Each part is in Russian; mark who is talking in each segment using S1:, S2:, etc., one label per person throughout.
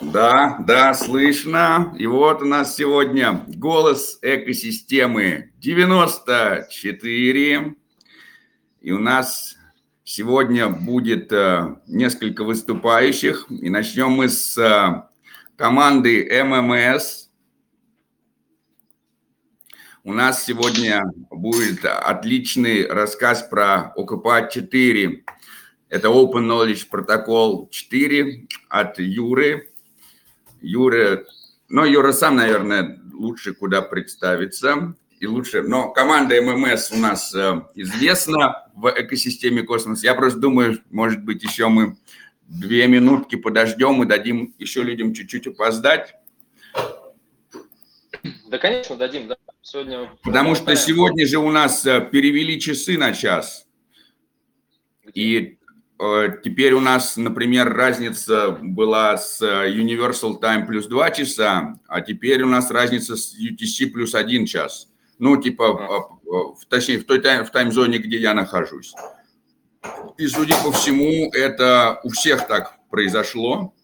S1: Да, да, слышно. И вот у нас сегодня голос экосистемы 94. И у нас сегодня будет э, несколько выступающих. И начнем мы с э, команды ММС. У нас сегодня будет отличный рассказ про ОКП-4. Это Open Knowledge Protocol 4 от Юры. Юра, ну, Юра сам, наверное, лучше куда представиться и лучше. Но команда ММС у нас э, известна в экосистеме космос. Я просто думаю, может быть, еще мы две минутки подождем и дадим еще людям чуть-чуть опоздать.
S2: Да, конечно, дадим, да. Сегодня...
S1: Потому что сегодня же у нас э, перевели часы на час. И теперь у нас, например, разница была с э, Universal Time плюс 2 часа, а теперь у нас разница с UTC плюс 1 час. Ну, типа, в, точнее, в той тайм, в таймзоне, где я нахожусь. И, судя по всему, это у всех так произошло.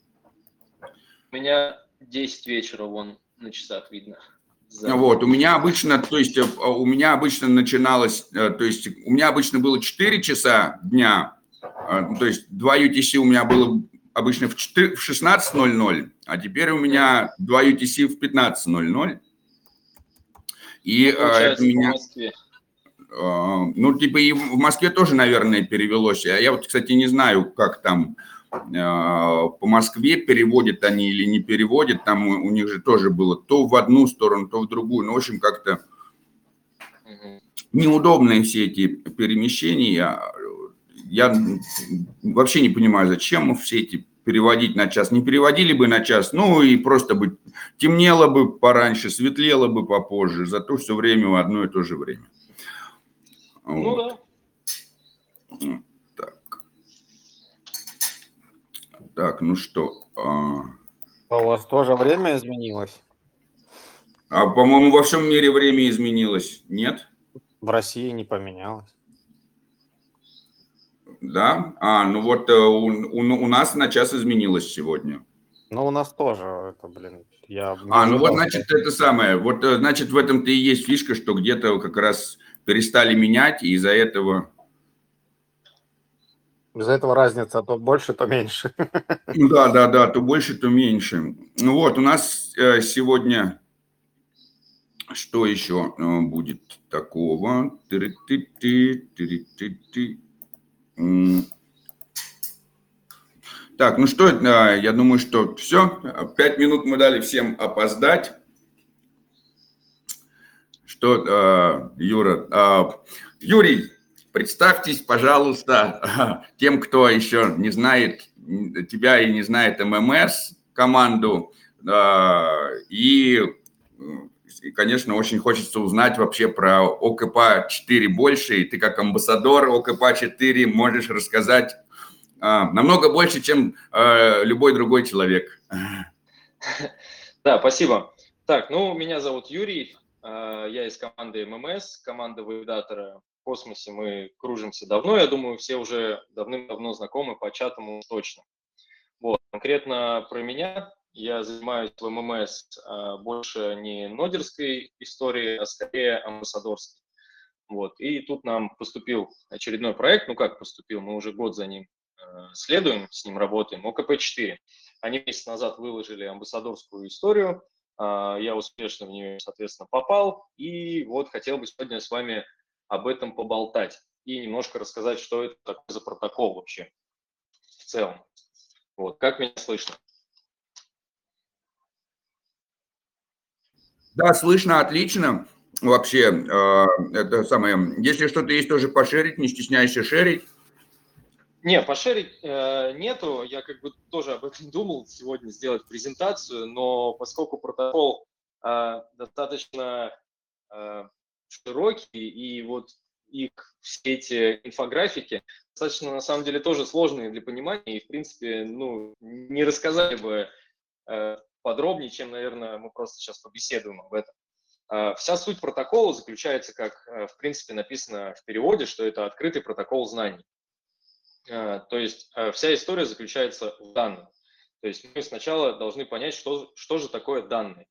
S2: У меня 10 вечера, вон, на часах видно.
S1: За... Вот, у меня обычно, то есть, э, у меня обычно начиналось, то есть, у меня обычно было 4 часа дня, а, ну, то есть 2 UTC у меня было обычно в 16.00, а теперь у меня 2 UTC в 15.00. И а, Получается, это меня... А, ну, типа и в Москве тоже, наверное, перевелось. А я вот, кстати, не знаю, как там по Москве переводят они или не переводят. Там у них же тоже было то в одну сторону, то в другую. Ну, в общем, как-то неудобные все эти перемещения я вообще не понимаю, зачем все эти переводить на час. Не переводили бы на час, ну и просто бы темнело бы пораньше, светлело бы попозже, зато все время в одно и то же время.
S2: Ну вот. да.
S1: Так. Так, ну что. А...
S3: а у вас тоже время изменилось?
S1: А, по-моему, во всем мире время изменилось, нет?
S3: В России не поменялось
S1: да? А, ну вот э, у, у, у нас на час изменилось сегодня.
S3: Ну, у нас тоже, это, блин,
S1: я... А, ну вот, значит, это самое, вот, э, значит, в этом-то и есть фишка, что где-то как раз перестали менять, и из-за этого...
S3: Из-за этого разница то больше, то меньше.
S1: Ну да, да, да, то больше, то меньше. Ну вот, у нас э, сегодня... Что еще будет такого? Ты-ты-ты, ты-ты-ты. Так, ну что, я думаю, что все. Пять минут мы дали всем опоздать. Что, а, Юра? А, Юрий, представьтесь, пожалуйста, тем, кто еще не знает тебя и не знает ММС, команду, и и, конечно, очень хочется узнать вообще про ОКП-4 больше. И ты как амбассадор ОКП-4 можешь рассказать а, намного больше, чем а, любой другой человек.
S2: Да, спасибо. Так, ну, меня зовут Юрий, а, я из команды ММС, команда валидатора в космосе. Мы кружимся давно, я думаю, все уже давным-давно знакомы по чатам точно. Вот, конкретно про меня. Я занимаюсь в ММС а, больше не нодерской историей, а скорее амбассадорской. Вот. И тут нам поступил очередной проект, ну как поступил, мы уже год за ним э, следуем, с ним работаем, ОКП-4. Они месяц назад выложили амбассадорскую историю, э, я успешно в нее, соответственно, попал, и вот хотел бы сегодня с вами об этом поболтать и немножко рассказать, что это такое за протокол вообще в целом. Вот, как меня слышно?
S1: Да, слышно отлично. Вообще, э, это самое. Если что-то есть, тоже пошерить, не стесняйся шерить.
S2: Не, пошерить э, нету. Я как бы тоже об этом думал сегодня сделать презентацию, но поскольку протокол э, достаточно э, широкий и вот их все эти инфографики достаточно на самом деле тоже сложные для понимания и в принципе ну не рассказали бы э, подробнее, чем, наверное, мы просто сейчас побеседуем об этом. А, вся суть протокола заключается, как, э, в принципе, написано в переводе, что это открытый протокол знаний. А, то есть э, вся история заключается в данном. То есть мы сначала должны понять, что, что же такое данные.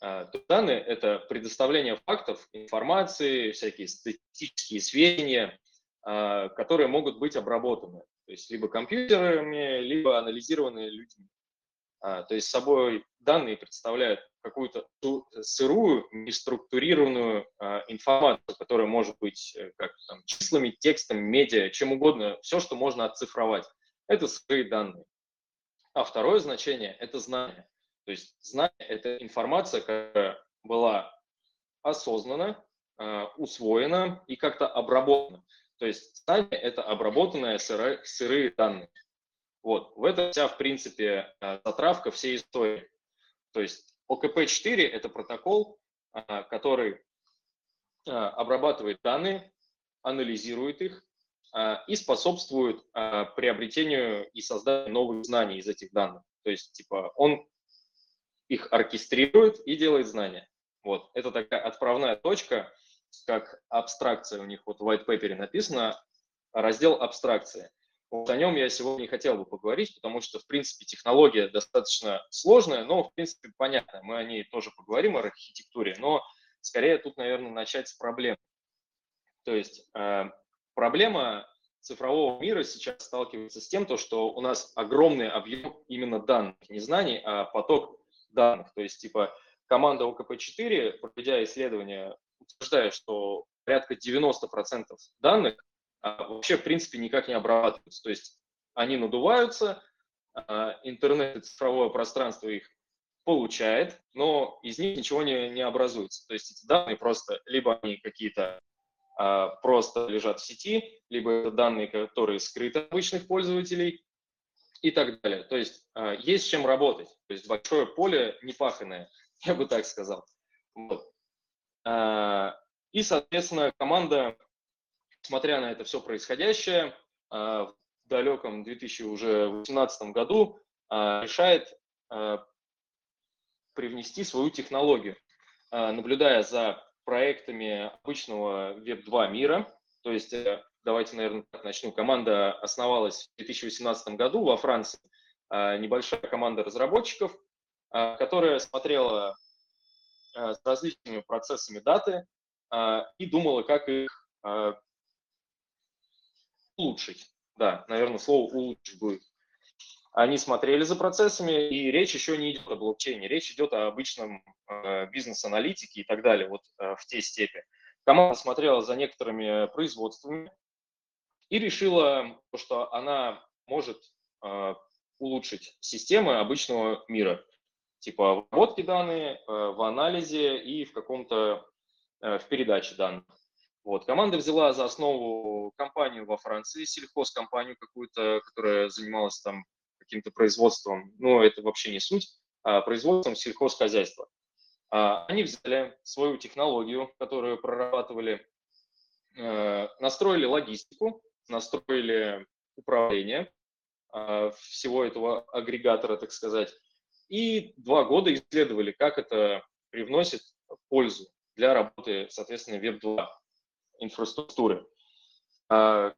S2: А, данные – это предоставление фактов, информации, всякие статистические сведения, которые могут быть обработаны. То есть либо компьютерами, либо анализированы людьми. А, то есть собой данные представляют какую-то сырую, неструктурированную информацию, которая может быть э, как там, числами, текстами, медиа, чем угодно, все, что можно оцифровать. Это сырые данные. А второе значение – это знание. То есть знание – это информация, которая была осознана, э, усвоена и как-то обработана. То есть знание – это обработанные сырые данные. Вот. В этом вся, в принципе, э, затравка всей истории. То есть ОКП-4 – это протокол, э, который обрабатывает данные, анализирует их и способствует приобретению и созданию новых знаний из этих данных. То есть, типа, он их оркестрирует и делает знания. Вот, это такая отправная точка, как абстракция у них вот в white paper написано, раздел абстракции. Вот о нем я сегодня не хотел бы поговорить, потому что, в принципе, технология достаточно сложная, но, в принципе, понятно. Мы о ней тоже поговорим, о архитектуре, но скорее тут, наверное, начать с проблем. То есть э, проблема цифрового мира сейчас сталкивается с тем, то, что у нас огромный объем именно данных, не знаний, а поток данных. То есть, типа, команда ОКП-4, проведя исследование, утверждает, что порядка 90% данных вообще, в принципе, никак не обрабатываются. То есть они надуваются, а, интернет и цифровое пространство их получает, но из них ничего не, не образуется. То есть эти данные просто либо они какие-то а, просто лежат в сети, либо это данные, которые скрыты обычных пользователей и так далее. То есть а, есть с чем работать. То есть большое поле непаханное, я бы так сказал. Вот. А, и, соответственно, команда, смотря на это все происходящее, в далеком 2018 году решает привнести свою технологию, наблюдая за проектами обычного Web2 мира. То есть, э, давайте, наверное, начну. Команда основалась в 2018 году во Франции. Небольшая команда разработчиков, которая смотрела с различными процессами даты и думала, как их улучшить. Да, наверное, слово улучшить будет они смотрели за процессами, и речь еще не идет о блокчейне, речь идет о обычном э, бизнес-аналитике и так далее, вот э, в те степи. Команда смотрела за некоторыми производствами и решила, что она может э, улучшить системы обычного мира, типа в обработке данных, э, в анализе и в каком-то э, в передаче данных. Вот. Команда взяла за основу компанию во Франции, сельхозкомпанию какую-то, которая занималась там каким-то производством, но это вообще не суть, а производством сельхозхозяйства. А, они взяли свою технологию, которую прорабатывали, э, настроили логистику, настроили управление а, всего этого агрегатора, так сказать, и два года исследовали, как это привносит пользу для работы, соответственно, Web2 инфраструктуры. А,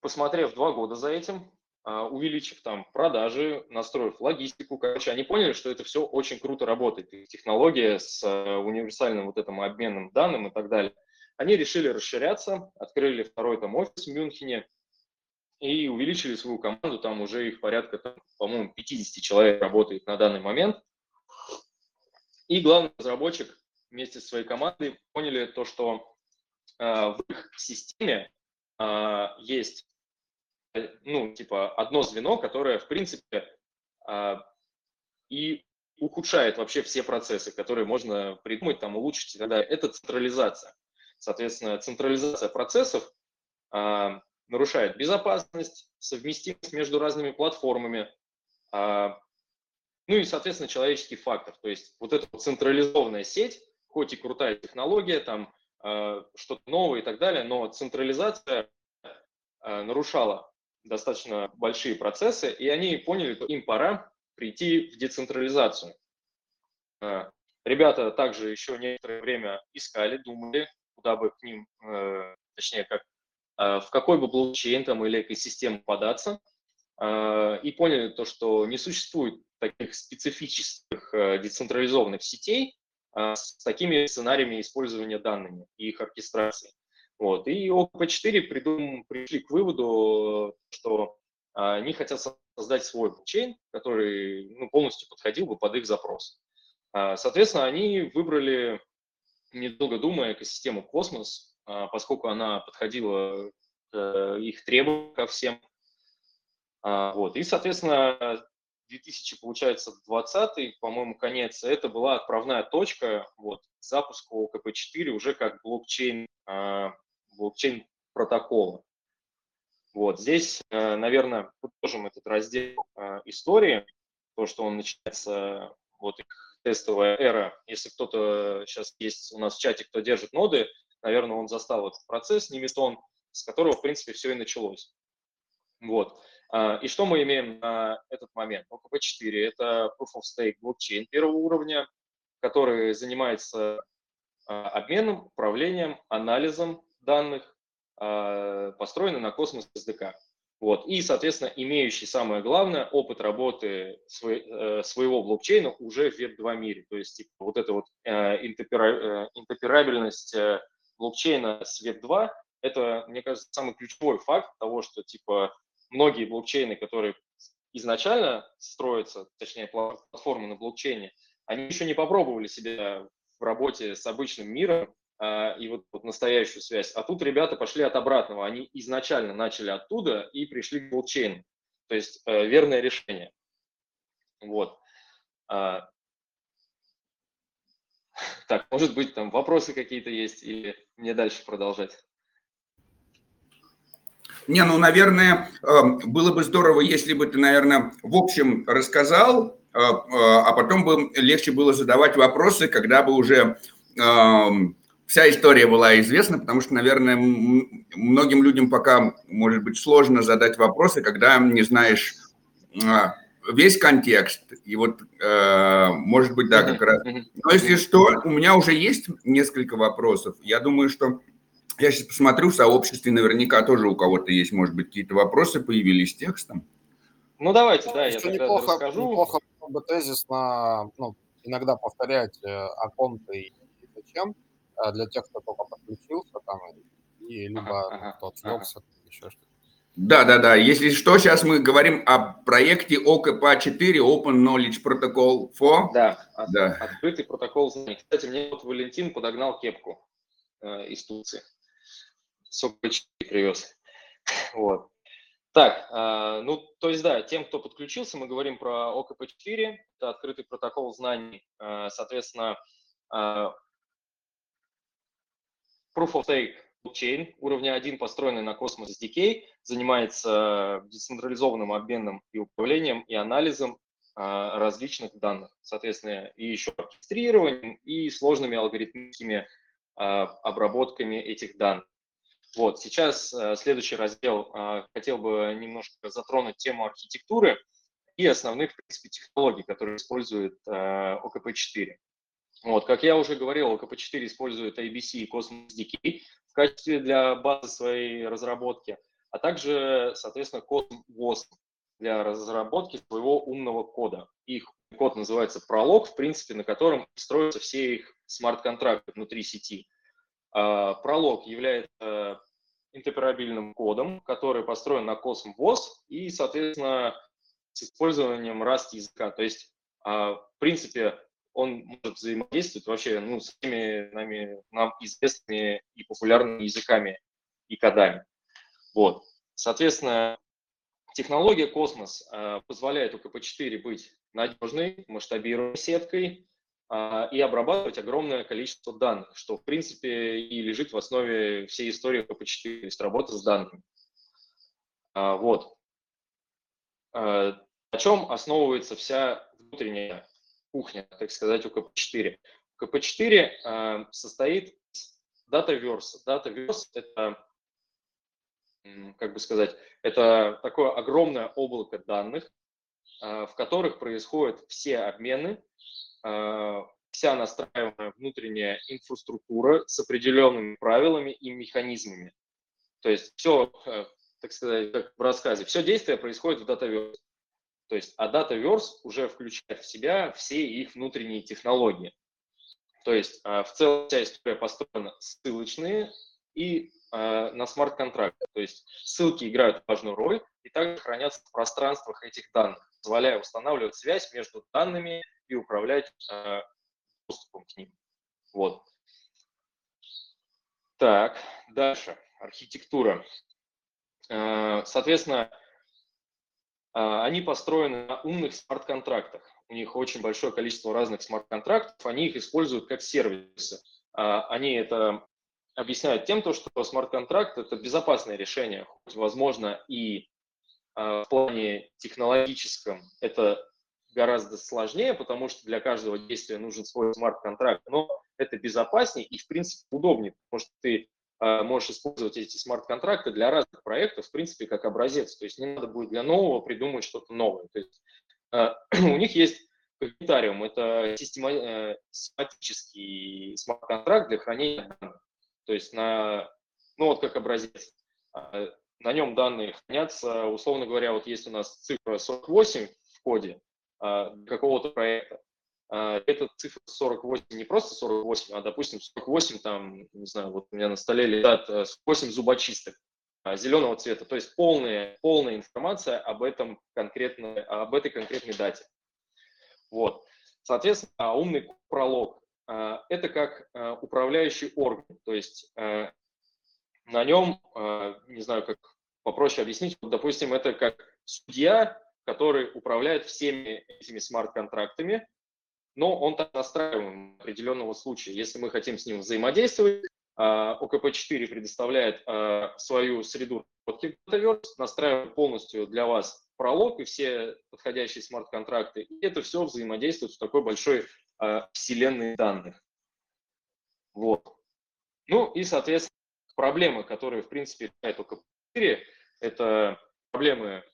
S2: посмотрев два года за этим, а, увеличив там продажи, настроив логистику. Короче, они поняли, что это все очень круто работает. Их технология с э, универсальным вот этим обменом данным и так далее. Они решили расширяться, открыли второй там офис в Мюнхене и увеличили свою команду. Там уже их порядка, там, по-моему, 50 человек работает на данный момент. И главный разработчик вместе со своей командой поняли то, что в их системе э, есть Э, ну, типа, одно звено, которое, в принципе, и ухудшает вообще все процессы, которые можно придумать, там, улучшить и так далее. Это централизация. Соответственно, централизация процессов нарушает безопасность, совместимость между разными платформами, ну и, соответственно, человеческий фактор. То есть вот эта централизованная сеть, хоть и крутая технология, там что-то новое и так далее, но централизация а, нарушала достаточно большие процессы, и они поняли, что им пора прийти в децентрализацию. А, ребята также еще некоторое время искали, думали, куда бы к ним, э, точнее, как, в какой бы блокчейн там или экосистему податься. и поняли то, что не существует таких специфических децентрализованных сетей с такими сценариями использования данными и их оркестрации. Вот. И OP4 придум, пришли к выводу, что они хотят создать свой блокчейн, который ну, полностью подходил бы под их запрос. Соответственно, они выбрали, недолго думая, экосистему Космос, поскольку она подходила к их требованиям ко всем. Вот. И, соответственно, 2000, получается, 20 по-моему, конец, это была отправная точка вот, к запуску ОКП-4 уже как блокчейн блокчейн протокола. Вот здесь, э, наверное, подложим этот раздел э, истории, то, что он начинается, вот тестовая эра. Если кто-то сейчас есть у нас в чате, кто держит ноды, наверное, он застал этот процесс, Неметон, с которого, в принципе, все и началось. Вот. А, и что мы имеем на этот момент? OKP4 – это Proof of Stake блокчейн первого уровня, который занимается а, обменом, управлением, анализом данных э, построены на Космос SDK. Вот. И, соответственно, имеющий самое главное опыт работы э, своего блокчейна уже в Web2 мире. То есть типа, вот эта вот э, интероперабельность э, блокчейна с Web2, это, мне кажется, самый ключевой факт того, что типа многие блокчейны, которые изначально строятся, точнее платформы на блокчейне, они еще не попробовали себя в работе с обычным миром, а, и вот, вот настоящую связь. А тут ребята пошли от обратного. Они изначально начали оттуда и пришли к блокчейну. То есть э, верное решение. Вот. А, так, может быть, там вопросы какие-то есть или мне дальше продолжать?
S1: Не, ну, наверное, эм, было бы здорово, если бы ты, наверное, в общем рассказал, э, э, а потом бы легче было задавать вопросы, когда бы уже вся история была известна, потому что, наверное, многим людям пока, может быть, сложно задать вопросы, когда не знаешь весь контекст. И вот, э, может быть, да, как раз. Но если что, у меня уже есть несколько вопросов. Я думаю, что я сейчас посмотрю в сообществе, наверняка тоже у кого-то есть, может быть, какие-то вопросы появились текстом.
S2: Ну, давайте, да, я тогда
S3: неплохо,
S2: расскажу.
S3: Неплохо бы тезисно, ну, иногда повторять э, о ком-то и зачем, а для тех, кто только подключился там, и либо
S2: Ага, ага,
S3: кто отвлекся, ага. еще что-то.
S1: Да, да, да. Если что, сейчас мы говорим о проекте ОКП-4 Open Knowledge Protocol for.
S2: Да, от-
S1: Да.
S2: открытый протокол знаний. Кстати, мне вот Валентин подогнал кепку э, из Турции. СОК-4 привез. Вот. Так, э, ну, то есть, да, тем, кто подключился, мы говорим про ОКП-4, это открытый протокол знаний. Э, соответственно, э, Proof of Stake блокчейн уровня 1, построенный на Cosmos SDK, занимается децентрализованным обменом и управлением и анализом а, различных данных, соответственно, и еще оркестрированием, и сложными алгоритмическими а, обработками этих данных. Вот, сейчас а, следующий раздел а, хотел бы немножко затронуть тему архитектуры и основных, в принципе, технологий, которые использует а, OKP4. Вот, как я уже говорил, OKP4 использует ABC и Cosmos SDK в качестве для базы своей разработки, а также, соответственно, Cosmos WASM для разработки своего умного кода. Их код называется пролог, в принципе, на котором строятся все их смарт-контракты внутри сети. А, Пролог является интероперабельным кодом, который построен на WAS и, соответственно, с использованием Rust языка. То есть, а, в принципе, он может взаимодействовать вообще ну, с всеми нами, нам известными и популярными языками и кодами. Вот. Соответственно, технология Космос э, позволяет OKP4 быть надежной, масштабируемой сеткой и обрабатывать огромное количество данных, что, в принципе, и лежит в основе всей истории OKP4, то есть работа с данными. Э, вот. Э, на чем основывается вся внутренняя кухня, так сказать, у КП4. КП4 э, состоит из Dataverse. Dataverse – это, как бы сказать, это такое огромное облако данных, в которых происходят все обмены, вся настраиваемая внутренняя инфраструктура с определенными правилами и механизмами. То есть все, так сказать, как в рассказе, все действие происходит в Dataverse. То есть, а Dataverse уже включает в себя все их внутренние технологии. То есть, а, в целом вся история построена ссылочные и а, на смарт-контракты. То есть, ссылки играют важную роль и также хранятся в пространствах этих данных, позволяя устанавливать связь между данными и управлять а, доступом к ним. Вот. Так, дальше. Архитектура. Соответственно, они построены на умных смарт-контрактах. У них очень большое количество разных смарт-контрактов, они их используют как сервисы. Они это объясняют тем, что смарт-контракт – это безопасное решение, хоть, возможно, и в плане технологическом это гораздо сложнее, потому что для каждого действия нужен свой смарт-контракт, но это безопаснее и, в принципе, удобнее, потому что ты э, можешь использовать эти смарт-контракты для разных проектов, в принципе, как образец. То есть не надо будет для нового придумать что-то новое. То есть э, у них есть комментариум, это э, систематический смарт-контракт для хранения данных. То есть на, ну вот как образец, на нем данные хранятся, условно говоря, вот есть у нас цифра 48 в коде, а, какого-то проекта. А, эта цифра 48 не просто 48, а, допустим, 48, там, не знаю, вот у меня на столе лежат 8 э, зубочисток зеленого цвета, то есть полная, полная информация об, этом конкретной, об этой конкретной дате. Вот. Соответственно, умный пролог – это как управляющий орган, то есть э, на нем, не знаю, как попроще объяснить, вот, допустим, это как судья, который управляет всеми этими смарт-контрактами, но он так настраиваем определенного случая. Если мы хотим с ним взаимодействовать, а, ОКП-4 предоставляет а, свою среду Dataverse, настраивает полностью для вас пролог и все подходящие смарт-контракты. И это все взаимодействует в такой большой а, вселенной данных. Вот. Ну и, соответственно, проблемы, которые, в принципе, решает ОКП-4, это проблемы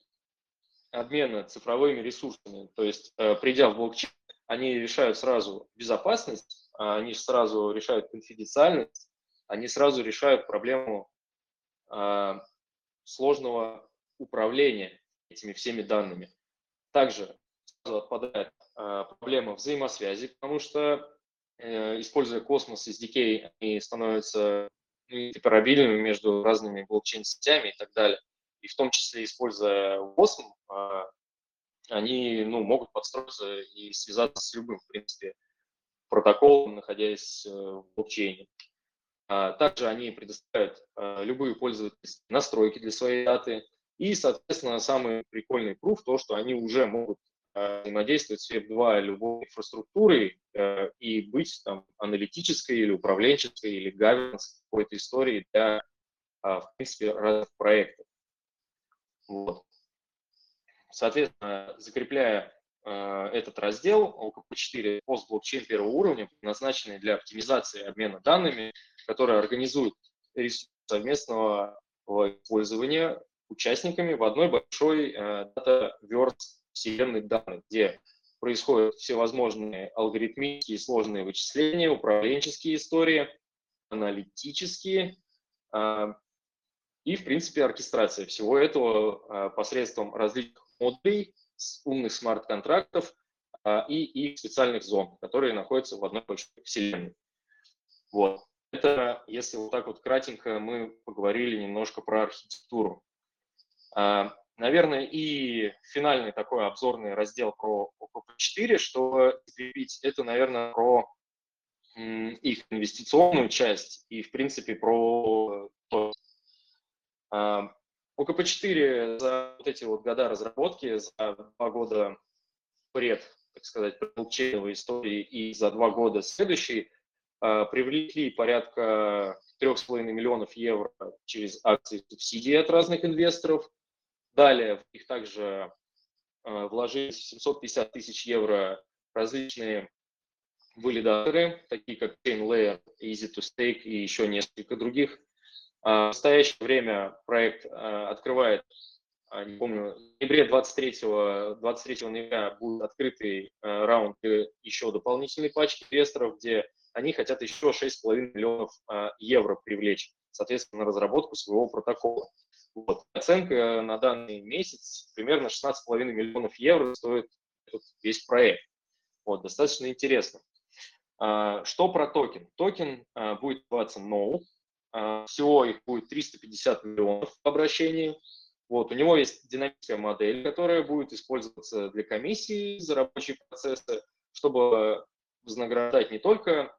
S2: обмена цифровыми ресурсами. То есть, э, придя в блокчейн, они решают сразу безопасность, а они сразу решают конфиденциальность, они сразу решают проблему а, сложного управления этими всеми данными. Также сразу отпадает а, проблема взаимосвязи, потому что, э, используя космос SDK, они становятся интероперабильными между разными блокчейн-сетями и так далее и в том числе используя WOSM, а, они ну, могут подстроиться и связаться с любым, в принципе, протоколом, находясь э, в блокчейне. А, также они предоставляют а, любые пользовательские настройки для своей даты. И, соответственно, самый прикольный пруф то, что они уже могут взаимодействовать с Web2 любой инфраструктурой э, и быть там аналитической или управленческой или governance какой-то истории для, в принципе, разных проектов. Вот. Соответственно, закрепляя э, этот раздел OKP4 постблокчейн первого уровня, предназначенный для оптимизации обмена данными, который организует совместного использования участниками в одной большой э, дата-верс вселенной данных, где происходят всевозможные алгоритмические сложные вычисления, управленческие истории, аналитические, э, и, в принципе, оркестрация всего этого а, посредством различных модулей, умных смарт-контрактов а, и их специальных зон, которые находятся в одной большой вселенной. Вот. Это, если вот так вот кратенько, мы поговорили немножко про архитектуру. А, наверное, и финальный такой обзорный раздел про OPP4, что закрепить, это, наверное, про их инвестиционную часть и, в принципе, про то, ОКП-4 за вот эти вот года разработки, за два года пред, так сказать, блокчейновой истории и за два года следующие, а, привлекли порядка 3,5 миллионов евро через акции субсидии от разных инвесторов. Далее в них также а, вложили 750 тысяч евро различные валидаторы, такие как ChainLayer, Easy2Stake и еще несколько других в настоящее время проект а, открывает, а, не помню, в ноябре 23, 23 ноября будет открытый раунд еще дополнительной пачки инвесторов, где они хотят еще 6,5 миллионов евро привлечь, соответственно, на разработку своего протокола. Вот. Оценка на данный месяц примерно 16,5 миллионов евро стоит весь проект. Вот, достаточно интересно. А, что про токен? Токен а, будет называться No. А, всего их будет 350 миллионов в обращении. Вот, у него есть динамическая модель, которая будет использоваться для комиссии за рабочие процессы, чтобы вознаграждать не только,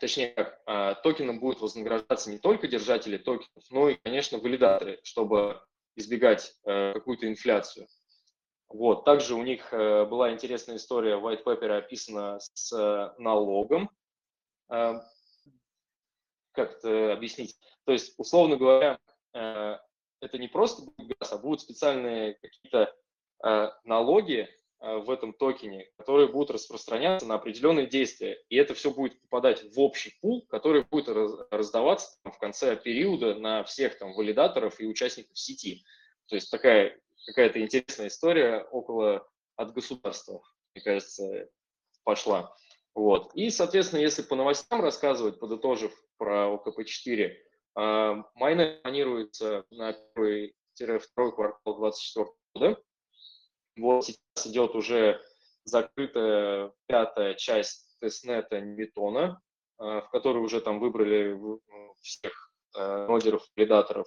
S2: точнее как, а, токеном будут вознаграждаться не только держатели токенов, но и, конечно, валидаторы, чтобы избегать э, какую-то инфляцию. Вот. Также у них э, была интересная история, в white paper описана с э, налогом. Как это объяснить? То есть, условно говоря, это не просто будет газ, а будут специальные какие-то э, налоги э, в этом токене, которые будут распространяться на определенные действия. И это все будет попадать в общий пул, который будет раз, раздаваться в конце периода на всех там валидаторов и участников сети. То есть такая какая-то интересная история около от государства, мне кажется, пошла. Вот. И, соответственно, если по новостям рассказывать, подытожив про ОКП-4, а, Майнер планируется на первый-второй квартал 2024 года. Вот сейчас идет уже закрытая пятая часть тестнета Ньютона, а, в которой уже там выбрали всех а, нодеров, валидаторов.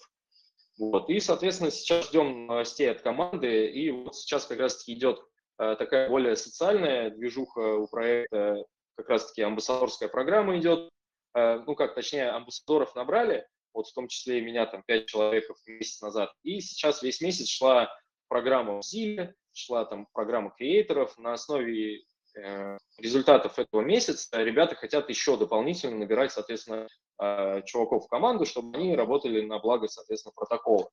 S2: Вот. И, соответственно, сейчас ждем новостей от команды, и вот сейчас как раз-таки идет такая более социальная движуха у проекта, как раз-таки амбассадорская программа идет, ну как, точнее, амбассадоров набрали, вот в том числе и меня там 5 человек месяц назад. И сейчас весь месяц шла программа в Зиле, шла там программа креаторов. На основе э, результатов этого месяца ребята хотят еще дополнительно набирать, соответственно, э, чуваков в команду, чтобы они работали на благо, соответственно, протокола.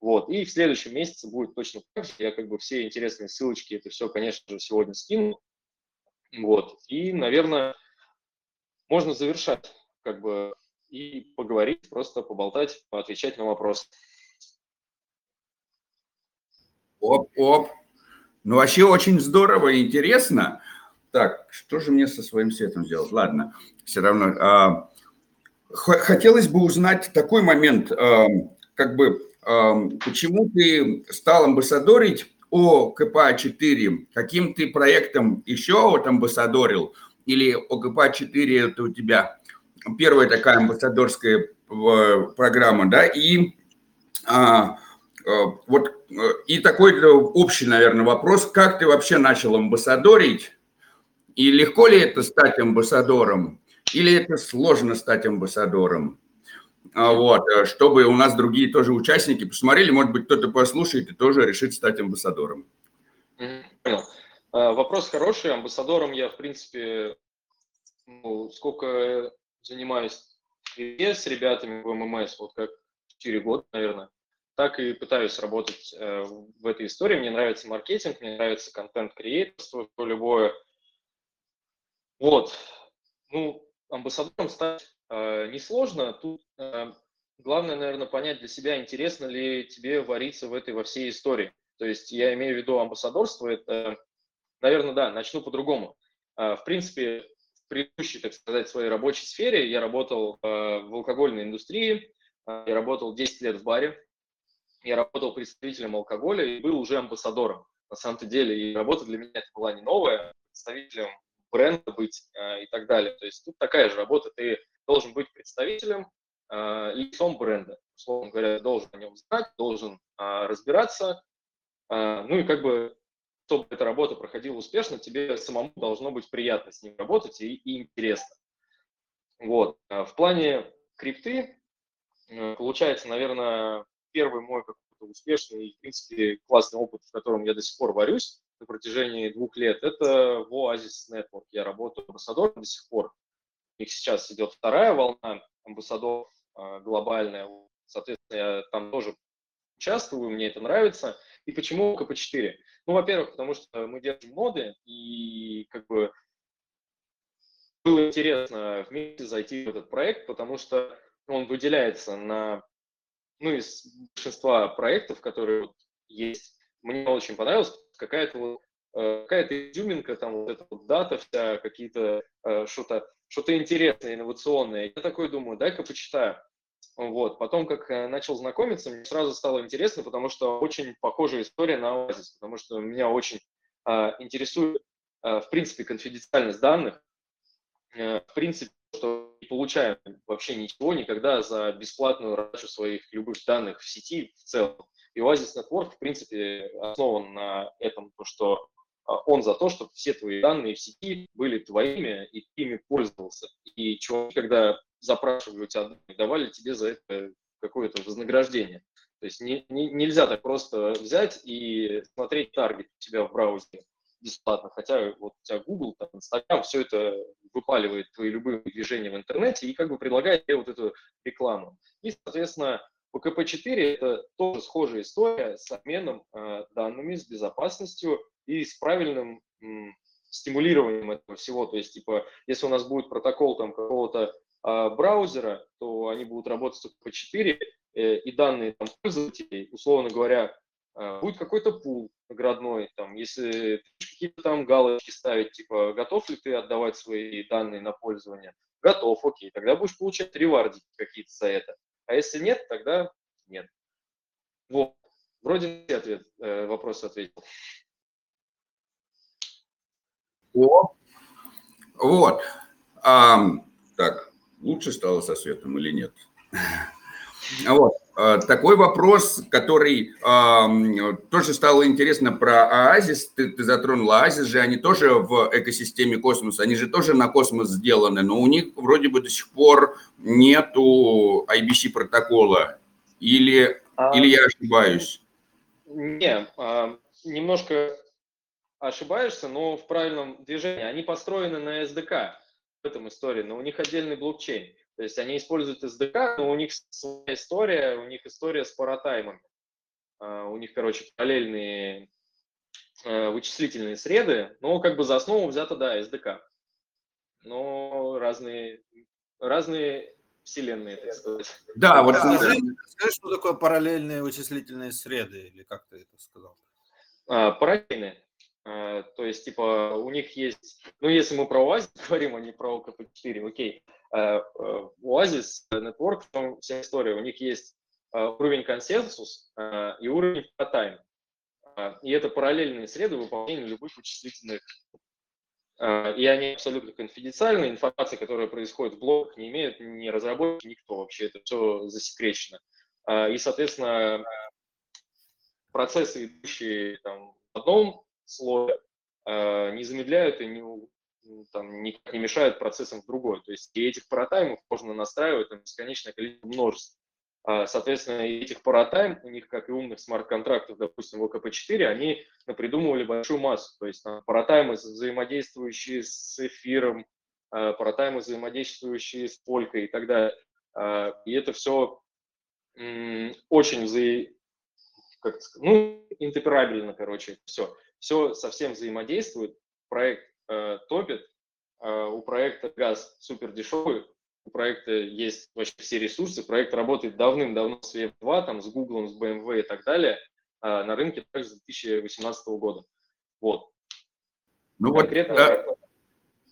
S2: Вот. И в следующем месяце будет точно так же. Я как бы все интересные ссылочки, это все, конечно же, сегодня скину. Вот. И, наверное, можно завершать как бы и поговорить, просто поболтать, поотвечать на вопросы.
S1: Оп-оп. Ну, вообще очень здорово и интересно. Так, что же мне со своим светом сделать? Ладно, все равно. А, хотелось бы узнать такой момент, а, как бы, а, почему ты стал амбассадорить о КПА-4? Каким ты проектом еще вот амбассадорил? Или ОКПА-4 это у тебя первая такая амбассадорская э, программа, да, и а, а, вот и такой общий, наверное, вопрос, как ты вообще начал амбассадорить, и легко ли это стать амбассадором, или это сложно стать амбассадором? А, вот, э, чтобы у нас другие тоже участники посмотрели, может быть, кто-то послушает и тоже решит стать амбассадором.
S2: Понял. Вопрос хороший. Амбассадором я, в принципе, ну, сколько занимаюсь с ребятами в ММС, вот как 4 года, наверное, так и пытаюсь работать э, в этой истории. Мне нравится маркетинг, мне нравится контент-креаторство, любое. Вот. Ну, амбассадором стать несложно. Тут э, главное, наверное, понять для себя, интересно ли тебе вариться в этой во всей истории. То есть я имею в виду амбассадорство, это, наверное, да, начну по-другому. Э, в принципе, предыдущей, так сказать, своей рабочей сфере я работал э, в алкогольной индустрии, э, я работал 10 лет в баре, я работал представителем алкоголя и был уже амбассадором. На самом-то деле, и работа для меня это была не новая, представителем бренда быть э, и так далее. То есть тут такая же работа, ты должен быть представителем, э, лицом бренда. Условно говоря, должен о нем знать, должен э, разбираться, э, ну и как бы чтобы эта работа проходила успешно, тебе самому должно быть приятно с ним работать и, и интересно. Вот. В плане крипты, э, получается, наверное, первый мой какой-то успешный и, в принципе, классный опыт, в котором я до сих пор варюсь на протяжении двух лет, это в Oasis Network. Я работаю амбассадором до сих пор. Них сейчас идет вторая волна амбассадоров э, глобальная. Соответственно, я там тоже участвую, мне это нравится. И почему КП-4? Ну, во-первых, потому что мы держим моды, и как бы было интересно вместе зайти в этот проект, потому что он выделяется на, ну, из большинства проектов, которые вот есть. Мне очень понравилось какая-то вот э, какая-то изюминка, там вот эта вот дата вся, какие-то э, что-то что-то интересное, инновационное. Я такой думаю, дай-ка почитаю. Вот. Потом, как э, начал знакомиться, мне сразу стало интересно, потому что очень похожая история на Oasis, потому что меня очень э, интересует, э, в принципе, конфиденциальность данных, э, в принципе, что не получаем вообще ничего никогда за бесплатную раздачу своих любых данных в сети в целом. И Oasis Network, в принципе, основан на этом, то, что он за то, чтобы все твои данные в сети были твоими, и ты ими пользовался. И чуваки, когда запрашивали у тебя данные, давали тебе за это какое-то вознаграждение. То есть не, не, нельзя так просто взять и смотреть таргет у тебя в браузере бесплатно, хотя вот у тебя Google, там, Instagram, все это выпаливает твои любые движения в интернете и как бы предлагает тебе вот эту рекламу. И, соответственно, ПКП-4 – это тоже схожая история с обменом э, данными, с безопасностью и с правильным м, стимулированием этого всего. То есть, типа, если у нас будет протокол там какого-то э, браузера, то они будут работать с ПКП-4, э, и данные там, пользователей, условно говоря, э, будет какой-то пул наградной, там, если какие-то там галочки ставить, типа, готов ли ты отдавать свои данные на пользование? Готов, окей, тогда будешь получать ревардики какие-то за это. А если нет, тогда нет. Вот. Вроде ответ, э, вопрос ответил.
S1: О, вот. А, так, лучше стало со светом или нет? Вот. А, такой вопрос, который э, тоже стало интересно про Оазис. Ты, ты затронул Оазис же, они тоже в экосистеме космоса, они же тоже на космос сделаны, но у них вроде бы до сих пор нету IBC протокола. Или, а, или я ошибаюсь?
S2: Не, а, немножко ошибаешься, но в правильном движении. Они построены на SDK в этом истории, но у них отдельный блокчейн. То есть они используют SDK, но у них своя история, у них история с паратаймами. А, у них, короче, параллельные а, вычислительные среды, но как бы за основу взято, да, SDK. Но разные, разные вселенные, так сказать.
S4: Да, вот скажи, скажи, что такое параллельные вычислительные среды, или как ты это сказал?
S2: А, параллельные. А, то есть, типа, у них есть, ну, если мы про Oasis говорим, а не про КП4, окей, Э, э, Oasis Network, в том вся история, у них есть э, уровень консенсус и уровень тайм. И это параллельные среды выполнения любых вычислительных. И они абсолютно конфиденциальны. Информация, которая происходит в блоках, не имеет ни разработчики, никто вообще. Это все засекречено. И, соответственно, процессы, идущие там, в одном слое, не замедляют и не там, никак не мешают процессам в другой. То есть и этих паратаймов можно настраивать там, бесконечное количество множеств. А, соответственно, этих паратайм, у них, как и умных смарт-контрактов, допустим, в ОКП-4, они придумывали большую массу. То есть там, паратаймы, взаимодействующие с эфиром, а, паратаймы, взаимодействующие с полькой и так далее. А, и это все очень вза... как ну, интероперабельно, короче, все. Все совсем взаимодействует. Проект э, топит. Э, у проекта газ супер дешевый, у проекта есть вообще все ресурсы, проект работает давным-давно с Web2, там, с Google, с BMW и так далее, э, на рынке также с 2018 года. Вот.
S1: Ну Конкретно... вот, э,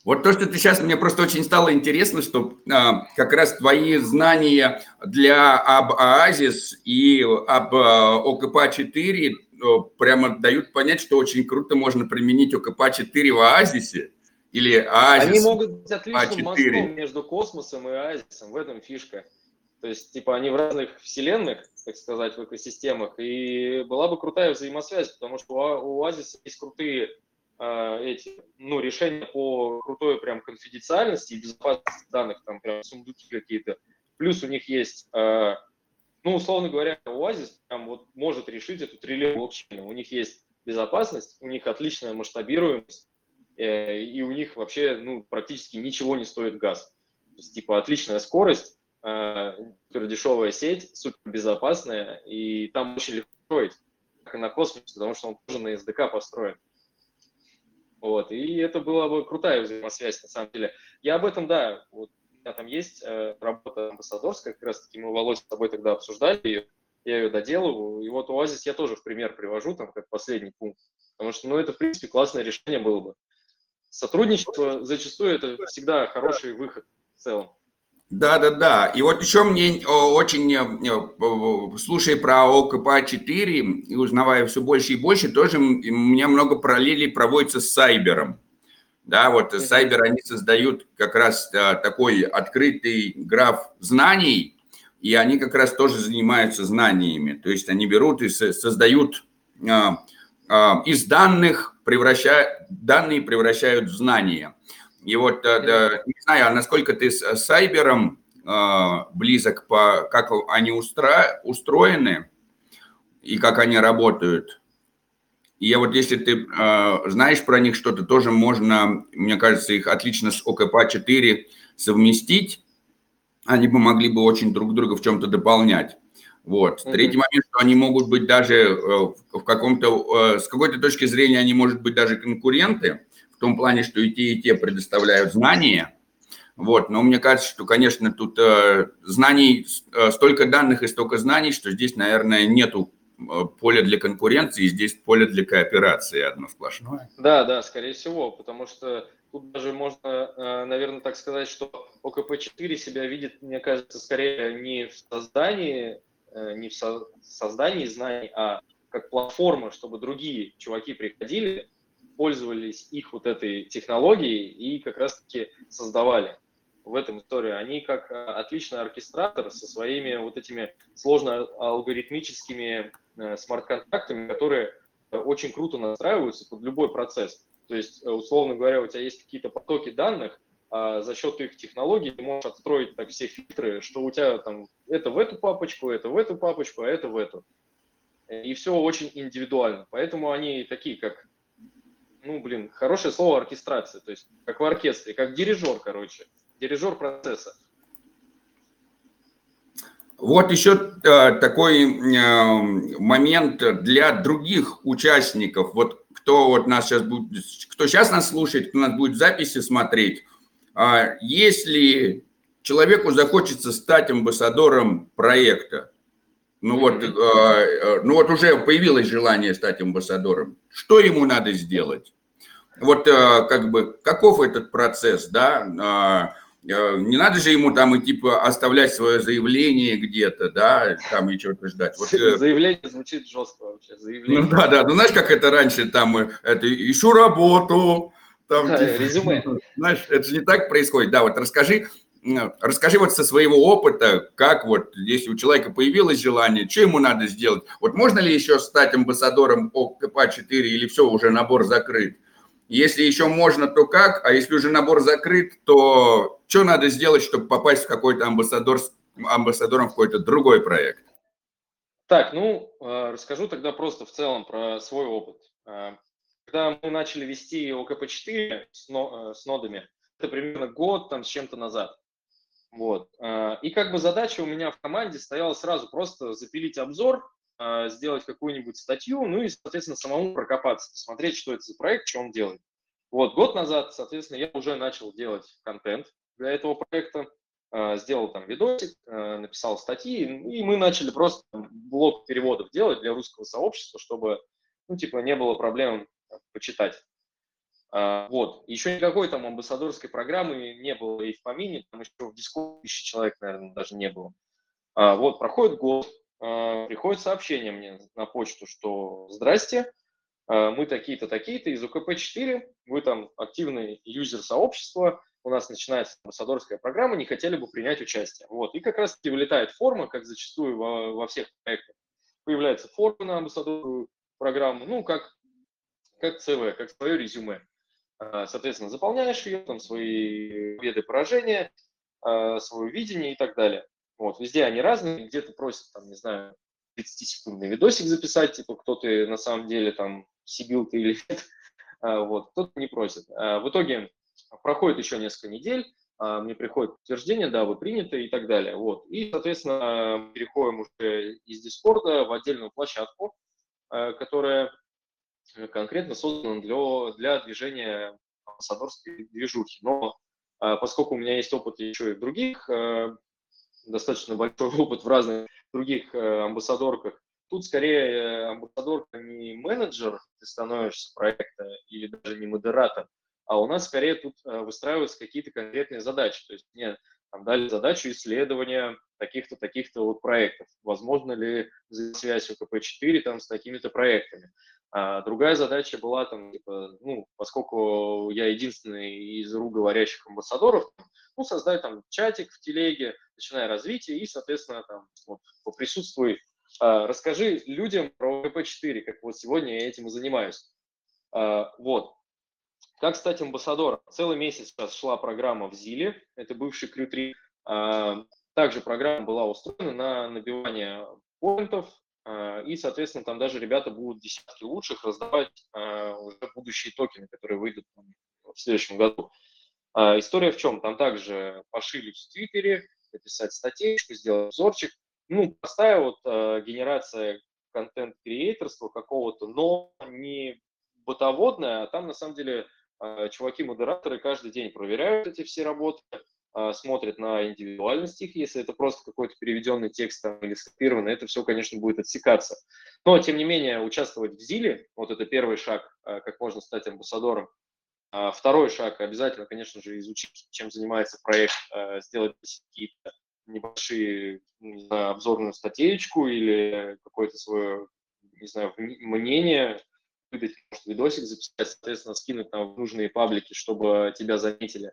S1: вот то, что ты сейчас, мне просто очень стало интересно, что а, как раз твои знания для об Оазис и об а, ОКП-4 прямо дают понять, что очень круто можно применить ОКП-4 в Оазисе или Оазис
S2: Они могут быть отличным мостом между космосом и Оазисом, в этом фишка. То есть, типа, они в разных вселенных, так сказать, в экосистемах, и была бы крутая взаимосвязь, потому что у Оазиса есть крутые э, эти, ну, решения по крутой прям конфиденциальности и безопасности данных, там прям сундуки какие-то. Плюс у них есть э, ну, условно говоря, Oasis там вот может решить эту триллион блокчейна. У них есть безопасность, у них отличная масштабируемость, э, и у них вообще ну, практически ничего не стоит газ. То есть, типа, отличная скорость, э, дешевая сеть, супер безопасная, и там очень легко строить, как и на космосе, потому что он тоже на SDK построен. Вот, и это была бы крутая взаимосвязь, на самом деле. Я об этом, да, вот меня там есть э, работа амбассадорская, как раз таки мы Володя с тобой тогда обсуждали ее, я ее доделываю, и вот Оазис я тоже в пример привожу, там, как последний пункт, потому что, ну, это, в принципе, классное решение было бы. Сотрудничество зачастую это всегда хороший выход в целом.
S1: Да, да, да. И вот еще мне очень, э, слушая про ОКП-4 и узнавая все больше и больше, тоже у меня много параллелей проводится с Сайбером. Да, вот Сайбер, они создают как раз э, такой открытый граф знаний, и они как раз тоже занимаются знаниями. То есть они берут и создают э, из данных, превращают, данные превращают в знания. И вот, не знаю, а насколько ты с Сайбером близок, по, как они устро, устроены и как они работают. И вот если ты э, знаешь про них что-то, тоже можно, мне кажется, их отлично с ОКП-4 совместить. Они бы могли бы очень друг друга в чем-то дополнять. Вот. Mm-hmm. Третий момент, что они могут быть даже в каком-то, с какой-то точки зрения, они, может быть, даже конкуренты, в том плане, что и те, и те предоставляют знания. Вот, но мне кажется, что, конечно, тут э, знаний, э, столько данных и столько знаний, что здесь, наверное, нету э, поля для конкуренции, здесь поле для кооперации одно сплошное.
S2: Да, да, скорее всего, потому что тут даже можно, э, наверное, так сказать, что ОКП-4 себя видит, мне кажется, скорее не в создании, э, не в со создании знаний, а как платформа, чтобы другие чуваки приходили, пользовались их вот этой технологией и как раз-таки создавали в этом истории. Они как отличный оркестратор со своими вот этими сложно алгоритмическими смарт-контрактами, которые очень круто настраиваются под любой процесс. То есть, э, условно говоря, у тебя есть какие-то потоки данных, а за счет их технологий ты можешь отстроить так все фильтры, что у тебя там это в эту папочку, это в эту папочку, а это в эту. И все очень индивидуально. Поэтому они такие, как ну, блин, хорошее слово оркестрация, то есть как в оркестре, как дирижер, короче, дирижер процесса.
S1: Вот еще э, такой э, момент для других участников. Вот кто вот нас сейчас будет, кто сейчас нас слушает, кто нас будет записи смотреть, э, если человеку захочется стать амбассадором проекта, ну вот, э, ну вот уже появилось желание стать амбассадором, что ему надо сделать? вот как бы каков этот процесс, да, а, не надо же ему там и типа оставлять свое заявление где-то, да, там и чего-то ждать.
S2: Вот, э, заявление звучит жестко вообще. Заявление.
S1: Ну да, да, ну знаешь, как это раньше там, это ищу работу, там,
S2: да, типа, резюме.
S1: Знаешь, это же не так происходит. Да, вот расскажи, расскажи вот со своего опыта, как вот, если у человека появилось желание, что ему надо сделать? Вот можно ли еще стать амбассадором ОКП-4 или все, уже набор закрыт? Если еще можно, то как? А если уже набор закрыт, то что надо сделать, чтобы попасть в какой-то амбассадор, амбассадором в какой-то другой проект?
S2: Так, ну, э, расскажу тогда просто в целом про свой опыт. Э, когда мы начали вести ОКП-4 с, э, с нодами, это примерно год там с чем-то назад. Вот. И как бы задача у меня в команде стояла сразу просто запилить обзор сделать какую-нибудь статью, ну и, соответственно, самому прокопаться, посмотреть, что это за проект, что он делает. Вот, год назад, соответственно, я уже начал делать контент для этого проекта, а, сделал там видосик, а, написал статьи, и мы начали просто блок переводов делать для русского сообщества, чтобы, ну, типа, не было проблем почитать. Вот. Еще никакой там амбассадорской программы не было и в помине, там еще в Discord тысячи человек, наверное, даже не было. Вот, проходит год, а, приходит сообщение мне на почту, что «Здрасте, а, мы такие-то, такие-то из УКП-4, вы там активный юзер сообщества, у нас начинается амбассадорская программа, не хотели бы принять участие». Вот. И как раз-таки вылетает форма, как зачастую во, во всех проектах. Появляется форма на амбассадорскую программу, ну, как, как ЦВ, как свое резюме. А, соответственно, заполняешь ее, там свои победы, поражения, свое видение и так далее. Вот, везде они разные, где-то просят, там, не знаю, 30-секундный видосик записать, типа, кто ты на самом деле, там, сибил ты или нет, а, вот, кто-то не просит. А, в итоге проходит еще несколько недель, а, мне приходит подтверждение, да, вы приняты и так далее, вот. И, соответственно, переходим уже из Дискорда в отдельную площадку, которая конкретно создана для, для движения амбассадорской движухи. Но поскольку у меня есть опыт еще и в других достаточно большой опыт в разных других э, амбассадорках. Тут скорее э, амбассадорка не менеджер, ты становишься проекта, или даже не модератор, а у нас скорее тут э, выстраиваются какие-то конкретные задачи. То есть мне там дали задачу исследования таких-то, таких-то вот проектов. Возможно ли связь УКП-4 там с такими-то проектами? А другая задача была там, типа, ну, поскольку я единственный из РУ говорящих амбассадоров, ну, создать там чатик в телеге, начиная развитие и, соответственно, там, вот, поприсутствуй, а, расскажи людям про УКП-4, как вот сегодня я этим и занимаюсь. А, вот. Как стать амбассадором? Целый месяц сейчас шла программа в ЗИЛе, это бывший Крю-3. А, также программа была устроена на набивание поинтов, и, соответственно, там даже ребята будут десятки лучших раздавать а, уже будущие токены, которые выйдут в следующем году. История в чем? Там также пошили в Твиттере, написать статейку, сделать обзорчик. Ну, простая вот генерация контент-креаторства какого-то, но не бытоводная, а там на самом деле а, чуваки-модераторы каждый день проверяют эти все работы, а, смотрят на индивидуальность их, если это просто какой-то переведенный текст там, или скопированный, это все, конечно, будет отсекаться. Но, тем не менее, участвовать в ЗИЛе, вот это первый шаг, а, как можно стать амбассадором. Второй шаг, обязательно, конечно же, изучить, чем занимается проект, сделать какие-то небольшие, не знаю, обзорную статейку или какое-то свое, не знаю, мнение, выдать может, видосик записать, соответственно, скинуть там в нужные паблики, чтобы тебя заметили.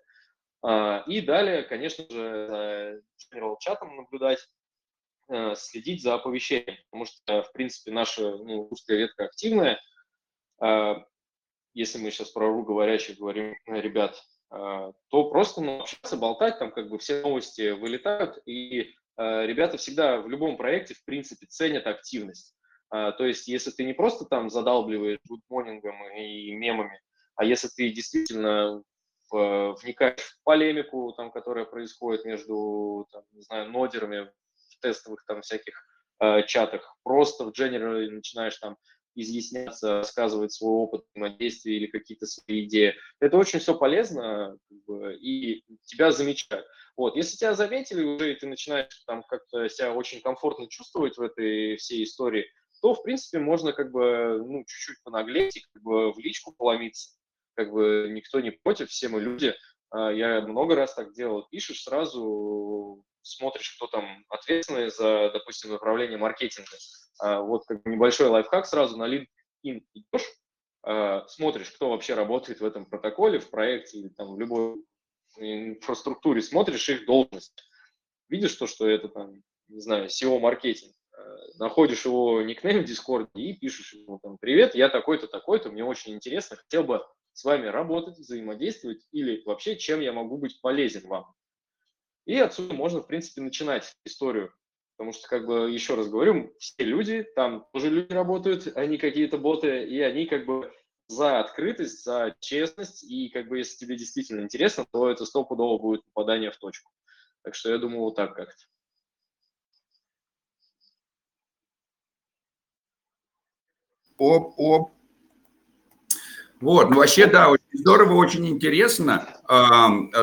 S2: А, и далее, конечно же, за чатом наблюдать, э, следить за оповещением, потому что, в принципе, наша ну, русская ветка активная. А, если мы сейчас про говорящих говорим, э, ребят, а, то просто ну, общаться, болтать, там как бы все новости вылетают, и ребята всегда в любом проекте, в принципе, ценят активность. То есть, если ты не просто там задалбливаешь гудмонингом и мемами, а если ты действительно вникаешь в полемику, там, которая происходит между, там, не знаю, нодерами в тестовых там всяких э, чатах, просто в general начинаешь там изъясняться, рассказывать свой опыт взаимодействия или какие-то свои идеи. Это очень все полезно, как бы, и тебя замечают. Вот, если тебя заметили уже, и ты начинаешь там как-то себя очень комфортно чувствовать в этой всей истории, то, в принципе, можно как бы, ну, чуть-чуть понаглеть и как бы в личку поломиться. Как бы никто не против, все мы люди. А, я много раз так делал. Пишешь сразу, смотришь, кто там ответственный за, допустим, направление маркетинга. А, вот как бы небольшой лайфхак сразу на LinkedIn идешь, а, смотришь, кто вообще работает в этом протоколе, в проекте или там в любой инфраструктуре, смотришь их должность. Видишь то, что это там, не знаю, SEO-маркетинг находишь его никнейм в Дискорде и пишешь ему там, привет, я такой-то, такой-то, мне очень интересно, хотел бы с вами работать, взаимодействовать или вообще чем я могу быть полезен вам. И отсюда можно, в принципе, начинать историю. Потому что, как бы, еще раз говорю, все люди, там тоже люди работают, они какие-то боты, и они как бы за открытость, за честность, и как бы если тебе действительно интересно, то это стопудово будет попадание в точку. Так что я думаю, вот так как-то.
S1: Оп, оп. Вот, ну вообще, да, очень здорово, очень интересно.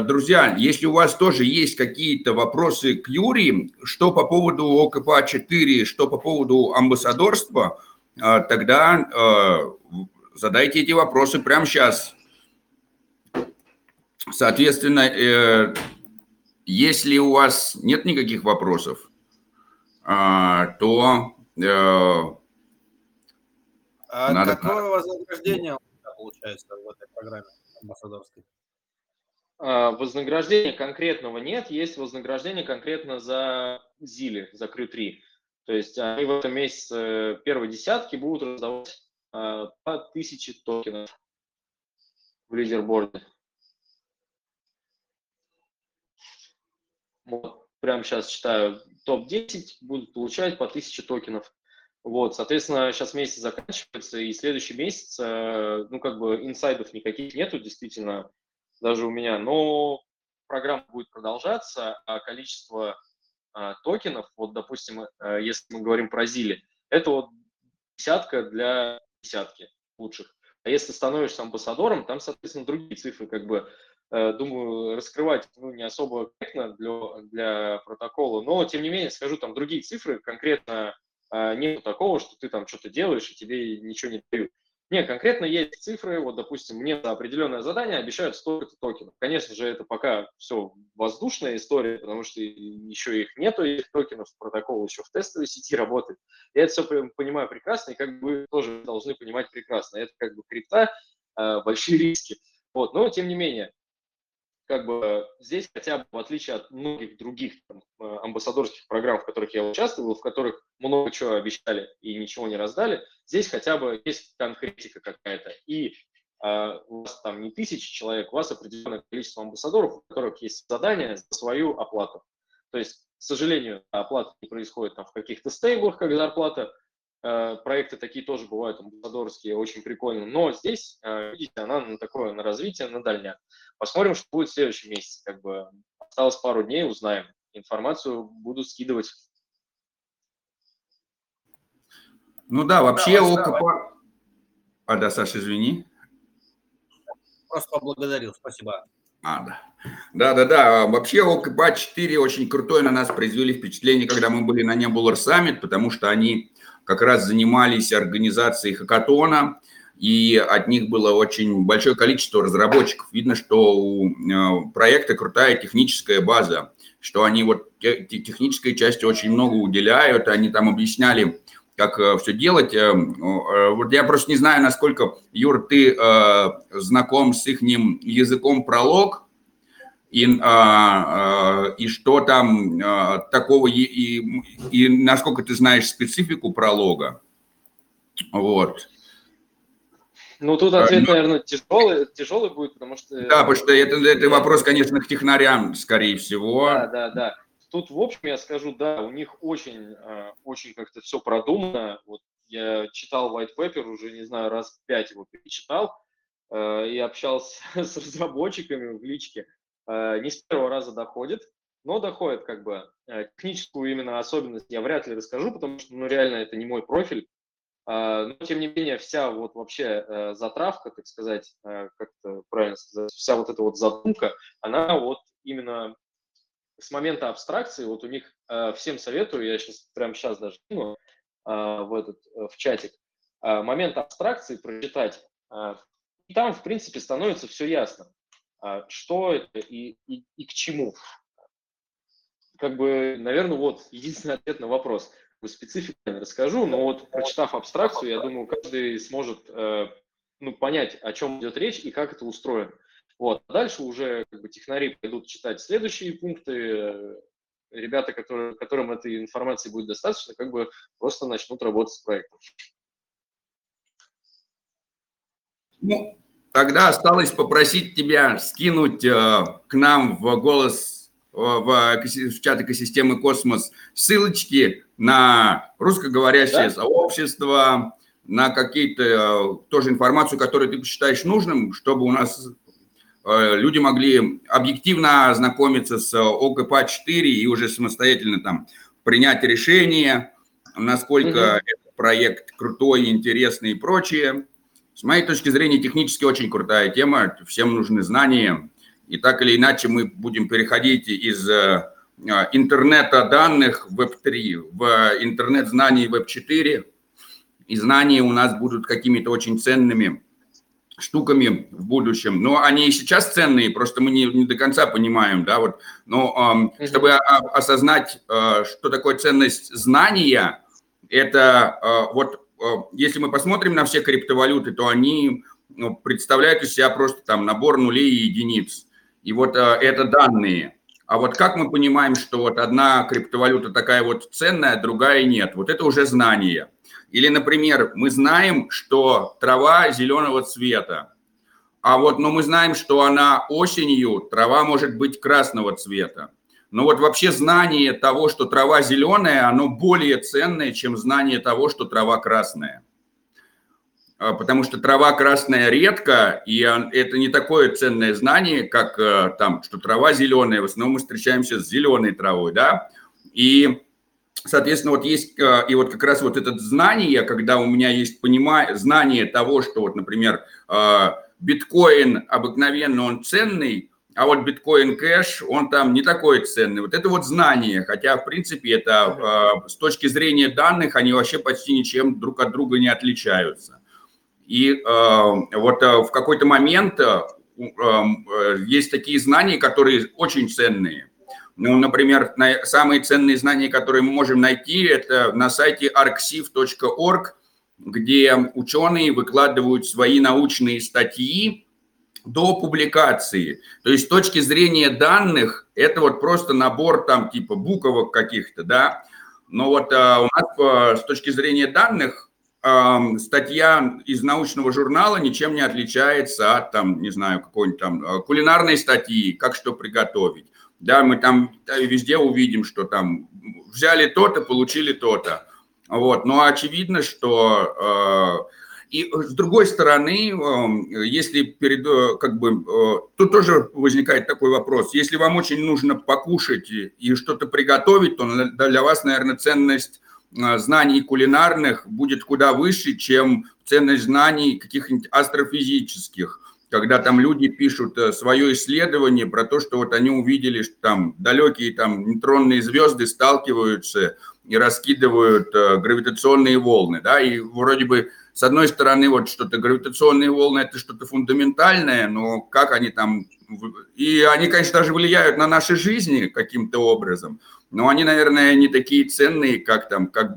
S1: Друзья, если у вас тоже есть какие-то вопросы к Юрии, что по поводу ОКП-4, что по поводу амбассадорства, а, тогда а, задайте эти вопросы прямо сейчас. Соответственно, э, если у вас нет никаких вопросов, а, то э,
S4: Надо... какое вознаграждение получается в этой программе амбассадорской?
S2: А, вознаграждения конкретного нет, есть вознаграждение конкретно за ЗИЛи, за Крю-3. То есть они в этом месяце первой десятки будут раздавать а, по тысяче токенов в лидерборде. Вот, прямо сейчас читаю, топ-10 будут получать по 1000 токенов. Вот, соответственно, сейчас месяц заканчивается, и следующий месяц, э, ну, как бы инсайдов никаких нету, действительно, даже у меня, но программа будет продолжаться, а количество а, токенов, вот, допустим, а, если мы говорим про Зили, это вот десятка для десятки лучших. А если становишься амбассадором, там, соответственно, другие цифры, как бы, э, думаю, раскрывать ну, не особо корректно для, для протокола, но, тем не менее, скажу, там другие цифры, конкретно нет такого, что ты там что-то делаешь, и тебе ничего не дают. Не, конкретно есть цифры, вот, допустим, мне за определенное задание обещают столько-то токенов. Конечно же, это пока все воздушная история, потому что еще их нету, этих токенов, протокол еще в тестовой сети работает. Я это все понимаю прекрасно, и как бы вы тоже должны понимать прекрасно. Это как бы крипта, э, большие риски. Вот, но тем не менее, как бы здесь хотя бы в отличие от многих других там, э, амбассадорских программ, в которых я участвовал, в которых много чего обещали и ничего не раздали, здесь хотя бы есть конкретика какая-то. И э, у вас там не тысячи человек, у вас определенное количество амбассадоров, у которых есть задание за свою оплату. То есть, к сожалению, оплата не происходит там в каких-то стейблах, как зарплата, проекты такие тоже бывают амбассадорские, очень прикольно. Но здесь, э, видите, она на такое, на развитие, на дальняк. Посмотрим, что будет в следующем месяце. Как бы осталось пару дней, узнаем. Информацию буду скидывать.
S1: Ну да, вообще да, ОКП... А, да, Саша, извини.
S4: Просто поблагодарил, спасибо.
S1: А, да. Да, да, да. Вообще ОКП-4 очень крутой на нас произвели впечатление, когда мы были на Nebular Summit, потому что они как раз занимались организацией хакатона, и от них было очень большое количество разработчиков. Видно, что у э, проекта крутая техническая база, что они вот технической части очень много уделяют, они там объясняли, как э, все делать. Э, вот я просто не знаю, насколько, Юр, ты знаком с их языком пролог, и, а, а, и что там а, такого, и, и, и насколько ты знаешь специфику пролога. Вот.
S2: Ну, тут ответ, ну, наверное, тяжелый, тяжелый будет, потому что...
S1: Да, потому что это, это вопрос, конечно, к технарям, скорее всего.
S2: Да, да, да. Тут, в общем, я скажу, да, у них очень, очень как-то все продумано. Вот я читал white paper, уже, не знаю, раз пять его перечитал, и общался с разработчиками в личке. Э, не с первого раза доходит, но доходит как бы. Э, техническую именно особенность я вряд ли расскажу, потому что, ну, реально это не мой профиль. Э, но, тем не менее, вся вот вообще затравка, так сказать, как это правильно сказать, вся вот эта вот задумка, она вот именно с момента абстракции, вот у них всем советую, я сейчас прямо сейчас даже кину в этот, в чатик, момент абстракции прочитать, и там, в принципе, становится все ясно. А что это и, и, и к чему. Как бы, наверное, вот единственный ответ на вопрос. Специфику я расскажу, но вот прочитав абстракцию, я думаю, каждый сможет э, ну, понять, о чем идет речь и как это устроено. Вот. А дальше уже как бы, технари пойдут читать следующие пункты. Ребята, которые, которым этой информации будет достаточно, как бы просто начнут работать с проектом.
S1: Ну, Тогда осталось попросить тебя скинуть э, к нам в голос, в, в, в чат экосистемы Космос ссылочки на русскоговорящее да? сообщество, на какие-то э, тоже информацию, которую ты посчитаешь нужным, чтобы у нас э, люди могли объективно ознакомиться с ОКП-4 и уже самостоятельно там принять решение, насколько угу. этот проект крутой, интересный и прочее. С моей точки зрения, технически очень крутая тема, всем нужны знания. И так или иначе мы будем переходить из э, интернета данных Web3 в интернет знаний Web4. И знания у нас будут какими-то очень ценными штуками в будущем. Но они и сейчас ценные, просто мы не, не до конца понимаем, да, вот. Но э, чтобы осознать, э, что такое ценность знания, это э, вот Э, если мы посмотрим на все криптовалюты, то они ну, представляют из себя просто там набор нулей и единиц. И вот э, это данные. А вот как мы понимаем, что вот одна криптовалюта такая вот ценная, другая нет? Вот это уже знание. Или, например, мы знаем, что трава зеленого цвета, а вот, но мы знаем, что она осенью, трава может быть красного цвета. Но вот вообще знание того, что трава зеленая, оно более ценное, чем знание того, что трава красная. А, потому что трава красная редко, и это не такое ценное знание, как э, там, что трава зеленая. В основном мы встречаемся с зеленой травой, да. И, соответственно, вот есть, э, и вот как раз вот это знание, когда у меня есть понимание, знание того, что вот, например, э, биткоин обыкновенно он ценный, а вот биткоин кэш, он там не такой ценный. Вот это вот знание, хотя, в принципе, это э, с точки зрения данных, они вообще почти ничем друг от друга не отличаются. И вот в какой-то момент есть такие знания, которые очень ценные. Ну, например, самые ценные знания, которые мы можем найти, это на сайте arxiv.org, где ученые выкладывают свои научные статьи до публикации. То есть с точки зрения данных, это вот просто набор там типа буквок каких-то, да. Но вот а, у нас а, с точки зрения данных а, статья из научного журнала ничем не отличается от там, не знаю, какой-нибудь там кулинарной статьи, как что приготовить. Да, мы там везде увидим, что там взяли то-то, получили то-то. Вот, но очевидно, что и с другой стороны, если перед, как бы, тут тоже возникает такой вопрос. Если вам очень нужно покушать и что-то приготовить, то для вас, наверное, ценность знаний кулинарных будет куда выше, чем ценность знаний каких-нибудь астрофизических когда там люди пишут э, свое исследование про то, что вот они увидели, что там далекие там нейтронные звезды сталкиваются и раскидывают э, гравитационные волны, да, и вроде бы с одной стороны вот что-то гравитационные волны это что-то фундаментальное, но как они там и они, конечно, даже влияют на наши жизни каким-то образом, но они, наверное, не такие ценные, как там, как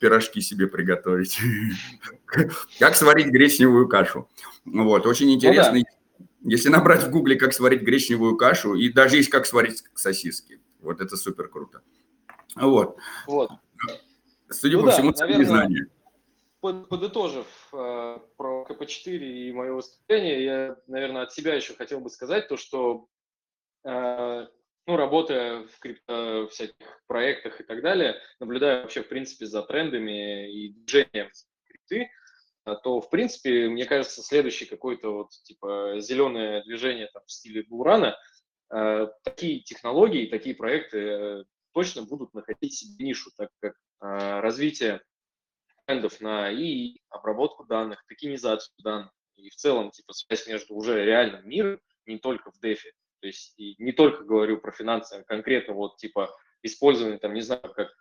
S1: пирожки себе приготовить, как сварить гречневую кашу. Вот, очень интересно. Ну, да. Если набрать в гугле, как сварить гречневую кашу, и даже есть как сварить сосиски. Вот это супер круто. Вот.
S2: Вот.
S1: Судя ну, по да, всему, наверное, знания.
S2: Подытожив э, про КП-4 и мое выступление, я, наверное, от себя еще хотел бы сказать то, что э, ну, работая в крипто всяких проектах и так далее, наблюдая вообще, в принципе, за трендами и движением крипты, то, в принципе, мне кажется, следующий какой-то вот, типа, зеленое движение там, в стиле Бурана, э, такие технологии, такие проекты э, точно будут находить себе нишу, так как э, развитие трендов на и обработку данных, токенизацию данных и в целом, типа, связь между уже реальным миром, не только в DeFi, то есть и не только говорю про финансы, а конкретно вот, типа, использование, там, не знаю, как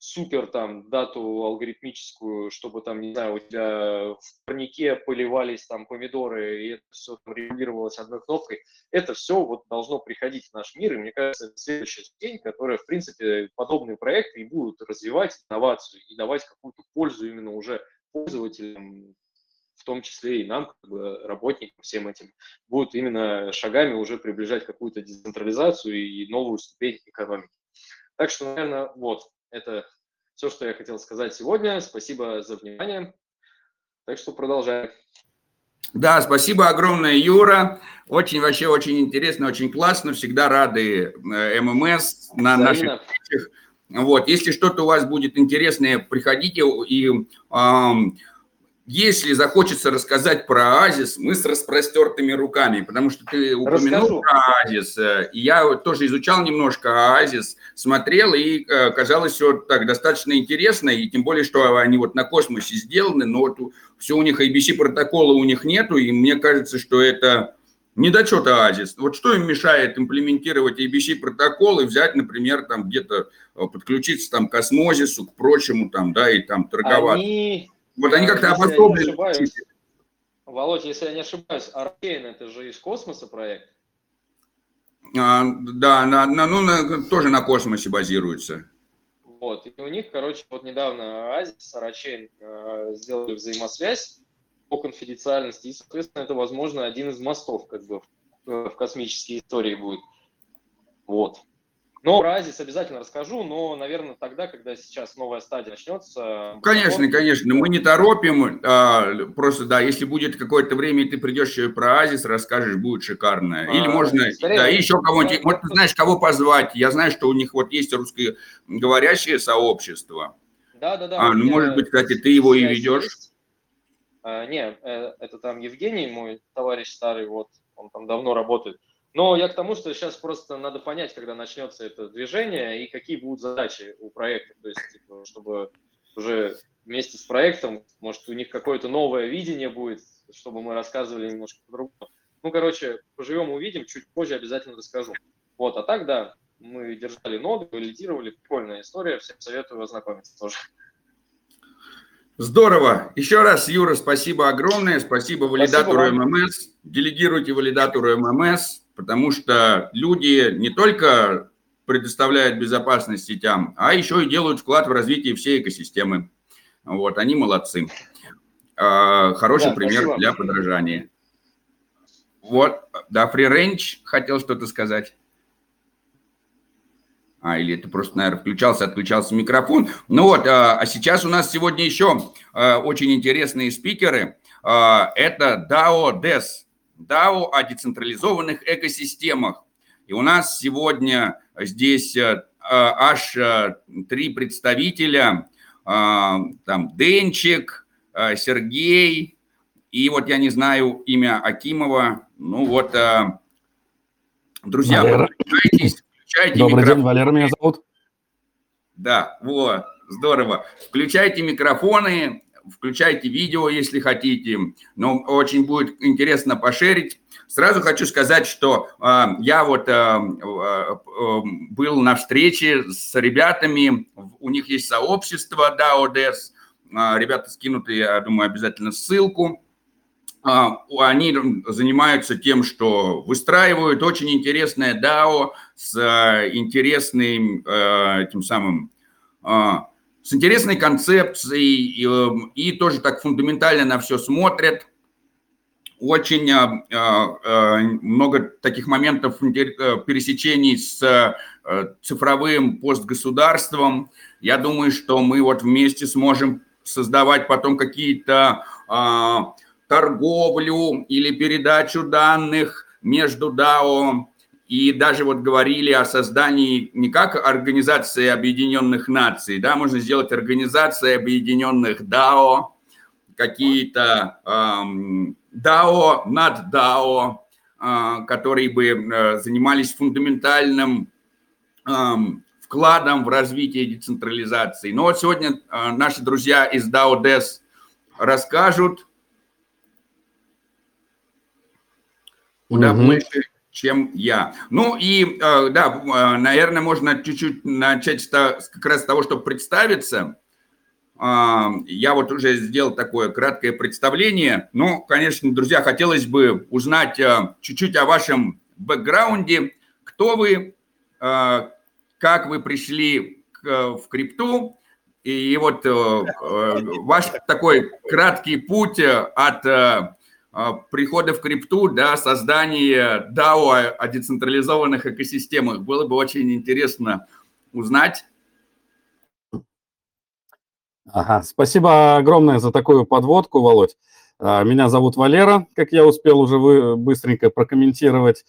S2: супер там дату алгоритмическую, чтобы там, не знаю, у тебя в парнике поливались там помидоры, и это все там регулировалось одной кнопкой, это все вот должно приходить в наш мир, и мне кажется, это следующая ступень, которая, в принципе, подобные проекты и будут развивать инновацию и давать какую-то пользу именно уже пользователям, в том числе и нам, как бы, работникам, всем этим, будут именно шагами уже приближать какую-то децентрализацию и новую ступень экономики. Так что, наверное, вот, это все, что я хотел сказать сегодня. Спасибо за внимание. Так что продолжаем.
S1: Да, спасибо огромное, Юра. Очень, вообще, очень интересно, очень классно. Всегда рады э, ММС на Взаимно. наших встречах. Вот, если что-то у вас будет интересное, приходите и если захочется рассказать про Оазис, мы с распростертыми руками, потому что ты упомянул Расскажу. про Оазис. Э, и я вот тоже изучал немножко Оазис, смотрел, и э, казалось все так достаточно интересно, и тем более, что они вот на космосе сделаны, но вот все у них ABC протокола у них нету, и мне кажется, что это недочет Оазис. Вот что им мешает имплементировать ABC протокол и взять, например, там где-то э, подключиться там к осмозису, к прочему там, да, и там торговать. Они вот они как-то обособлены.
S2: Володя, если я не ошибаюсь, Аркейн это же из космоса проект?
S1: А, да, на, на, ну, на, тоже на космосе базируется.
S2: Вот, и у них, короче, вот недавно Азис, Арачейн э, сделали взаимосвязь по конфиденциальности, и, соответственно, это, возможно, один из мостов как бы в, в космической истории будет. Вот. Но про Азис обязательно расскажу, но, наверное, тогда, когда сейчас новая стадия начнется.
S1: Конечно, вот... конечно, мы не торопим. А, просто, да, если будет какое-то время, и ты придешь про Азис, расскажешь, будет шикарно. Или а, можно, скорее, да, еще кого-нибудь, вот ты знаешь, кого позвать. Я знаю, что у них вот есть русскоговорящее сообщество.
S2: Да, да, да.
S1: А, ну, может быть, кстати, ты его и ведешь.
S2: А, не, э, это там Евгений, мой товарищ старый, вот, он там давно работает. Но я к тому, что сейчас просто надо понять, когда начнется это движение и какие будут задачи у проекта. То есть, типа, чтобы уже вместе с проектом, может, у них какое-то новое видение будет, чтобы мы рассказывали немножко по-другому. Ну, короче, поживем, увидим, чуть позже обязательно расскажу. Вот, а так, да, мы держали ноды, валидировали, прикольная история, всем советую ознакомиться тоже.
S1: Здорово. Еще раз, Юра, спасибо огромное. Спасибо валидатору
S2: Спасибо.
S1: ММС. Делегируйте валидатору ММС, потому что люди не только предоставляют безопасность сетям, а еще и делают вклад в развитие всей экосистемы. Вот, они молодцы. А, Хороший
S2: Да,
S1: пример
S2: спасибо.
S1: для подражания. Вот, да, Free Range хотел что-то сказать. А, или это просто, наверное, включался, отключался микрофон. Ну вот, а а сейчас у нас сегодня еще а, очень интересные спикеры. Это DAO DES, DAO о децентрализованных экосистемах. И у нас сегодня здесь а, аж а, три представителя. А, Там Денчик, Сергей и вот я не знаю имя Акимова. Ну вот, друзья,
S5: Валера.
S1: включайтесь, включайте
S5: Добрый
S1: микрофон.
S5: день, Валера меня зовут.
S1: Да, вот, здорово. Включайте микрофоны, включайте видео, если хотите. Но очень будет интересно пошерить. Сразу хочу сказать, что э, я вот э, э, э, был на встрече с ребятами, у них есть сообщество DAO-DES. Э, ребята скинут, я думаю, обязательно ссылку. А, Они занимаются тем, что выстраивают очень интересное DAO с э, интересным э, тем самым а, с интересной концепцией и, э, и тоже так фундаментально на все смотрят. Очень а, а, а, много таких моментов э, пересечений с э, цифровым постгосударством. Я думаю, что мы вот вместе сможем создавать потом какие-то а, торговлю или передачу данных между DAO. И даже вот говорили о создании не как Организации Объединенных Наций, да, можно сделать Организация Объединенных DAO, какие-то эм, DAO над DAO, э, которые бы э, занимались фундаментальным эм, вкладом в развитие децентрализации. Но вот сегодня э, наши друзья из DAO DES расскажут куда
S5: Мгм.
S1: больше, чем я. Ну и, э, да, э, наверное, можно чуть-чуть начать как раз с того, чтобы представиться. А, Я вот уже сделал такое краткое представление. Ну, конечно, друзья, хотелось бы узнать э, чуть-чуть о вашем бэкграунде. Кто вы, как вы пришли в крипту, и вот ваш такой краткий путь от прихода в крипту до создания DAO о- децентрализованных экосистемах. Было бы очень интересно узнать.
S5: Ага, спасибо огромное за такую подводку, Володь. А, Меня зовут Валера, как я успел уже вы быстренько прокомментировать.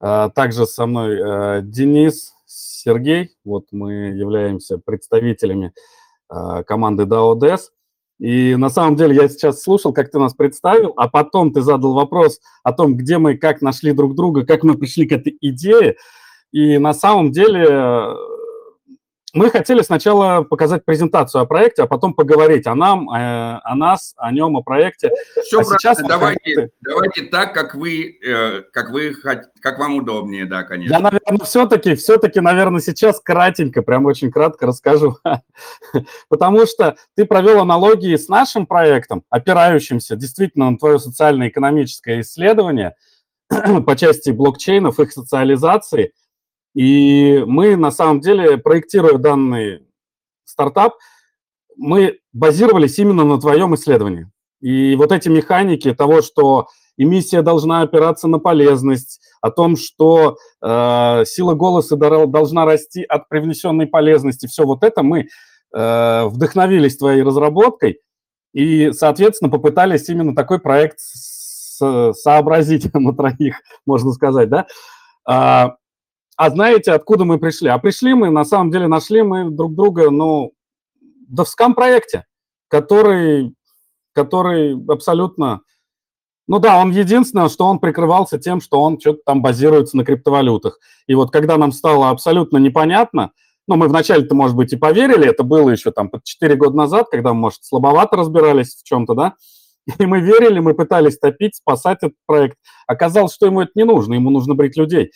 S5: А, Также со мной э, Денис, Сергей. Вот мы являемся представителями а, команды DAO-DES. И на самом деле я сейчас слушал, как ты нас представил, а потом ты задал вопрос о том, где мы, как нашли друг друга, как мы пришли к этой идее. И на самом деле э, мы хотели сначала показать презентацию о проекте, а потом поговорить о нам, э, о нас, о нем, о проекте.
S1: Все
S5: А сейчас
S1: правильно. давайте,
S5: как
S1: давайте так, как вы, э, как вы, как вам удобнее, да, конечно.
S5: Я, наверное, все-таки, все-таки, наверное, сейчас кратенько, прям очень кратко расскажу. Потому что ты провел аналогии с нашим проектом, опирающимся действительно на твое социально-экономическое исследование по части блокчейнов, их социализации. И мы, на самом деле, проектируя данный стартап, мы базировались именно на твоем исследовании. И вот эти механики того, что эмиссия должна опираться на полезность, о том, что э, сила голоса должна расти от привнесенной полезности, все вот это мы э, вдохновились твоей разработкой и, соответственно, попытались именно такой проект сообразить на троих, можно сказать, да. А, знаете, откуда мы пришли? А пришли мы, на самом деле, нашли мы друг друга, ну, в Довском проекте, который, который абсолютно... Ну да, он единственное, что он прикрывался тем, что он что-то там базируется на криптовалютах. И вот когда нам стало абсолютно непонятно, ну, мы вначале-то, может быть, и поверили, это было еще там под 4 года назад, когда мы, может, слабовато разбирались в чем-то, да, и мы верили, мы пытались топить, спасать этот проект. Оказалось, что ему это не нужно, ему нужно брить людей.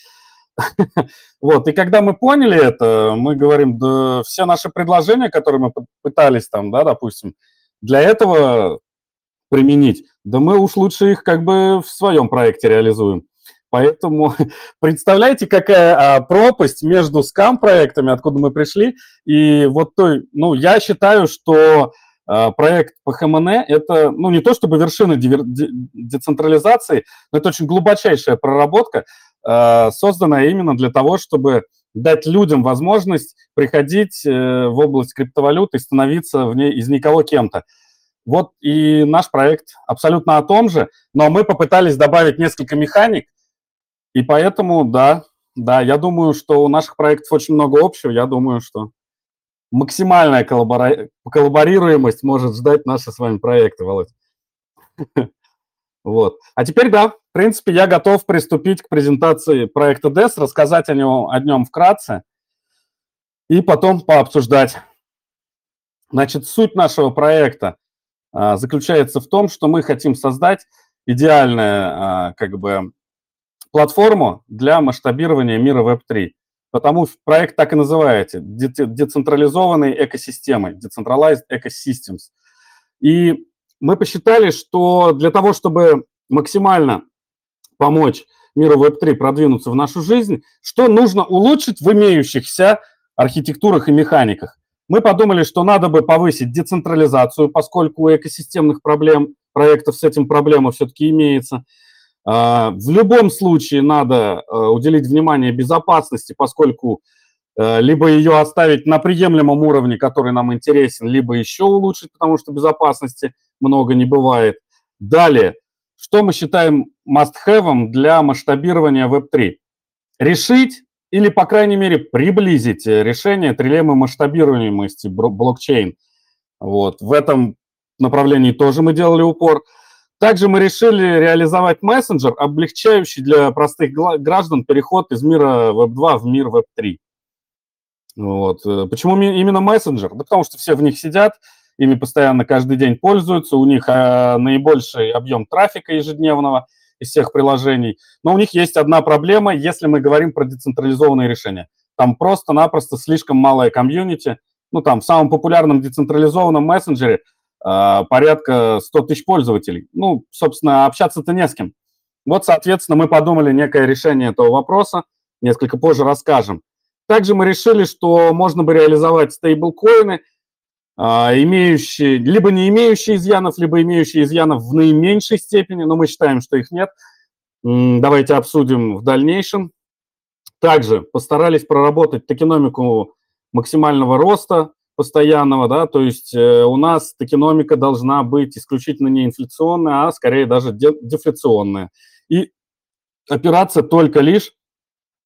S5: Вот, и когда мы поняли это, мы говорим, да все наши предложения, которые мы пытались там, да, допустим, для этого применить, да мы уж лучше их как бы в своем проекте реализуем. Поэтому представляете, какая а, пропасть между скам-проектами, откуда мы пришли, и вот той, ну, я считаю, что а, проект по ХМН – это, ну, не то чтобы вершина дивер, де, децентрализации, но это очень глубочайшая проработка, созданная именно для того, чтобы дать людям возможность приходить э, в область криптовалют и становиться в ней из никого кем-то. Вот и наш проект абсолютно о том же, но мы попытались добавить несколько механик, и поэтому, да, да, я думаю, что у наших проектов очень много общего. Я думаю, что максимальная коллабора... коллаборируемость может ждать наши с вами проекты, Володь. Вот. А теперь, да, в принципе, я готов приступить к презентации проекта DES, рассказать о нем, о нем вкратце и потом пообсуждать. Значит, суть нашего проекта а, заключается в том, что мы хотим создать идеальное, а, как бы, платформу для масштабирования мира Web3. Потому проект так и называется – децентрализованные экосистемы, Decentralized Ecosystems. И мы посчитали, что для того, чтобы максимально помочь миру Web3 продвинуться в нашу жизнь, что нужно улучшить в имеющихся архитектурах и механиках. Мы подумали, что надо бы повысить децентрализацию, поскольку у экосистемных проблем, проектов с этим проблема все-таки имеется – а, в любом случае надо э, уделить внимание безопасности, поскольку э, либо ее оставить на приемлемом уровне, который нам интересен, либо еще улучшить, потому что безопасности много не бывает. Далее, что мы считаем must-have для масштабирования Web3? Решить или, по крайней мере, приблизить решение трилеммы масштабируемости блокчейн. Вот. В этом направлении тоже мы делали упор – также мы решили реализовать мессенджер, облегчающий для простых граждан переход из мира Web2 в мир Web3. Вот. Э, почему именно мессенджер? Да потому что все в них сидят, ими постоянно каждый день пользуются, у них а, наибольший объем трафика ежедневного из всех приложений. Но у них есть одна проблема, если мы говорим про децентрализованные решения. Там просто-напросто слишком малая комьюнити. Ну, там в самом популярном децентрализованном мессенджере – а, порядка 100 тысяч пользователей. Ну, собственно, общаться-то не с кем. Вот, соответственно, мы подумали некое решение этого вопроса, несколько позже расскажем. Также мы решили, что можно бы реализовать стейблкоины, имеющие, либо не имеющие изъянов, либо имеющие изъянов в наименьшей степени, но мы считаем, что их нет. Давайте обсудим в дальнейшем. Также постарались проработать токеномику максимального роста, постоянного, да, то есть э, у нас токеномика должна быть исключительно не инфляционная, а скорее даже дефляционная. И опираться только лишь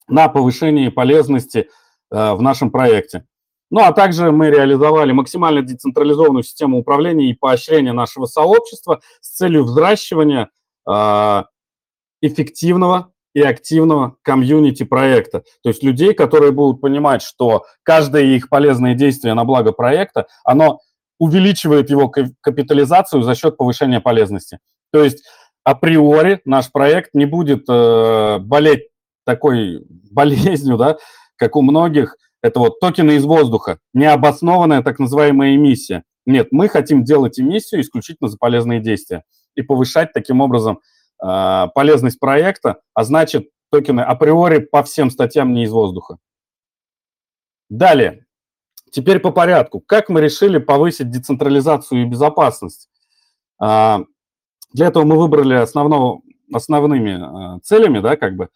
S5: на повышение полезности э, в нашем проекте. Ну, а также мы реализовали максимально децентрализованную систему управления и поощрения нашего сообщества с целью взращивания э, эффективного и активного комьюнити проекта. То есть людей, которые будут понимать, что каждое их полезное действие на благо проекта, оно увеличивает его капитализацию за счет повышения полезности. То есть априори наш проект не будет э, болеть такой болезнью, да, как у многих, это вот токены из воздуха, необоснованная так называемая эмиссия. Нет, мы хотим делать эмиссию исключительно за полезные действия и повышать таким образом а, полезность проекта, а значит, токены априори по всем статьям не из воздуха. Далее. Теперь по порядку. Как мы решили повысить децентрализацию и безопасность? А, для этого мы выбрали основного, основными а, целями, да, как бы,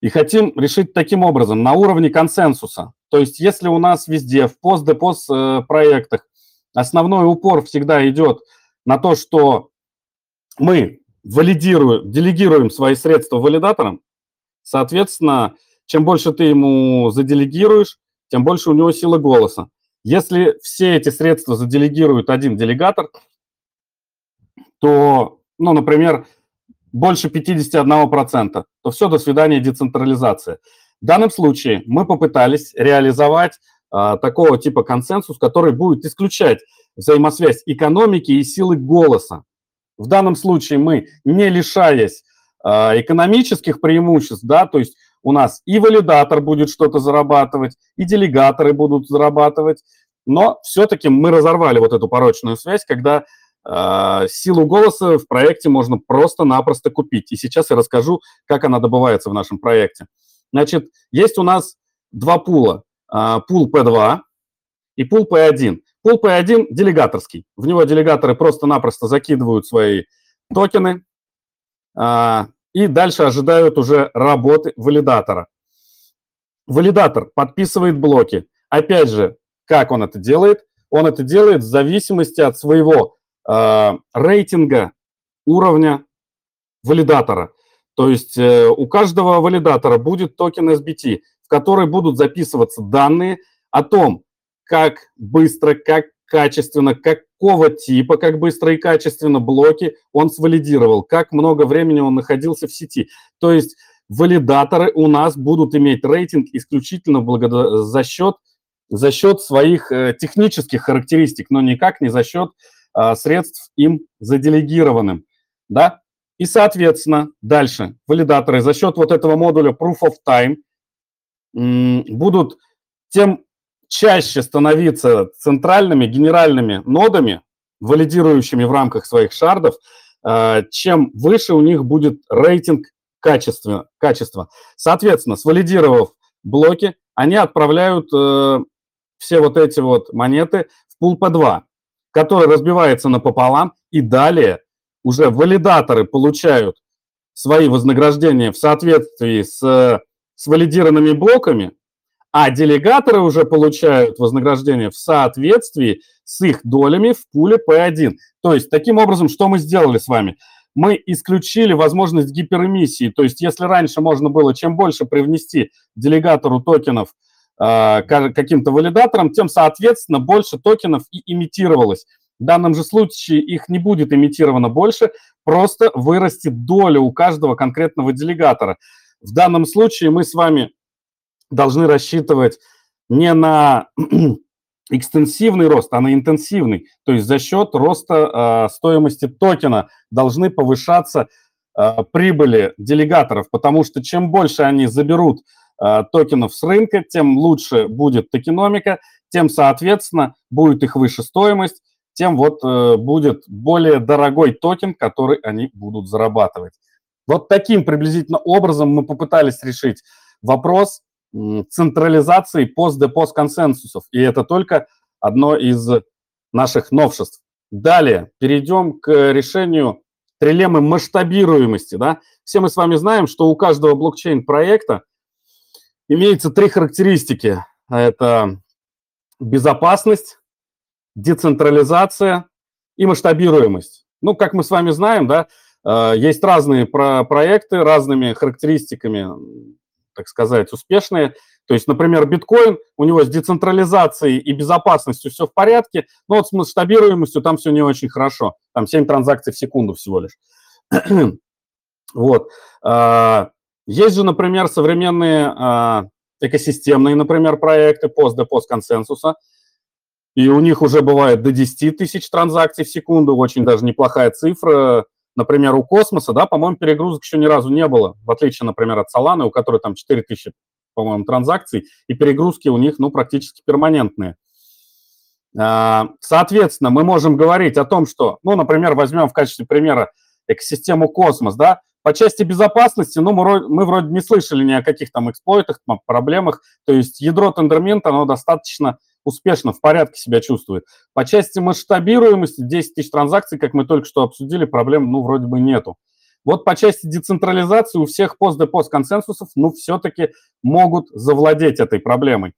S5: и хотим решить таким образом, на уровне консенсуса. То есть если у нас везде, в пост-депоз э, проектах, основной упор всегда идет на то, что мы валидируем, делегируем свои средства валидаторам, соответственно, чем больше ты ему заделегируешь, тем больше у него силы голоса. Если все эти средства заделегирует один делегатор, то, ну, например, больше 51%, то все, до свидания, децентрализация. В данном случае мы попытались реализовать а, такого типа консенсус, который будет исключать взаимосвязь экономики и силы голоса. В данном случае мы, не лишаясь э, экономических преимуществ, да, то есть у нас и валидатор будет что-то зарабатывать, и делегаторы будут зарабатывать, но все-таки мы разорвали вот эту порочную связь, когда силу голоса в проекте можно просто-напросто купить. И сейчас я расскажу, как она добывается в нашем проекте. Значит, есть у нас два пула. Э, пул P2 и пул P1. Пул P1 делегаторский. В него делегаторы просто-напросто закидывают свои токены э, и дальше ожидают уже работы валидатора. Валидатор подписывает блоки. Опять же, как он это делает? Он это делает в зависимости от своего э, рейтинга уровня валидатора. То есть э, у каждого валидатора будет токен SBT, в который будут записываться данные о том, как быстро, как качественно, какого типа, как быстро и качественно блоки он свалидировал, как много времени он находился в сети. То есть валидаторы у нас будут иметь рейтинг исключительно благодаря, за счет за счет своих э, технических характеристик, но никак не за счет средств им заделегированным, да. И, соответственно, дальше валидаторы за счет вот этого модуля Proof of Time будут тем чаще становиться центральными генеральными нодами, валидирующими в рамках своих шардов, э, чем выше у них будет рейтинг качества. качества. Соответственно, свалидировав блоки, они отправляют э, все вот эти вот монеты в пул P2, который разбивается напополам, и далее уже валидаторы получают свои вознаграждения в соответствии с, с валидированными блоками, а делегаторы уже получают вознаграждение в соответствии с их долями в пуле P1. То есть, таким образом, что мы сделали с вами? Мы исключили возможность гиперэмиссии. То есть, если раньше можно было чем больше привнести делегатору токенов каким-то валидатором, тем, соответственно, больше токенов и имитировалось. В данном же случае их не будет имитировано больше, просто вырастет доля у каждого конкретного делегатора. В данном случае мы с вами должны рассчитывать не на экстенсивный рост, а на интенсивный. То есть за счет роста э, стоимости токена должны повышаться э, прибыли делегаторов, потому что чем больше они заберут токенов с рынка, тем лучше будет токеномика, тем, соответственно, будет их выше стоимость, тем вот э, будет более дорогой токен, который они будут зарабатывать. Вот таким приблизительно образом мы попытались решить вопрос централизации пост-депост консенсусов. И это только одно из наших новшеств. Далее перейдем к решению трилеммы масштабируемости. Да? Все мы с вами знаем, что у каждого блокчейн-проекта имеется три характеристики. Это безопасность, децентрализация и масштабируемость. Ну, как мы с вами знаем, да, э, есть разные про проекты разными характеристиками так сказать, успешные. То есть, например, биткоин, у него с децентрализацией и безопасностью все в порядке, но вот с масштабируемостью там все не очень хорошо. Там 7 транзакций в секунду всего лишь. вот. Есть же, например, современные а, экосистемные, например, проекты пост-депост консенсуса, и у них уже бывает до 10 тысяч транзакций в секунду, очень даже неплохая цифра. Например, у космоса, да, по-моему, перегрузок еще ни разу не было, в отличие, например, от Solana, у которой там 4000, по-моему, транзакций, и перегрузки у них, ну, практически перманентные. А, соответственно, мы можем говорить о том, что, ну, например, возьмем в качестве примера экосистему космос, да, по части безопасности, ну, мы, мы вроде не слышали ни о каких там эксплойтах, там, проблемах, то есть ядро тендермента, оно достаточно успешно, в порядке себя чувствует. По части масштабируемости 10 тысяч транзакций, как мы только что обсудили, проблем, ну, вроде бы нету. Вот по части децентрализации у всех пост-депост консенсусов, ну, все-таки могут завладеть этой проблемой.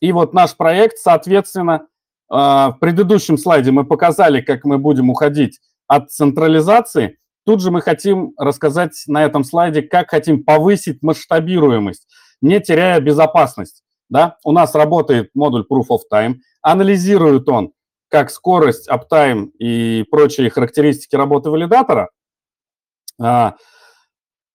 S5: И вот наш проект, соответственно, а, в предыдущем слайде мы показали, как мы будем уходить от централизации. Тут же мы хотим рассказать на этом слайде, как хотим повысить масштабируемость, не теряя безопасность да, у нас работает модуль Proof of Time, анализирует он как скорость, uptime и прочие характеристики работы валидатора. А,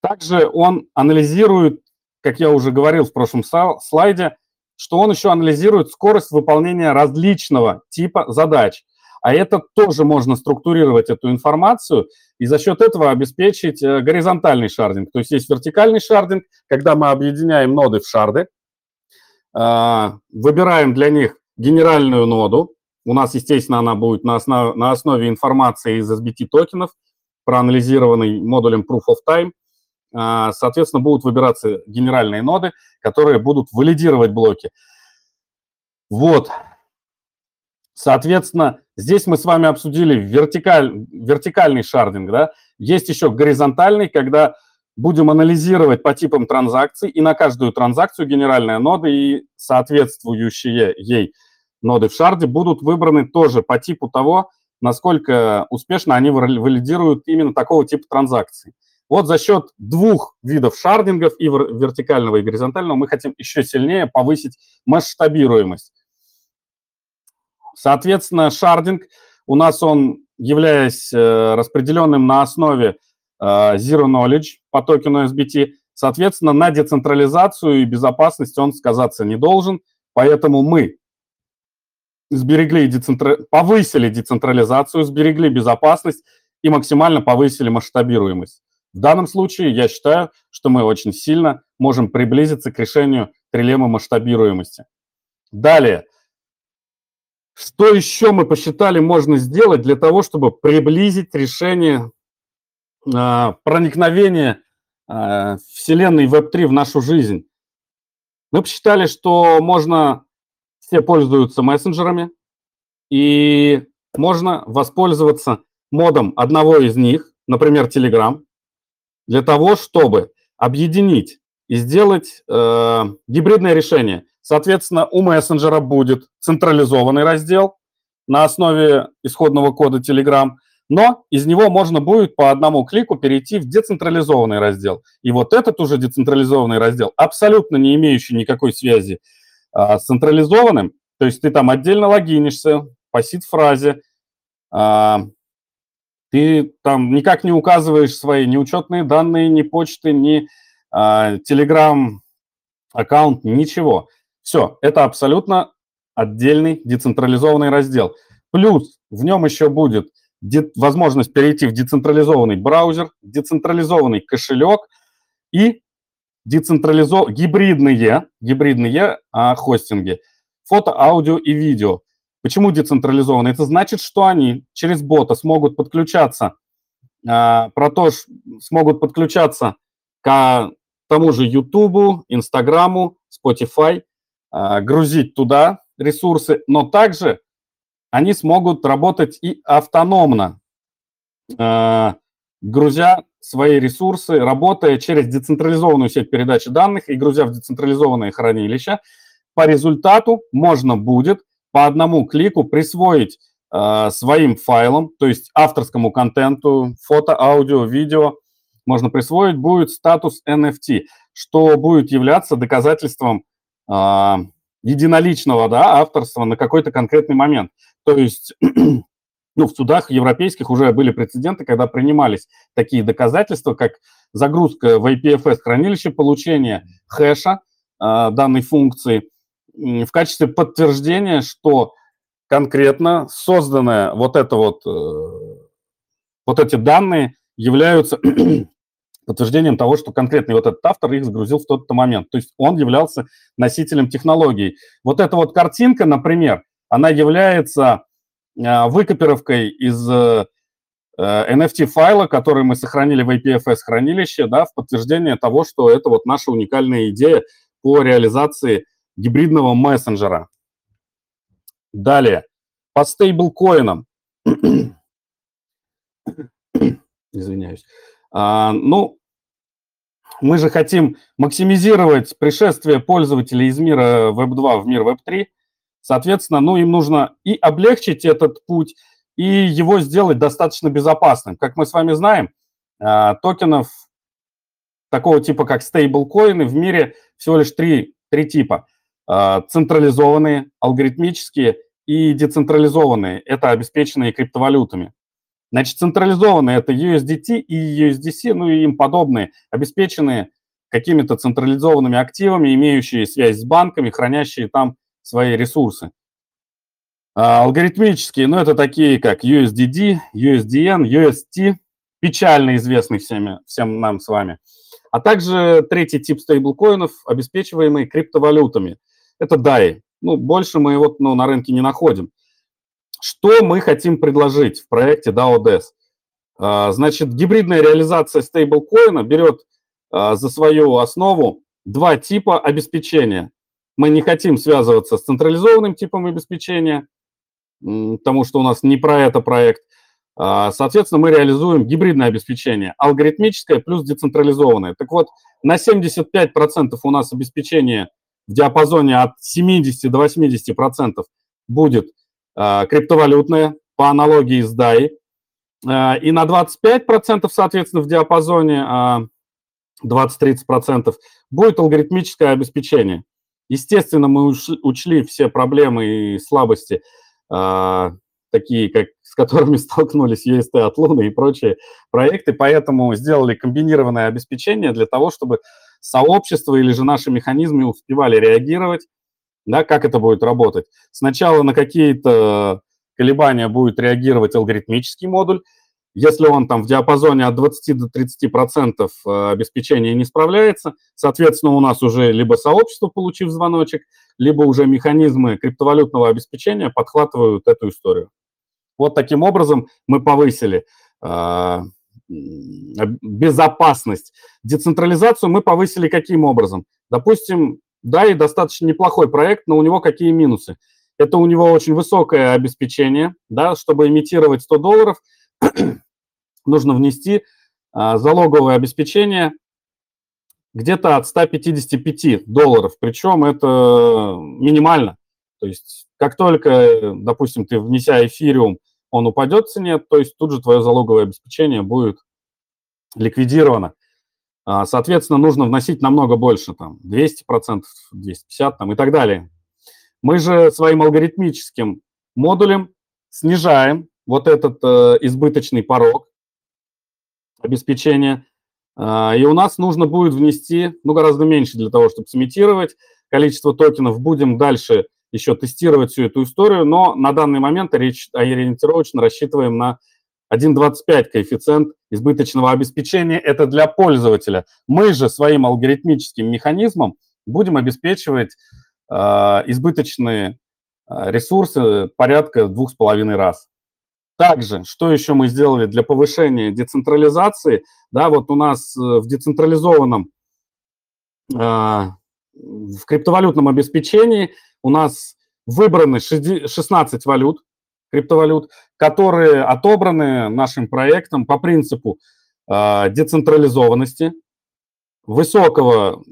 S5: также он анализирует, как я уже говорил в прошлом слайде, что он еще анализирует скорость выполнения различного типа задач. А это тоже можно структурировать эту информацию и за счет этого обеспечить э, горизонтальный шардинг. То есть есть вертикальный шардинг, когда мы объединяем ноды в шарды, а, выбираем для них генеральную ноду. У нас, естественно, она будет на основе, на основе информации из SBT токенов, проанализированной модулем Proof of Time. А, Соответственно, будут выбираться генеральные ноды, которые будут валидировать блоки. Вот. Соответственно, здесь мы с вами обсудили вертикаль, вертикальный шардинг, да. Есть еще горизонтальный, когда будем анализировать по типам транзакций, и на каждую транзакцию генеральная нода и соответствующие ей ноды в шарде будут выбраны тоже по типу того, насколько успешно они валидируют именно такого типа транзакций. Вот за счет двух видов шардингов, и вертикального, и горизонтального, мы хотим еще сильнее повысить масштабируемость. Соответственно, шардинг у нас он, являясь э, распределенным на основе э, Zero Knowledge по токену SBT, соответственно, на децентрализацию и безопасность он сказаться не должен, поэтому мы сберегли децентра... повысили децентрализацию, сберегли безопасность и максимально повысили масштабируемость. В данном случае я считаю, что мы очень сильно можем приблизиться к решению трилеммы масштабируемости. Далее. Что еще мы посчитали можно сделать для того, чтобы приблизить решение э, проникновения э, Вселенной Web3 в нашу жизнь? Мы посчитали, что можно, все пользуются мессенджерами, и можно воспользоваться модом одного из них, например, Telegram, для того, чтобы объединить и сделать э, гибридное решение. Соответственно, у мессенджера будет централизованный раздел на основе исходного кода Telegram, но из него можно будет по одному клику перейти в децентрализованный раздел. И вот этот уже децентрализованный раздел, абсолютно не имеющий никакой связи а, с централизованным, то есть ты там отдельно логинишься по сид-фразе, а, ты там никак не указываешь свои ни учетные данные, ни почты, ни а, Telegram аккаунт, ничего. Все, это абсолютно отдельный децентрализованный раздел. Плюс в нем еще будет возможность перейти в децентрализованный браузер, децентрализованный кошелек и децентрализов... гибридные, гибридные а, хостинги, фото, аудио и видео. Почему децентрализованно? Это значит, что они через бота смогут подключаться, э, про то, смогут подключаться к тому же YouTube, Инстаграму, Spotify, грузить туда ресурсы, но также они смогут работать и автономно, э, грузя свои ресурсы, работая через децентрализованную сеть передачи данных и грузя в децентрализованные хранилища. По результату можно будет по одному клику присвоить э, своим файлам, то есть авторскому контенту, фото, аудио, видео, можно присвоить будет статус NFT, что будет являться доказательством единоличного да, авторства на какой-то конкретный момент. То есть ну, в судах европейских уже были прецеденты, когда принимались такие доказательства, как загрузка в IPFS хранилище, получение хэша э, данной функции – в качестве подтверждения, что конкретно созданное вот это вот, э, вот эти данные являются подтверждением того, что конкретный вот этот автор их загрузил в тот-то момент. То есть он являлся носителем технологий. Вот эта вот картинка, например, она является э, выкопировкой из NFT-файла, э, который мы сохранили в IPFS-хранилище, да, в подтверждение того, что это вот наша уникальная идея по реализации гибридного мессенджера. Далее, по стейблкоинам. Извиняюсь. А, ну, мы же хотим максимизировать пришествие пользователей из мира Web2 в мир Web3. Соответственно, ну, им нужно и облегчить этот путь, и его сделать достаточно безопасным. Как мы с вами знаем, а, токенов такого типа, как стейблкоины, в мире всего лишь три, три типа. А, централизованные, алгоритмические и децентрализованные. Это обеспеченные криптовалютами. Значит, централизованные – это USDT и USDC, ну и им подобные, обеспеченные какими-то централизованными активами, имеющие связь с банками, хранящие там свои ресурсы. А алгоритмические, ну это такие как USDD, USDN, UST, печально известный всеми, всем нам с вами. А также третий тип стейблкоинов, обеспечиваемые криптовалютами – это DAI. ну, больше мы вот ну, на рынке не находим. Что мы хотим предложить в проекте DAO-DES? А, значит, гибридная реализация стейблкоина берет а, за свою основу два типа обеспечения. Мы не хотим связываться с централизованным типом обеспечения, потому что у нас не про это проект. А, соответственно, мы реализуем гибридное обеспечение, алгоритмическое плюс децентрализованное. Так вот, на 75% у нас обеспечение в диапазоне от 70 до 80% будет а, криптовалютное, по аналогии с DAI. А, и на 25%, соответственно, в диапазоне 20-30% будет алгоритмическое обеспечение. Естественно, мы учли все проблемы и слабости, такие как с которыми столкнулись UST от Луны и прочие проекты, поэтому сделали комбинированное обеспечение для того, чтобы сообщество или же наши механизмы успевали реагировать, да, как это будет работать. Сначала на какие-то колебания будет реагировать алгоритмический модуль, если он там в диапазоне от 20 до 30 процентов э, обеспечения не справляется, соответственно, у нас уже либо сообщество, получив звоночек, либо уже механизмы криптовалютного обеспечения подхватывают эту историю. Вот таким образом мы повысили э, безопасность. Децентрализацию мы повысили каким образом? Допустим, да, и достаточно неплохой проект, но у него какие минусы? Это у него очень высокое обеспечение, да, чтобы имитировать 100 долларов, нужно внести э, залоговое обеспечение где-то от 155 долларов, причем это минимально. То есть как только, допустим, ты внеся эфириум, он упадет в цене, то есть тут же твое залоговое обеспечение будет ликвидировано. А, соответственно, нужно вносить намного больше, там, 200%, 250% там, и так далее. Мы же своим алгоритмическим модулем снижаем вот этот э, избыточный порог обеспечения, э, и у нас нужно будет внести, ну, гораздо меньше для того, чтобы сымитировать количество токенов. Будем дальше еще тестировать всю эту историю, но на данный момент ориентировочно рассчитываем на 1,25 коэффициент избыточного обеспечения. Это для пользователя. Мы же своим алгоритмическим механизмом будем обеспечивать э, избыточные э, ресурсы порядка двух с половиной раз. Также, что еще мы сделали для повышения децентрализации? Да, вот у нас э, в децентрализованном, э, в криптовалютном обеспечении у нас выбраны 16 валют, криптовалют, которые отобраны нашим проектом по принципу э, децентрализованности, высокого,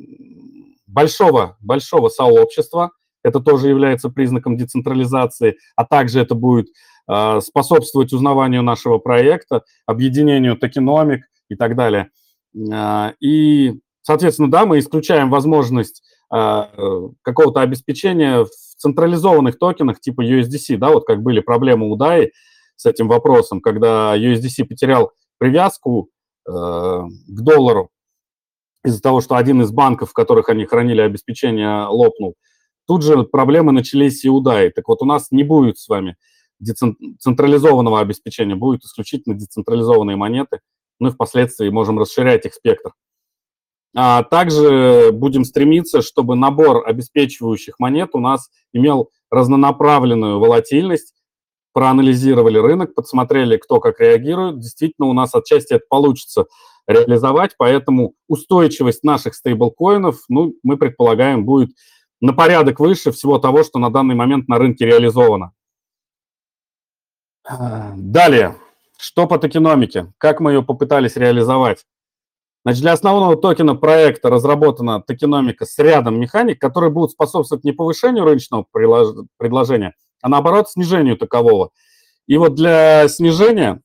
S5: большого, большого сообщества, это тоже является признаком децентрализации, а также это будет э, способствовать узнаванию нашего проекта, объединению токеномик и так далее. Э, и, соответственно, да, мы исключаем возможность какого-то обеспечения в централизованных токенах типа USDC, да, вот как были проблемы у DAI с этим вопросом, когда USDC потерял привязку э, к доллару из-за того, что один из банков, в которых они хранили обеспечение, лопнул. Тут же проблемы начались и у DAI. Так вот, у нас не будет с вами централизованного обеспечения, будет исключительно децентрализованные монеты, и впоследствии можем расширять их спектр. А также будем стремиться, чтобы набор обеспечивающих монет у нас имел разнонаправленную волатильность, проанализировали рынок, подсмотрели, кто как реагирует. Действительно, у нас отчасти это получится реализовать, поэтому устойчивость наших стейблкоинов, ну, мы предполагаем, будет на порядок выше всего того, что на данный момент на рынке реализовано. Далее, что по токеномике? Как мы ее попытались реализовать? Значит, для основного токена проекта разработана токеномика с рядом механик, которые будут способствовать не повышению рыночного предложения, а наоборот снижению такового. И вот для снижения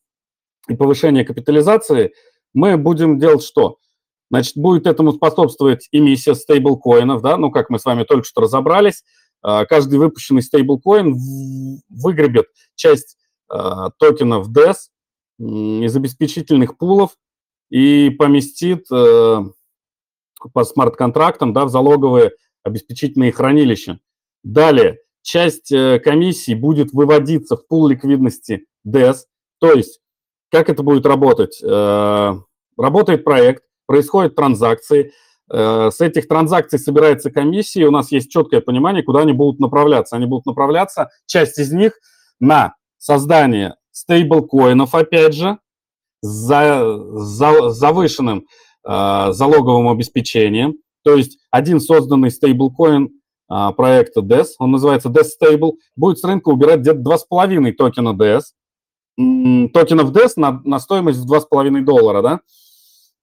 S5: и повышения капитализации мы будем делать что? Значит, будет этому способствовать эмиссия стейблкоинов, да, ну, как мы с вами только что разобрались. А, каждый выпущенный стейблкоин выгребет часть а, токенов DES из обеспечительных пулов, и поместит э, по смарт-контрактам да, в залоговые обеспечительные хранилища. Далее, часть э, комиссии будет выводиться в пул ликвидности DES, то есть как это будет работать? Э, работает проект, происходят транзакции, э, с этих транзакций собирается комиссия, и у нас есть четкое понимание, куда они будут направляться. Они будут направляться, часть из них, на создание стейблкоинов, опять же, за, за, завышенным э, залоговым обеспечением. То есть один созданный стейблкоин э, проекта DES, он называется DES Stable, будет с рынка убирать где-то 2,5 токена DES, токенов DES на, на стоимость в 2,5 доллара, да?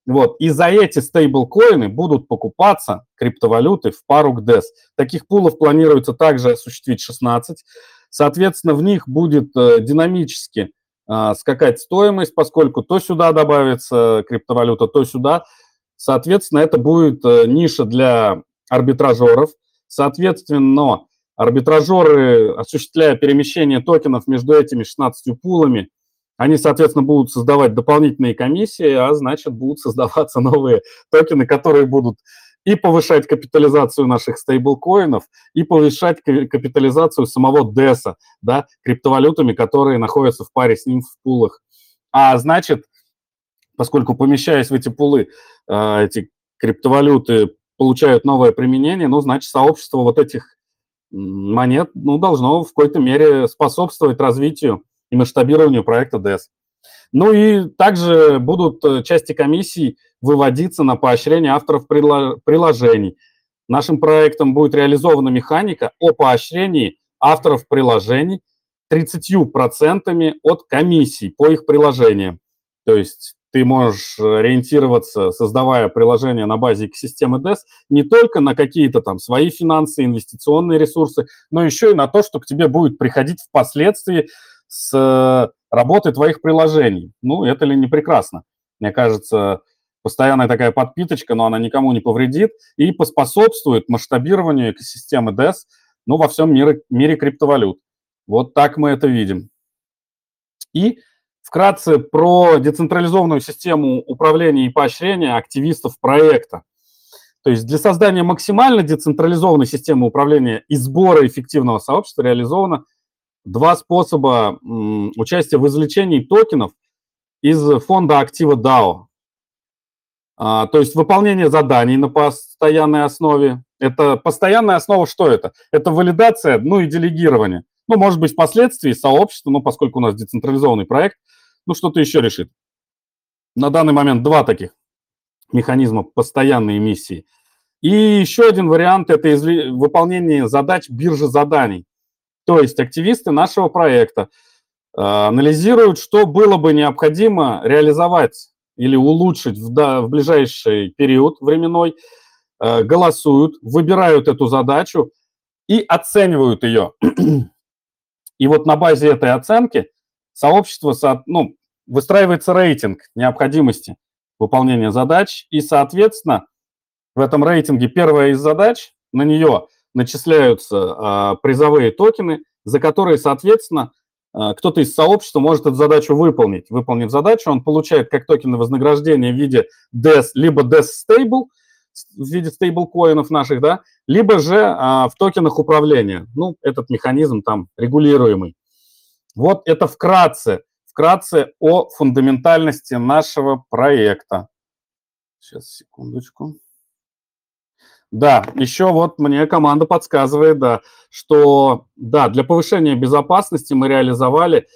S5: Вот. И за эти стейблкоины будут покупаться криптовалюты в пару к DES. Таких пулов планируется также осуществить 16. Соответственно, в них будет э, динамически скакать стоимость, поскольку то сюда добавится криптовалюта, то сюда. Соответственно, это будет э, ниша для арбитражеров. Соответственно, арбитражеры, осуществляя перемещение токенов между этими 16 пулами, они, соответственно, будут создавать дополнительные комиссии, а значит, будут создаваться новые токены, которые будут и повышать капитализацию наших стейблкоинов, и повышать капитализацию самого DES, да, криптовалютами, которые находятся в паре с ним в пулах. А значит, поскольку помещаясь в эти пулы, э, эти криптовалюты получают новое применение, ну, значит, сообщество вот этих монет, ну, должно в какой-то мере способствовать развитию и масштабированию проекта DES. Ну и также будут э, части комиссий выводиться на поощрение авторов приложений. Нашим проектом будет реализована механика о поощрении авторов приложений 30% от комиссий по их приложениям. То есть ты можешь ориентироваться, создавая приложение на базе экосистемы DES, не только на какие-то там свои финансы, инвестиционные ресурсы, но еще и на то, что к тебе будет приходить впоследствии с э, работы твоих приложений. Ну, это ли не прекрасно? Мне кажется, постоянная такая подпиточка, но она никому не повредит и поспособствует масштабированию экосистемы DES, ну, во всем мире, мире криптовалют. Вот так мы это видим. И вкратце про децентрализованную систему управления и поощрения активистов проекта. То есть для создания максимально децентрализованной системы управления и сбора эффективного сообщества реализовано два способа участия в извлечении токенов из фонда актива DAO. А, то есть выполнение заданий на постоянной основе. Это постоянная основа, что это? Это валидация, ну и делегирование. Ну, может быть, впоследствии сообщество, ну, поскольку у нас децентрализованный проект, ну, что-то еще решит. На данный момент два таких механизма постоянной эмиссии. И еще один вариант – это выполнение задач биржи заданий. То есть активисты нашего проекта э, анализируют, что было бы необходимо реализовать или улучшить в, да, в ближайший период временной, э, голосуют, выбирают эту задачу и оценивают ее. И вот на базе этой оценки сообщество ну, выстраивается рейтинг необходимости выполнения задач, и, соответственно, в этом рейтинге первая из задач, на нее начисляются э, призовые токены, за которые, соответственно, э, кто-то из сообщества может эту задачу выполнить. Выполнив задачу, он получает как токены вознаграждения в виде DES, либо DES Stable, в виде стейблкоинов наших, да, либо же э, в токенах управления. Ну, этот механизм там регулируемый. Вот это вкратце, вкратце о фундаментальности нашего проекта. Сейчас, секундочку. Да, еще вот мне команда подсказывает, да, что, да, для повышения безопасности мы реализовали,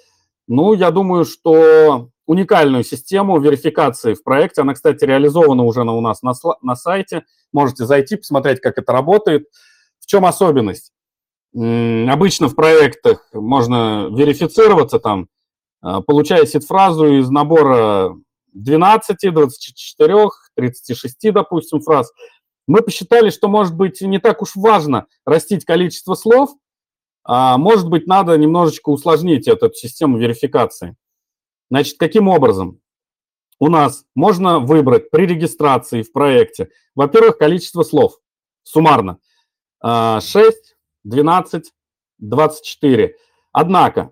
S5: ну, я думаю, что уникальную систему верификации в проекте. Она, кстати, реализована уже у нас на, на сайте. Можете зайти, посмотреть, как это работает. В чем особенность? Обычно в проектах можно верифицироваться там, а, получая сид-фразу из набора 12, 24, 36, допустим, фраз – мы посчитали, что, может быть, не так уж важно растить количество слов, а может быть, надо немножечко усложнить эту систему верификации. Значит, каким образом? У нас можно выбрать при регистрации в проекте, во-первых, количество слов суммарно. 6, 12, 24. Однако,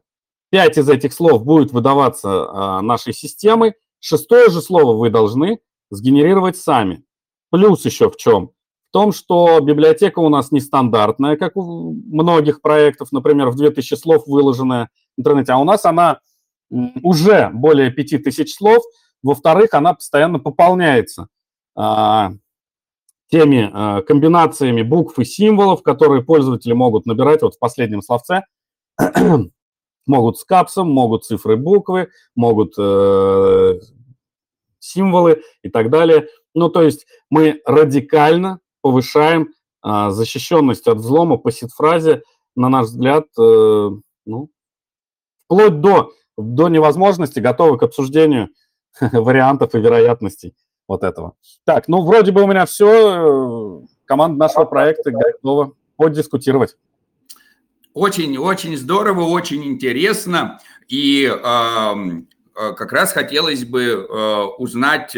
S5: 5 из этих слов будет выдаваться а, нашей системой, шестое же слово вы должны сгенерировать сами. Плюс еще в чем? В том, что библиотека у нас нестандартная, как у многих проектов, например, в 2000 слов выложенная в интернете, а у нас она уже более 5000 слов. Во-вторых, она постоянно пополняется а, теми э, комбинациями букв и символов, которые пользователи могут набирать вот в последнем словце. могут с капсом, могут цифры буквы, могут э, символы и так далее. Ну, то есть мы радикально повышаем э, защищенность от взлома по сид-фразе, на наш взгляд, э, ну, вплоть до, до невозможности, готовы к обсуждению вариантов и вероятностей вот этого. Так, ну, вроде бы у меня все. Команда нашего проекта готова подискутировать.
S1: Очень-очень здорово, очень интересно. И э, как раз хотелось бы э, узнать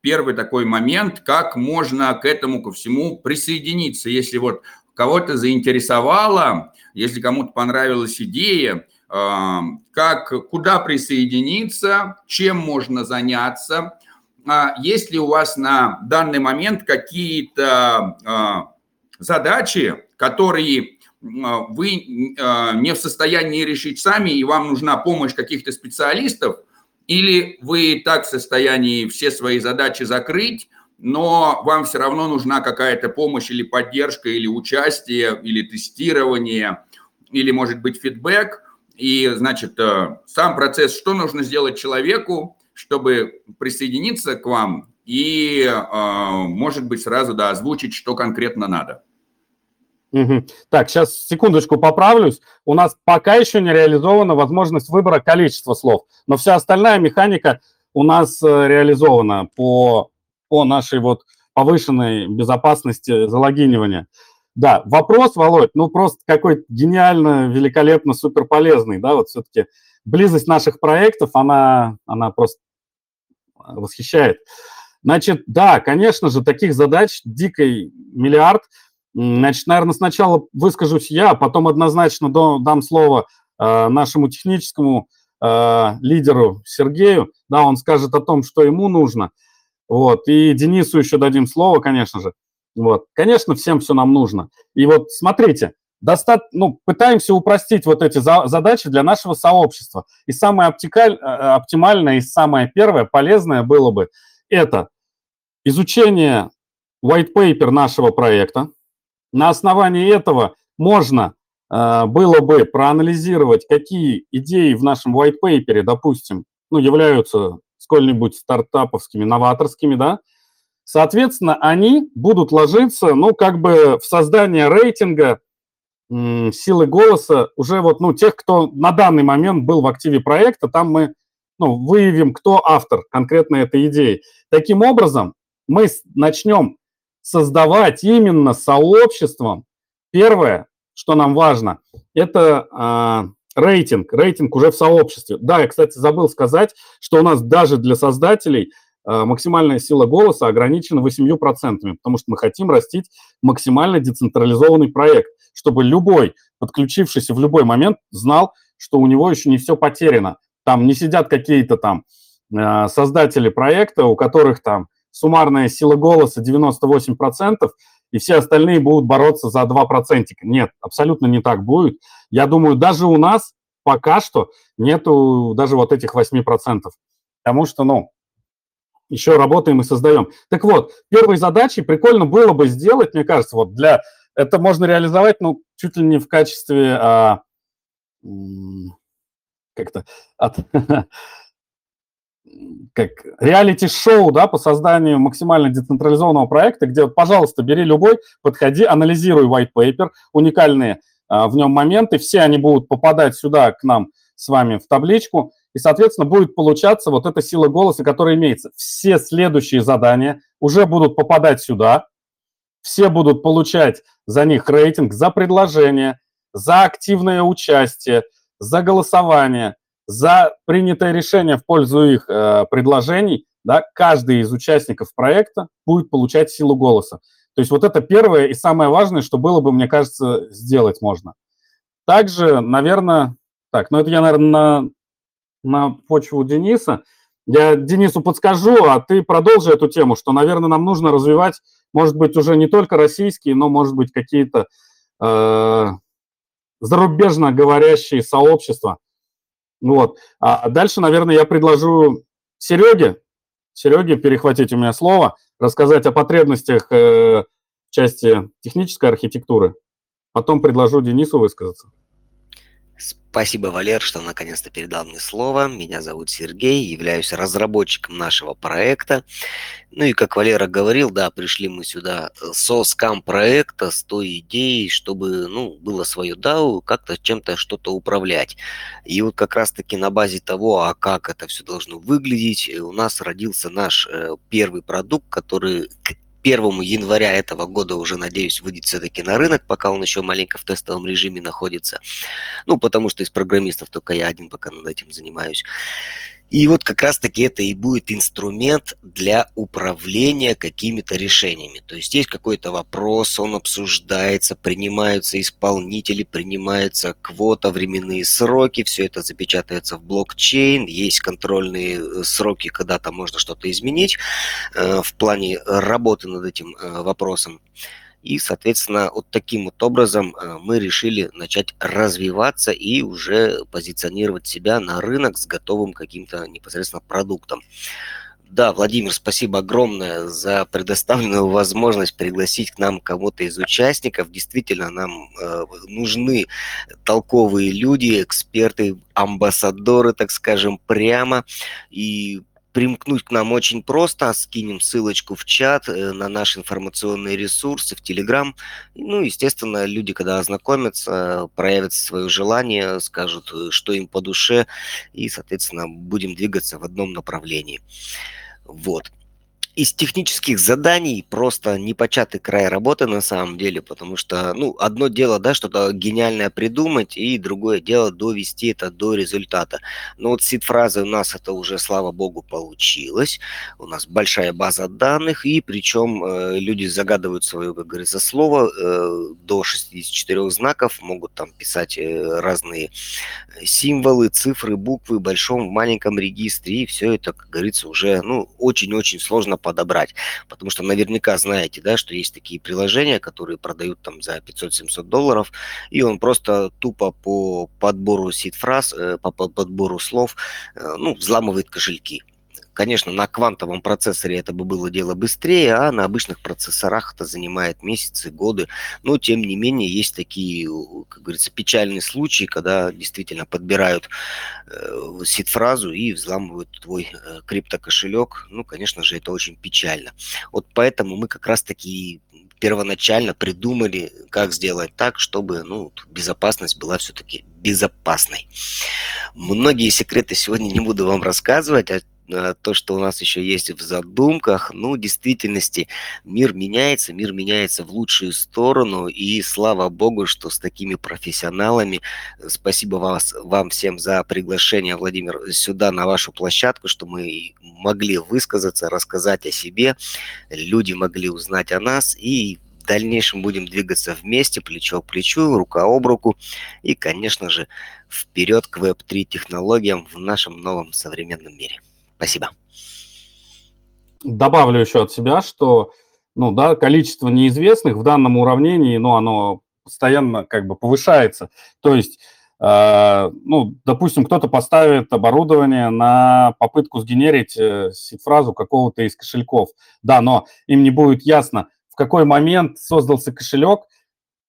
S1: первый такой момент, как можно к этому ко всему присоединиться. Если вот кого-то заинтересовало, если кому-то понравилась идея, э, как, куда присоединиться, чем можно заняться, а есть ли у вас на данный момент какие-то задачи, которые вы не в состоянии решить сами, и вам нужна помощь каких-то специалистов, или вы так в состоянии все свои задачи закрыть, но вам все равно нужна какая-то помощь или поддержка, или участие, или тестирование, или, может быть, фидбэк. И, значит, э, сам процесс, что нужно сделать человеку, чтобы присоединиться к вам и, а, может быть, сразу да, озвучить, что конкретно надо.
S5: Угу. Так, сейчас секундочку поправлюсь. У нас пока еще не реализована возможность выбора количества слов, но вся остальная механика у нас э, реализована по, по нашей вот повышенной безопасности залогинивания. Да, вопрос, Володь, ну просто какой-то гениально, великолепно, супер полезный, да, вот все-таки близость наших проектов, она, она просто восхищает. Значит, да, конечно же, таких задач дикой миллиард. Значит, наверное, сначала выскажусь я, а потом однозначно дам слово э, нашему техническому э, лидеру Сергею. Да, он скажет о том, что ему нужно. Вот, и Денису еще дадим слово, конечно же. Вот, конечно, всем все нам нужно. И вот смотрите, доста... ну, пытаемся упростить вот эти за... задачи для нашего сообщества. И самое оптикаль... Э, оптимальное и самое первое, полезное было бы это изучение white paper нашего проекта. На основании этого можно э, было бы проанализировать, какие идеи в нашем white paper, допустим, ну, являются сколь-нибудь стартаповскими, новаторскими, да, Соответственно, они будут ложиться, ну, как бы в создание рейтинга силы голоса уже вот, ну, тех, кто на данный момент был в активе проекта, там мы, ну, выявим, кто автор конкретно этой идеи. Таким образом, мы начнем создавать именно сообществом. Первое, что нам важно, это э, рейтинг, рейтинг уже в сообществе. Да, я, кстати, забыл сказать, что у нас даже для создателей э, максимальная сила голоса ограничена 8%, потому что мы хотим растить максимально децентрализованный проект чтобы любой, подключившийся в любой момент, знал, что у него еще не все потеряно. Там не сидят какие-то там э, создатели проекта, у которых там суммарная сила голоса 98%, и все остальные будут бороться за 2%. Нет, абсолютно не так будет. Я думаю, даже у нас пока что нету даже вот этих 8%. Потому что, ну, еще работаем и создаем. Так вот, первой задачей прикольно было бы сделать, мне кажется, вот для это можно реализовать, ну, чуть ли не в качестве а, как-то от, как реалити-шоу, да, по созданию максимально децентрализованного проекта, где, пожалуйста, бери любой, подходи, анализируй white paper, уникальные а, в нем моменты, все они будут попадать сюда к нам с вами в табличку, и, соответственно, будет получаться вот эта сила голоса, которая имеется. Все следующие задания уже будут попадать сюда, все будут получать за них рейтинг, за предложение, за активное участие, за голосование, за принятое решение в пользу их э, предложений, да, каждый из участников проекта будет получать силу голоса. То есть вот это первое и самое важное, что было бы, мне кажется, сделать можно. Также, наверное, так, ну это я, наверное, на, на почву Дениса. Я Денису подскажу, а ты продолжи эту тему, что, наверное, нам нужно развивать может быть, уже не только российские, но, может быть, какие-то э, зарубежно говорящие сообщества. Вот. А дальше, наверное, я предложу Сереге. Сереге перехватить у меня слово, рассказать о потребностях э, части технической архитектуры. Потом предложу Денису высказаться.
S6: Спасибо, Валер, что наконец-то передал мне слово. Меня зовут Сергей, являюсь разработчиком нашего проекта. Ну и как Валера говорил, да, пришли мы сюда со скам проекта, с той идеей, чтобы, ну, было свое DAO, как-то чем-то что-то управлять. И вот как раз-таки на базе того, а как это все должно выглядеть, у нас родился наш э, первый продукт, который 1 января этого года уже, надеюсь, выйдет все-таки на рынок, пока он еще маленько в тестовом режиме находится. Ну, потому что из программистов только я один пока над этим занимаюсь. И вот как раз-таки это и будет инструмент для управления какими-то решениями. То есть есть какой-то вопрос, он обсуждается, принимаются исполнители, принимается квота, временные сроки, все это запечатается в блокчейн, есть контрольные э, сроки, когда там можно что-то изменить э, в плане работы над этим э, вопросом. И, соответственно, вот таким вот образом э, мы решили начать развиваться и уже позиционировать себя на рынок с готовым каким-то непосредственно продуктом. Да, Владимир, спасибо огромное за предоставленную возможность пригласить к нам кого-то из участников. Действительно, нам э, нужны толковые люди, эксперты, амбассадоры, так скажем, прямо. И примкнуть к нам очень просто. Скинем ссылочку в чат э, на наши информационные ресурсы, в Телеграм. Ну, естественно, люди, когда ознакомятся, проявят свое желание, скажут, э, что им по душе, и, соответственно, будем двигаться в одном направлении. Вот из технических заданий просто непочатый край работы на самом деле, потому что, ну, одно дело, да, что-то гениальное придумать, и другое дело довести это до результата. Но вот сид-фразы у нас это уже, слава богу, получилось. У нас большая база данных, и причем э, люди загадывают свое, как говорится, слово э, до 64 знаков, могут там писать э, разные символы, цифры, буквы в большом, в маленьком регистре, и все это, как говорится, уже, ну, очень-очень сложно подобрать. Потому что наверняка знаете, да, что есть такие приложения, которые продают там за 500-700 долларов, и он просто тупо по подбору сид-фраз, э, по подбору слов, э, ну, взламывает кошельки. Конечно, на квантовом процессоре это бы было дело быстрее, а на обычных процессорах это занимает месяцы, годы. Но, тем не менее, есть такие, как говорится, печальные случаи, когда действительно подбирают э, сид-фразу и взламывают твой э, криптокошелек. Ну, конечно же, это очень печально. Вот поэтому мы как раз-таки первоначально придумали, как сделать так, чтобы ну, безопасность была все-таки безопасной. Многие секреты сегодня не буду вам рассказывать, а то, что у нас еще есть в задумках, ну, в действительности мир меняется, мир меняется в лучшую сторону, и слава богу, что с такими профессионалами, э, спасибо вас, вам всем за приглашение, Владимир, сюда, на вашу площадку, что мы могли высказаться, рассказать о себе, люди могли узнать о нас, и в дальнейшем будем двигаться вместе, плечо к плечу, рука об руку, и, конечно же, вперед к Web3 технологиям в нашем новом современном мире. Спасибо.
S5: Добавлю еще от себя, что ну, да, количество неизвестных в данном уравнении, ну, оно постоянно как бы повышается. То есть, э, ну, допустим, кто-то поставит оборудование на попытку сгенерить э, фразу какого-то из кошельков. Да, но им не будет ясно, в какой момент создался кошелек,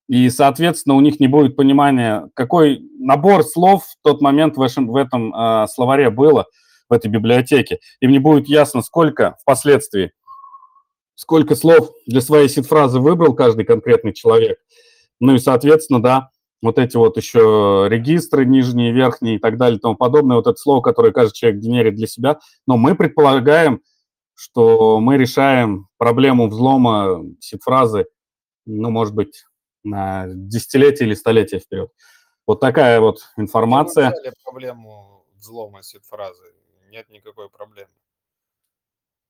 S5: и, соответственно, у них не будет понимания, какой набор слов в тот момент в этом, в этом э, словаре было в этой библиотеке. Им не будет ясно, сколько впоследствии, сколько слов для своей сид-фразы выбрал каждый конкретный человек. Ну и, соответственно, да, вот эти вот еще регистры нижние, верхние и так далее и тому подобное, вот это слово, которое каждый человек генерит для себя. Но мы предполагаем, что мы решаем проблему взлома сид-фразы, ну, может быть, на десятилетия или столетия вперед. Вот такая вот информация.
S3: Вы проблему взлома сид-фразы нет никакой проблемы.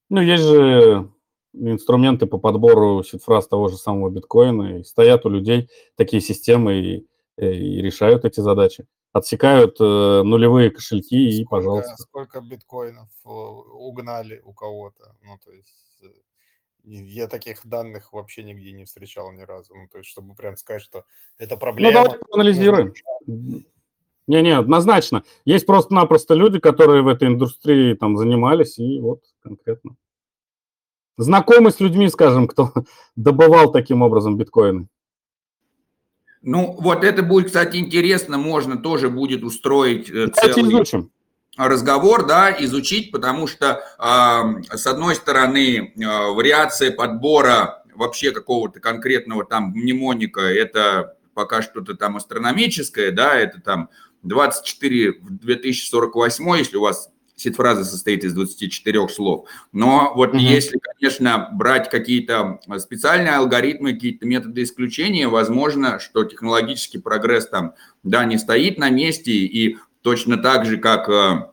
S5: Ну, есть же инструменты по подбору сид-фраз того же самого биткоина, и стоят у людей такие системы и, э, и решают эти задачи. Отсекают э, нулевые кошельки сколько, и, пожалуйста.
S3: Сколько биткоинов э, угнали у кого-то? Ну, то есть э, я таких данных вообще нигде не встречал ни разу. Ну, то есть, чтобы прям сказать, что это ну, проблема.
S5: Ну, давайте анализируем. Не-не, однозначно. Есть просто-напросто люди, которые в этой индустрии там занимались, и вот конкретно. Знакомы с людьми, скажем, кто добывал таким образом биткоины.
S1: Ну, вот это будет, кстати, интересно, можно тоже будет устроить э,
S5: Давайте
S1: целый
S5: изучим.
S1: разговор, да, изучить, потому что, э, с одной стороны, э, вариация подбора вообще какого-то конкретного там мнемоника, это пока что-то там астрономическое, да, это там 24 в 2048, если у вас сет-фраза состоит из 24 слов. Но вот
S5: Мгм.
S1: если, конечно, брать какие-то специальные алгоритмы, какие-то методы исключения, возможно, что технологический прогресс там, да, не стоит на месте, и точно так же, как э,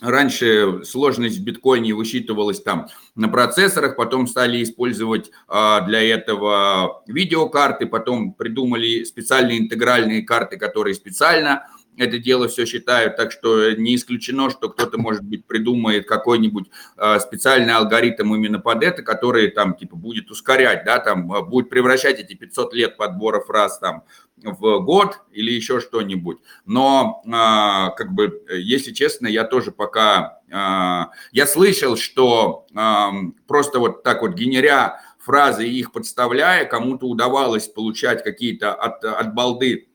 S1: раньше сложность в биткоине высчитывалась там на процессорах, потом стали использовать а, для этого видеокарты, потом придумали специальные интегральные карты, которые специально это дело все считают, так что не исключено, что кто-то, может быть, придумает какой-нибудь а, специальный алгоритм именно под это, который там типа будет ускорять, да, там а, будет превращать эти 500 лет подбора фраз там в год или еще что-нибудь. Но, а, как бы, если честно, я тоже пока... я слышал, что просто вот так вот генеря фразы и их подставляя, кому-то удавалось получать какие-то от, от балды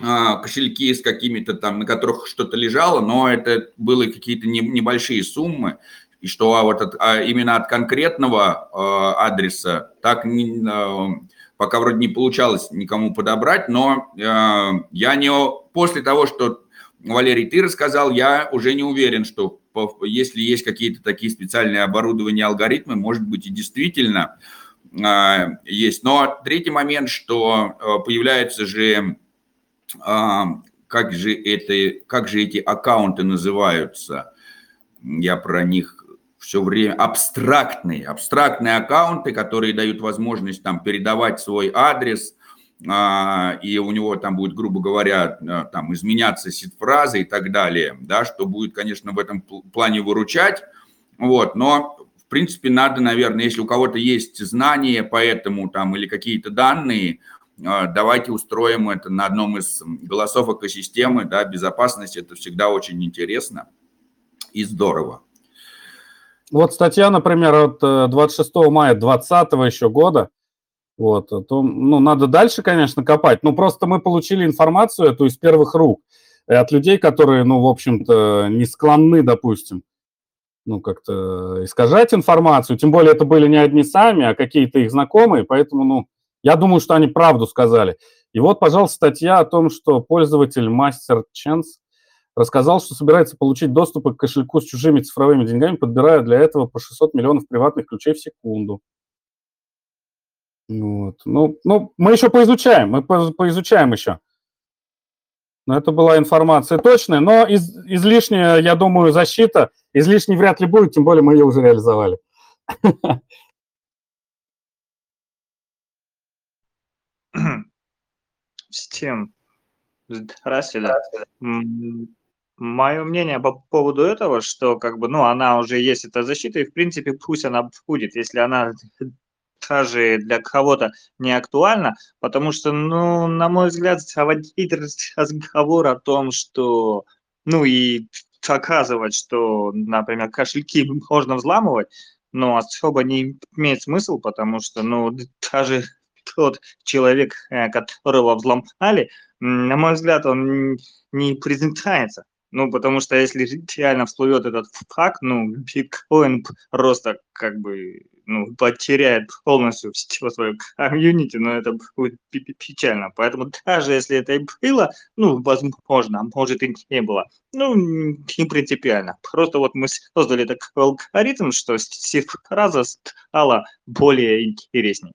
S1: кошельки с какими-то там, на которых что-то лежало, но это были какие-то не- небольшие суммы, и что а вот от- а именно от конкретного а, адреса так не, а, пока вроде не получалось никому подобрать, но а, я не после того, что Валерий ты рассказал, я уже не уверен, что по- если есть какие-то такие специальные оборудования, алгоритмы, может быть и действительно а, есть. Но третий момент, что а, появляются же а, как же это, как же эти аккаунты называются? Я про них все время абстрактные, абстрактные аккаунты, которые дают возможность там передавать свой адрес, а, и у него там будет, грубо говоря, а, там изменяться сид-фразы и так далее, да, что будет, конечно, в этом пл- плане выручать, вот, но в принципе надо, наверное, если у кого-то есть знания по этому там или какие-то данные, а, давайте устроим это на одном из голосов экосистемы, да, безопасность, это всегда очень интересно и здорово.
S5: Вот статья, например, от э, 26 мая 2020 еще года, вот, э, то, ну, надо дальше, конечно, копать, но просто мы получили информацию эту из первых рук, от людей, которые, ну, в общем-то, не склонны, допустим, ну, как-то искажать информацию, тем более это были не одни сами, а какие-то их знакомые, поэтому, ну, я думаю, что они правду сказали. И вот, пожалуйста, статья о том, что пользователь Master Chance рассказал, что собирается получить доступ к кошельку с чужими цифровыми деньгами, подбирая для этого по 600 миллионов приватных ключей в секунду. Вот. Ну, ну, мы еще поизучаем, мы по- поизучаем еще. Но это была информация точная, но из, излишняя, я думаю, защита излишней вряд ли будет, тем более мы ее уже реализовали.
S7: Всем здравствуйте. Мое мнение по поводу этого, что как бы, ну, она уже есть эта защита, и в принципе пусть она будет, если она даже для кого-то не актуальна, потому что, ну, на мой взгляд, заводить разговор о том, что, ну, и доказывать, что, например, кошельки можно взламывать, но особо не имеет смысл, потому что, ну, даже тот человек, э, которого взломали, на мой взгляд, он не презентается. Ну, потому что если реально всплывет этот факт, ну, биткоин просто как бы, ну, потеряет полностью все свое комьюнити, но это будет печально. Поэтому даже если это и было, ну, возможно, а может и не было, ну, не принципиально. Просто вот мы создали такой алгоритм, что фраза стала более интересней.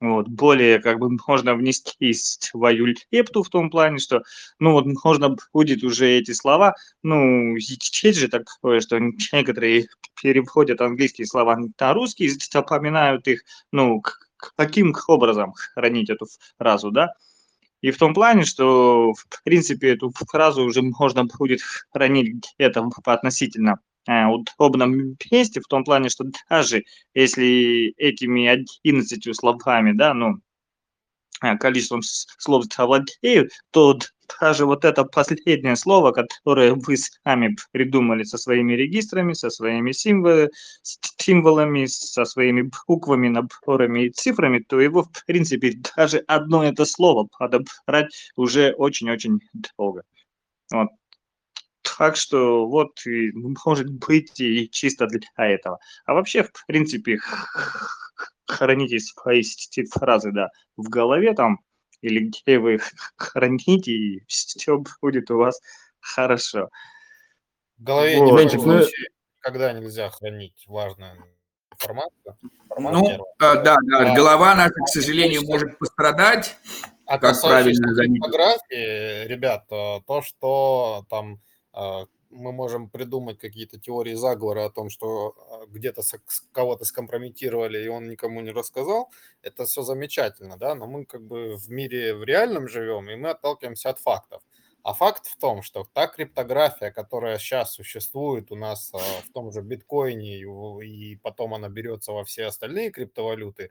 S7: Вот, более как бы можно внести свою лепту в том плане, что, ну вот можно будет уже эти слова, ну, есть же такое, что некоторые переводят английские слова на русский, запоминают их, ну, каким образом хранить эту фразу, да, и в том плане, что, в принципе, эту фразу уже можно будет хранить где-то относительно удобном месте, в том плане, что даже если этими 11 словами, да, ну, э, количеством слов владеют, то даже вот это последнее слово, которое вы сами придумали со своими регистрами, со своими символами, со своими буквами, наборами и цифрами, то его, в принципе, даже одно это слово подобрать уже очень-очень долго. Вот. Так что вот, и может быть, и чисто для этого. А вообще, в принципе, храните свои фразы, да, в голове там, или где вы их храните, и все будет у вас хорошо.
S3: В голове
S5: Вот.
S3: не в
S5: ну-
S3: когда нельзя хранить важную информацию. Формат
S1: Ну, э, да, да,
S3: А,
S1: голова наша, к сожалению, может пострадать.
S3: А
S1: как правильно
S3: криптографии, ребят, то, что там мы можем придумать какие-то теории заговора о том, что э, где-то кого-то скомпрометировали, и он никому не рассказал, это все замечательно, да, но мы как бы в мире в реальном живем, и мы отталкиваемся от фактов. А факт в том, что та криптография, которая сейчас существует у нас э, в том же биткоине, и потом она берется во все остальные криптовалюты,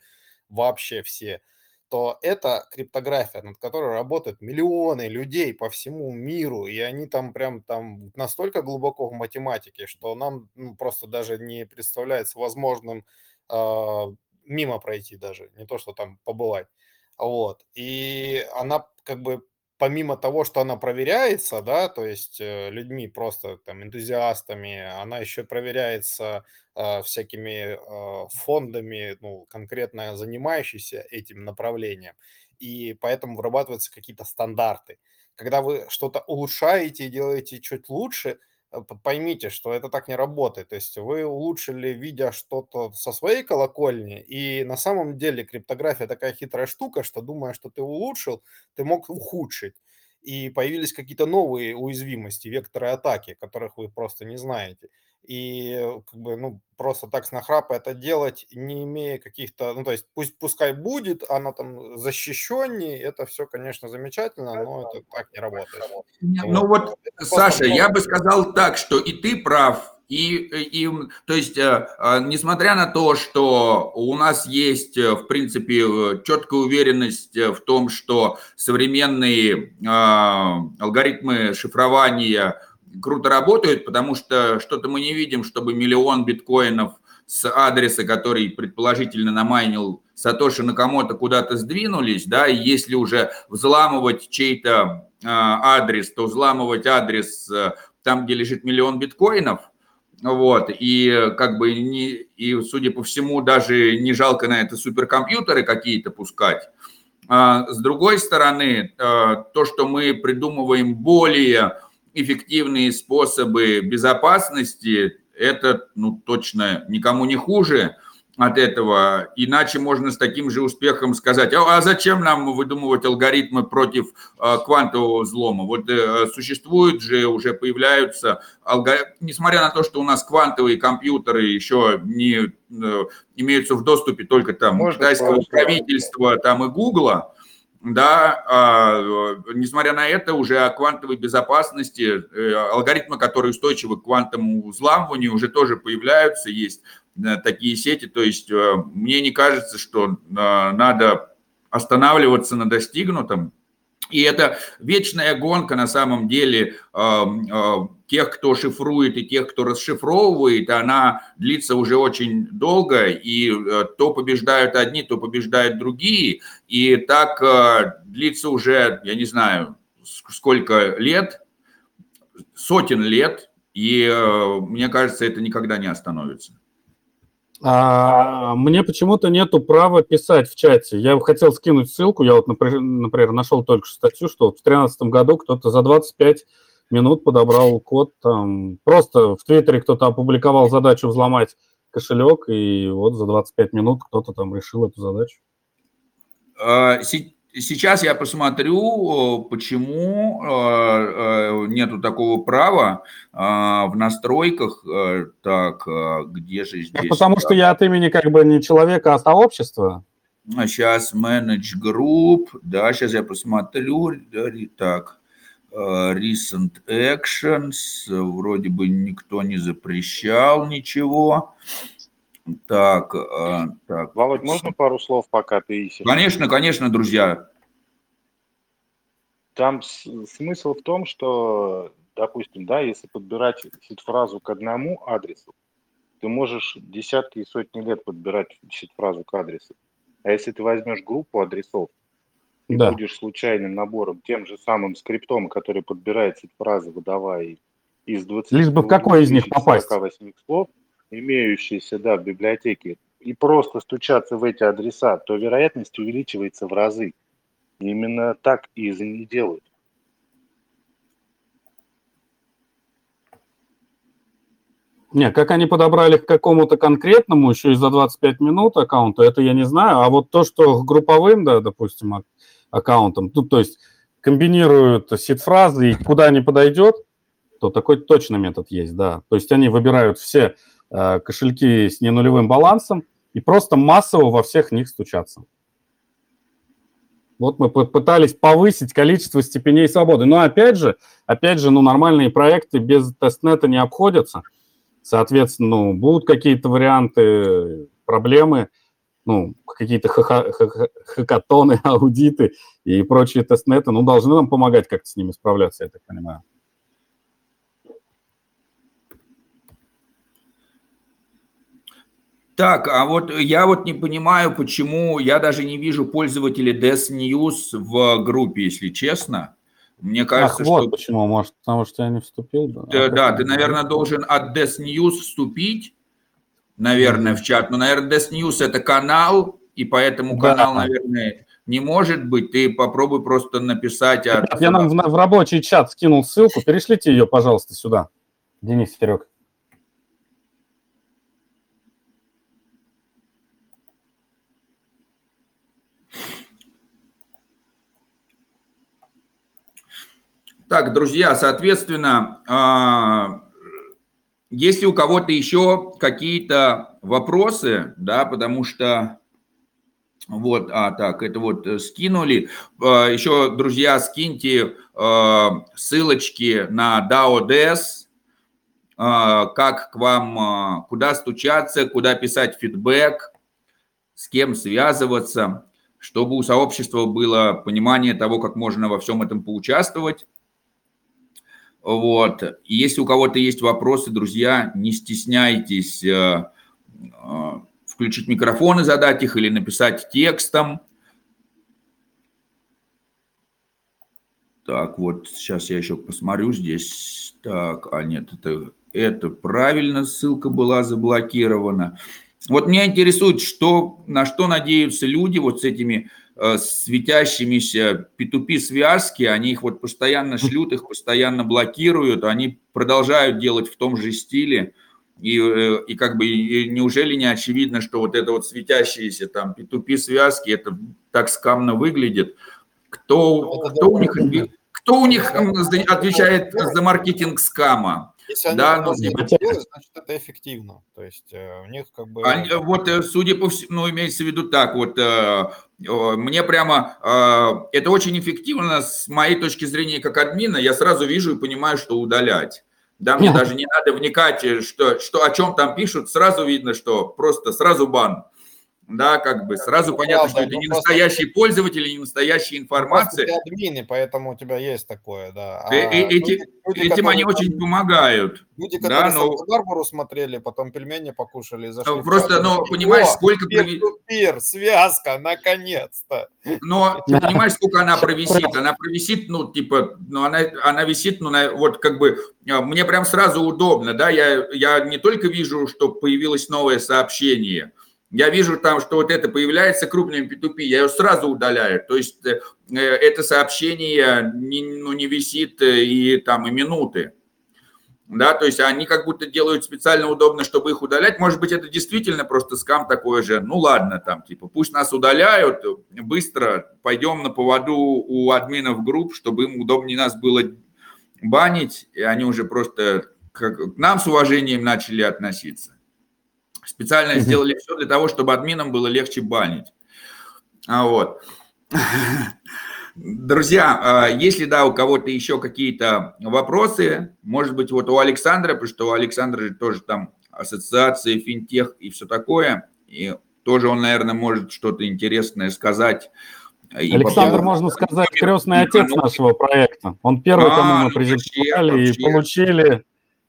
S3: вообще все, то это криптография, над которой работают миллионы людей по всему миру, и они там прям там настолько глубоко в математике, что нам ну, просто даже не представляется возможным а, мимо пройти даже, не то что там побывать. Вот. И она как бы помимо того, что она проверяется, да, то есть э, людьми просто там энтузиастами, она еще проверяется всякими а, фондами, ну, конкретно занимающимися этим направлением. И поэтому вырабатываются какие-то стандарты. Когда вы что-то улучшаете и делаете чуть лучше, э, поймите, что это так не работает. То есть вы улучшили, видя что-то со своей колокольни, и на самом деле криптография такая хитрая штука, что думая, что ты улучшил, ты мог ухудшить. И появились какие-то новые уязвимости, векторы атаки, которых вы просто не знаете. И э, как бы, ну, просто так с нахрапа это делать, не имея каких-то, ну, то есть пусть пускай будет, она там защищеннее, это все, конечно, замечательно, но это так не работает.
S1: Ну вот, Саша, я бы сказал так, что и ты прав, и, и то есть, э, э, несмотря на то, что у нас есть, э, в принципе, э, четкая уверенность э, в том, что современные э, алгоритмы шифрования круто работают, потому что что-то мы не видим, чтобы миллион биткоинов с адреса, который предположительно намайнил Сатоши Накамото, куда-то сдвинулись, да, и если уже взламывать чей-то э, адрес, то взламывать адрес э, там, где лежит миллион биткоинов, вот, и как бы, не, и, судя по всему, даже не жалко на это суперкомпьютеры какие-то пускать. А, с другой стороны, э, то, что мы придумываем более эффективные способы безопасности, это, ну, точно никому не хуже от этого. Иначе можно с таким же успехом сказать, а, а зачем нам выдумывать алгоритмы против э, квантового взлома? Вот э, существуют же, уже появляются, алгоритмы, несмотря на то, что у нас квантовые компьютеры еще не э, имеются в доступе только там
S3: Можно
S1: китайского правительства там и Гугла, да, а, э, несмотря на это, уже о квантовой безопасности, э, алгоритмы, которые устойчивы к квантовому взламыванию, уже тоже появляются, есть э, такие сети, то есть мне не кажется, что надо останавливаться на достигнутом, и это вечная гонка на самом деле э, э, тех, кто шифрует и тех, кто расшифровывает, она длится уже очень долго, и э, то побеждают одни, то побеждают другие, и так э, длится уже, я не знаю, ск- сколько лет, сотен лет, и мне кажется, это никогда не остановится.
S5: А, мне почему-то нету права писать в чате. Я хотел скинуть ссылку. Я вот, например, нашел только что статью, что в 2013 году кто-то за 25 минут подобрал код. Там, просто в Твиттере кто-то опубликовал задачу взломать кошелек, и вот за 25 минут кто-то там решил эту задачу.
S1: Се- Сейчас я посмотрю, э, почему э, э, нету такого права в настройках. Так, где же
S5: Ну,
S1: здесь?
S5: потому что я от имени как бы не человека, а сообщества.
S1: Сейчас manage group, да, сейчас я посмотрю, так, recent actions, вроде бы никто не запрещал ничего, так, э, так,
S8: Володь, можно пару слов, пока ты ищешь?
S1: конечно, конечно, друзья,
S8: Там с- смысл в том, что, допустим, да, если подбирать сид-фразу к одному адресу, ты можешь десятки и сотни лет подбирать сид-фразу к адресу. А если ты возьмешь группу адресов и
S5: Да.
S8: будешь случайным набором, тем же самым скриптом, который подбирает сид-фразы, выдавая из 20
S5: Лишь бы в какой из них попасть.
S8: 48 слов, имеющиеся да, в библиотеке, и просто стучаться в эти адреса, то вероятность увеличивается в разы. Именно так и не делают.
S5: Не, как они подобрали к какому-то конкретному еще и за 25 минут аккаунту, это я не знаю. А вот то, что групповым, да, допустим, ак- аккаунтам, ну, то есть комбинируют сид-фразы и куда не подойдет, то такой точно метод есть, да. То есть они выбирают все кошельки с ненулевым балансом и просто массово во всех них стучаться. Вот мы пытались повысить количество степеней свободы. Но опять же, опять же, ну, нормальные проекты без тестнета не обходятся. Соответственно, ну, будут какие-то варианты, проблемы, ну, какие-то ха- ха- ха- хакатоны, аудиты и прочие тестнеты, ну, должны нам помогать как-то с ними справляться, я так понимаю.
S1: Так, а вот я вот не понимаю, почему я даже не вижу пользователей Des News в группе, если честно. Мне
S5: Ах,
S1: кажется,
S5: вот
S1: что
S5: почему, может, потому что я не вступил. Да,
S1: ты,
S5: А
S1: да,
S5: как
S1: ты, наверное, должен от Des News вступить, наверное, в чат. Но, наверное, Des News это канал, и поэтому
S5: Да.
S1: канал, наверное, не может быть. Ты попробуй просто написать от...
S5: Я нам в, в рабочий чат скинул ссылку, перешлите ее, пожалуйста, сюда. Денис, Серег.
S1: Так, друзья, соответственно, а, если у кого-то еще какие-то вопросы, да, потому что вот, а, так, это вот э, скинули. А, Еще, друзья, скиньте а, ссылочки на DAO.DS, а, как к вам, куда стучаться, куда писать фидбэк, с кем связываться, чтобы у сообщества было понимание того, как можно во всем этом поучаствовать. Вот. Если у кого-то есть вопросы, друзья, не стесняйтесь э, э, включить микрофон и задать их или написать текстом. Так, вот сейчас я еще посмотрю здесь. Так, а нет, это, это правильно, ссылка была заблокирована. Вот меня интересует, что, на что надеются люди вот с этими светящимися P2P связки, они их вот постоянно шлют, их постоянно блокируют, они продолжают делать в том же стиле. И, э, и как бы и неужели не очевидно, что вот это вот светящиеся там P2P связки, это так скамно выглядит? Кто, кто у них, кто у них отвечает за маркетинг скама?
S3: Если они
S1: Да, ну,
S3: делать, значит, это эффективно. То есть э, у них как бы...
S1: Они- вот, э, судя по всему, ну, имеется в виду так, вот, э, э, мне прямо, э, это очень эффективно с моей точки зрения как админа, я сразу вижу и понимаю, что удалять. Да, мне даже не надо вникать, э, что, что, о чем там пишут, сразу видно, что просто сразу бан. Да, как бы сразу
S3: ну,
S1: понятно, что
S3: правда,
S1: это
S3: ну,
S1: не
S3: просто-
S1: настоящий пользователь, не настоящая
S3: Просто
S1: информация.
S3: ты админы, поэтому у тебя есть такое, да.
S1: Э, э,
S3: А
S1: эти-
S3: люди- люди,
S1: Этим они
S3: которые
S1: очень
S3: там-
S1: помогают.
S3: Люди,
S1: Да,
S3: которые
S1: но-
S3: Санта-Барбару смотрели, потом пельмени покушали и зашли. в
S1: Просто, ну, понимаешь,
S3: «О,
S1: сколько... прови-
S3: пир, связка, наконец-то.
S1: Но ты понимаешь, сколько она провисит? Она провисит, ну, типа, ну, она, она висит, ну, на- вот как бы, а, мне прям сразу удобно, да, я, я не только вижу, что появилось новое сообщение, я вижу там, что вот это появляется крупным P2P, я ее сразу удаляю. То есть э, э, это сообщение не, ну, не висит э, и там и минуты. Да, то есть они как будто делают специально удобно, чтобы их удалять. Может быть, это действительно просто скам такой же. Ну ладно, там типа пусть нас удаляют, быстро пойдем на поводу у админов групп, чтобы им удобнее нас было банить, и они уже просто как, к нам с уважением начали относиться. Специально
S5: Мгм.
S1: сделали все для того, чтобы админам было легче банить. А вот. Друзья, а, если да, у кого-то еще какие-то вопросы, может быть, вот у Александра, потому что у Александра же тоже там ассоциация финтех и все такое, и тоже он, наверное, может что-то интересное сказать И по
S5: Александр,
S1: поводу-
S5: можно сказать, крестный отец нашего проекта. Он первый,
S1: А,
S5: кому мы
S1: вообще,
S5: презентовали и
S1: вообще.
S5: получили,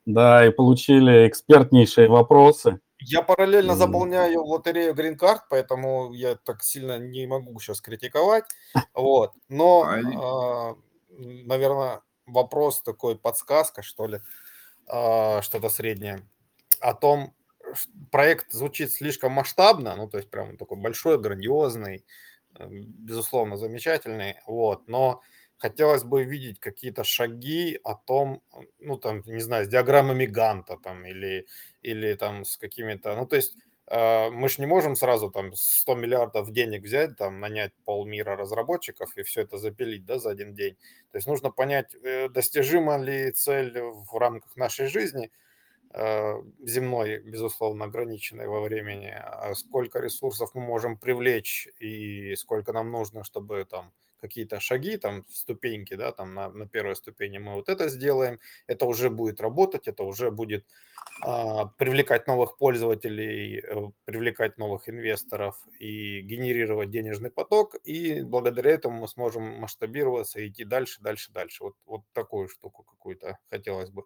S5: да, и получили экспертнейшие вопросы.
S3: Я параллельно
S5: М.
S3: заполняю лотерею Green Card, поэтому я так сильно не могу сейчас критиковать. Вот. Но,
S1: А,
S3: наверное, вопрос такой, подсказка, что ли, а, что-то среднее, о том, проект звучит слишком масштабно, ну, то есть прям такой большой, грандиозный, э, безусловно, замечательный, вот, но хотелось бы видеть какие-то шаги о том, ну, там, не знаю, с диаграммами Ганта там или или там с какими-то, ну, то есть э, мы же не можем сразу там 100 миллиардов денег взять, там, нанять полмира разработчиков и все это запилить, да, за один день. То есть нужно понять, э, достижима ли цель в рамках нашей жизни, э, земной, безусловно, ограниченной во времени, а сколько ресурсов мы можем привлечь и сколько нам нужно, чтобы там какие-то шаги, там ступеньки, да, там на, на первой ступени мы вот это сделаем, это уже будет работать, это уже будет а, привлекать новых пользователей, э, привлекать новых инвесторов и генерировать денежный поток, и благодаря этому мы сможем масштабироваться и идти дальше, дальше, дальше. Вот, вот такую штуку какую-то хотелось бы.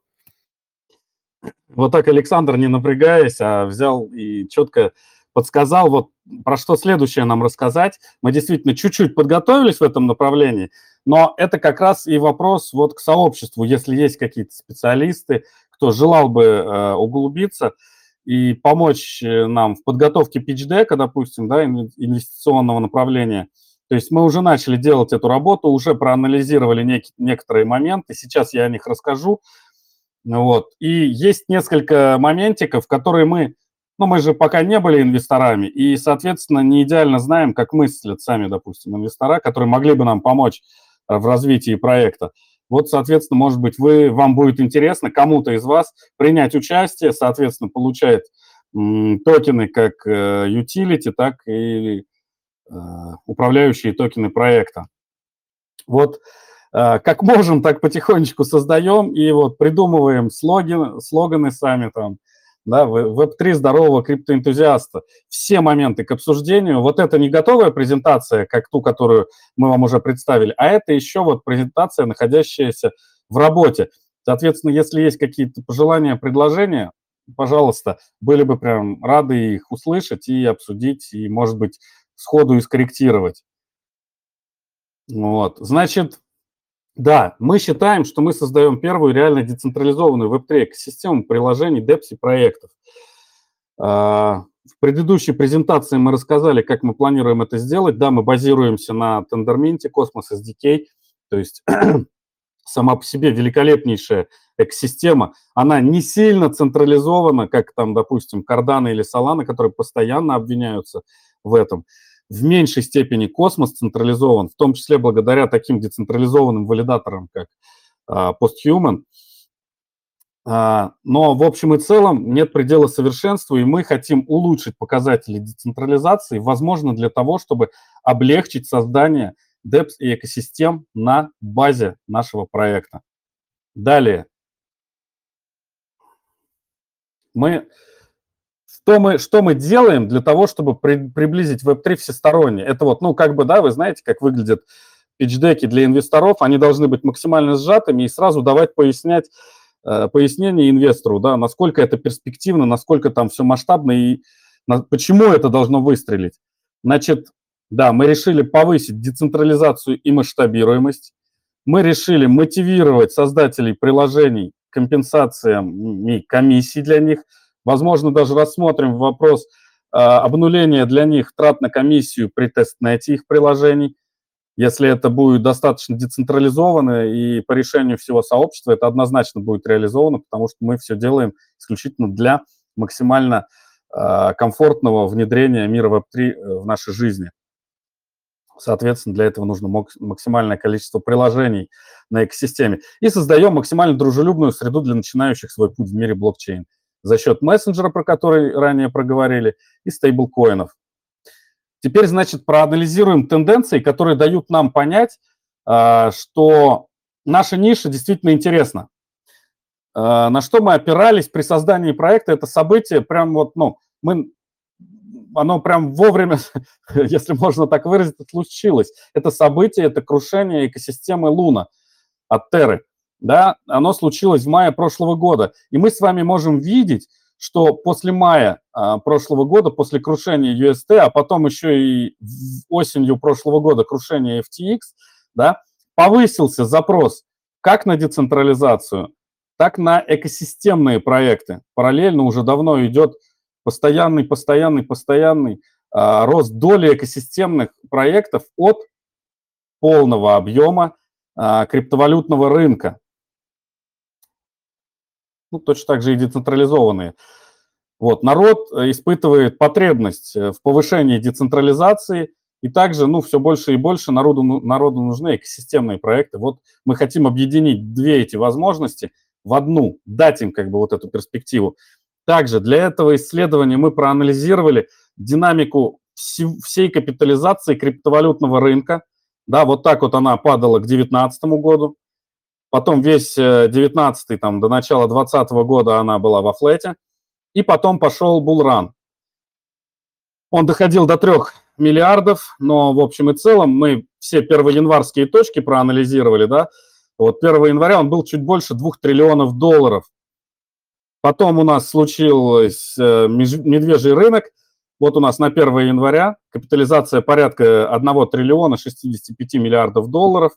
S5: Вот так Александр, не напрягаясь, а взял и четко подсказал, вот про что следующее нам рассказать. Мы действительно чуть-чуть подготовились в этом направлении, но это как раз и вопрос вот к сообществу, если есть какие-то специалисты, кто желал бы э, углубиться и помочь э, нам в подготовке питч-дека, допустим, да, ин- инвестиционного направления. То есть мы уже начали делать эту работу, уже проанализировали нек- некоторые моменты, сейчас я о них расскажу. Вот. И есть несколько моментиков, которые мы, ну, мы же пока не были инвесторами, и, соответственно, не идеально знаем, как мыслят сами, допустим, инвестора, которые могли бы нам помочь э, в развитии проекта. Вот, соответственно, может быть, вы, вам будет интересно кому-то из вас принять участие, соответственно, получает м, токены как э, utility, так и э, управляющие токены проекта. Вот э, как можем, так потихонечку создаем и вот придумываем слоганы, слоганы сами там, да, веб-3 здорового криптоэнтузиаста. Все моменты к обсуждению. Вот это не готовая презентация, как ту, которую мы вам уже представили, а это еще вот презентация, находящаяся в работе. Соответственно, если есть какие-то пожелания, предложения, пожалуйста, были бы прям рады их услышать и обсудить, и, может быть, сходу и скорректировать. Вот, значит, да, мы считаем, что мы создаем первую реально децентрализованную веб-3 экосистему приложений, депс и проектов. А, В предыдущей презентации мы рассказали, как мы планируем это сделать. Да, мы базируемся на Tendermint, Cosmos SDK, то есть сама по себе великолепнейшая экосистема. Она не сильно централизована, как там, допустим, Cardano или Solana, которые постоянно обвиняются в этом в меньшей степени космос централизован, в том числе благодаря таким децентрализованным валидаторам, как а, Posthuman. А, но в общем и целом нет предела совершенству, и мы хотим улучшить показатели децентрализации, возможно, для того, чтобы облегчить создание DEPS и экосистем на базе нашего проекта. Далее. Мы что мы, что мы делаем для того, чтобы при, приблизить Web3 всесторонне? Это вот, ну, как бы, да, вы знаете, как выглядят питчдеки для инвесторов, они должны быть максимально сжатыми и сразу давать пояснять, э, пояснение инвестору, да, насколько это перспективно, насколько там все масштабно и на, почему это должно выстрелить. Значит, да, мы решили повысить децентрализацию и масштабируемость. Мы решили мотивировать создателей приложений компенсациями комиссий для них – Возможно, даже рассмотрим вопрос э, обнуления для них трат на комиссию при тестнете их приложений. Если это будет достаточно децентрализовано и по решению всего сообщества, это однозначно будет реализовано, потому что мы все делаем исключительно для максимально э, комфортного внедрения мира Web3 в нашей жизни. Соответственно, для этого нужно максимальное количество приложений на экосистеме. И создаем максимально дружелюбную среду для начинающих свой путь в мире блокчейн за счет мессенджера, про который ранее проговорили, и стейблкоинов. Теперь, значит, проанализируем тенденции, которые дают нам понять, что наша ниша действительно интересна. На что мы опирались при создании проекта, это событие, прям вот, ну, мы оно прям вовремя, если можно так выразиться, случилось. Это событие, это крушение экосистемы Луна от Терры. Да, оно случилось в мае прошлого года. И мы с вами можем видеть, что после мая а, прошлого года, после крушения UST, а потом еще и осенью прошлого года крушения FTX, да, повысился запрос как на децентрализацию, так на экосистемные проекты. Параллельно уже давно идет постоянный, постоянный, постоянный а, рост доли экосистемных проектов от полного объема а, криптовалютного рынка. Ну, точно так же и децентрализованные. Вот, народ э, испытывает потребность э, в повышении децентрализации, и также, ну, все больше и больше народу, ну, народу нужны экосистемные проекты. Вот мы хотим объединить две эти возможности в одну, дать им как бы вот эту перспективу. Также для этого исследования мы проанализировали динамику всей капитализации криптовалютного рынка. Да, вот так вот она падала к 2019 году. Потом весь 19 э, там, до начала 2020 года она была во флете. И потом пошел булран. Он доходил до 3 миллиардов, но в общем и целом мы все первоянварские точки проанализировали, да, вот 1 января он был чуть больше 2 триллионов долларов. Потом у нас случился э, медвежий рынок. Вот у нас на 1 января капитализация порядка 1 триллиона 65 миллиардов долларов.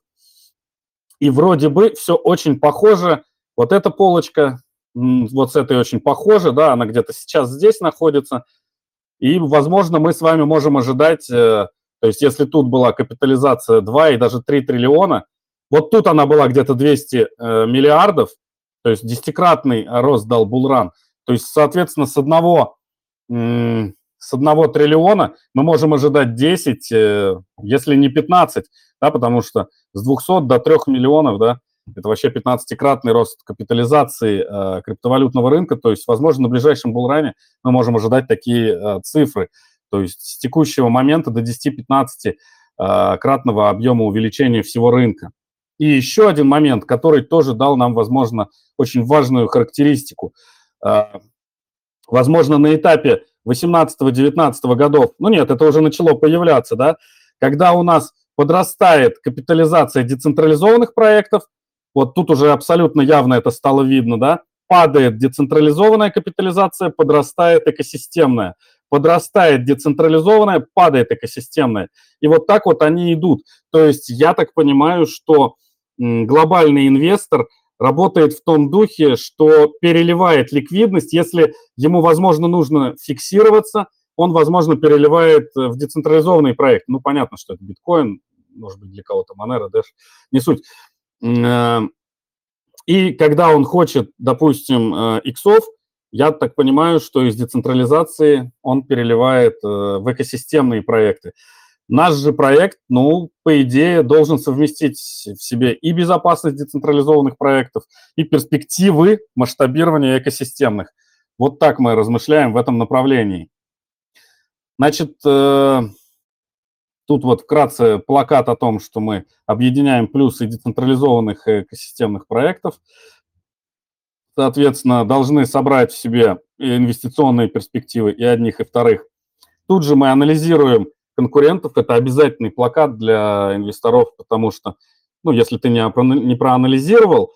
S5: И вроде бы все очень похоже. Вот эта полочка, вот с этой очень похоже, да, она где-то сейчас здесь находится. И, возможно, мы с вами можем ожидать, э, то есть если тут была капитализация 2 и даже 3 триллиона, вот тут она была где-то 200 э, миллиардов, то есть десятикратный рост дал Булран. То есть, соответственно, с одного, с одного триллиона мы можем ожидать 10, э, если не 15, да, потому что с 200 до 3 миллионов, да, это вообще 15-кратный рост капитализации э, криптовалютного рынка. То есть, возможно, на ближайшем булране мы можем ожидать такие э, цифры. То есть с текущего момента до 10-15 э, кратного объема увеличения всего рынка. И еще один момент, который тоже дал нам, возможно, очень важную характеристику. А, возможно, на этапе 18-19 годов, ну нет, это уже начало появляться, да, когда у нас подрастает капитализация децентрализованных проектов, вот тут уже абсолютно явно это стало видно, да, падает децентрализованная капитализация, подрастает экосистемная, подрастает децентрализованная, падает экосистемная. И вот так вот они идут. То есть я так понимаю, что глобальный инвестор работает в том духе, что переливает ликвидность, если ему, возможно, нужно фиксироваться, он, возможно, переливает в децентрализованный проект. Ну, понятно, что это биткоин, может быть, для кого-то Monero, Dash, не суть. Э, и когда он хочет, допустим, э, иксов, я так понимаю, что из децентрализации он переливает э, в экосистемные проекты. Наш же проект, ну, по идее, должен совместить в себе и безопасность децентрализованных проектов, и перспективы масштабирования экосистемных. Вот так мы размышляем в этом направлении. Значит, э, тут вот вкратце плакат о том, что мы объединяем плюсы децентрализованных экосистемных проектов. Соответственно, должны собрать в себе инвестиционные перспективы и одних, и вторых. Тут же мы анализируем конкурентов это обязательный плакат для инвесторов, потому что, ну, если ты не, проанализировал,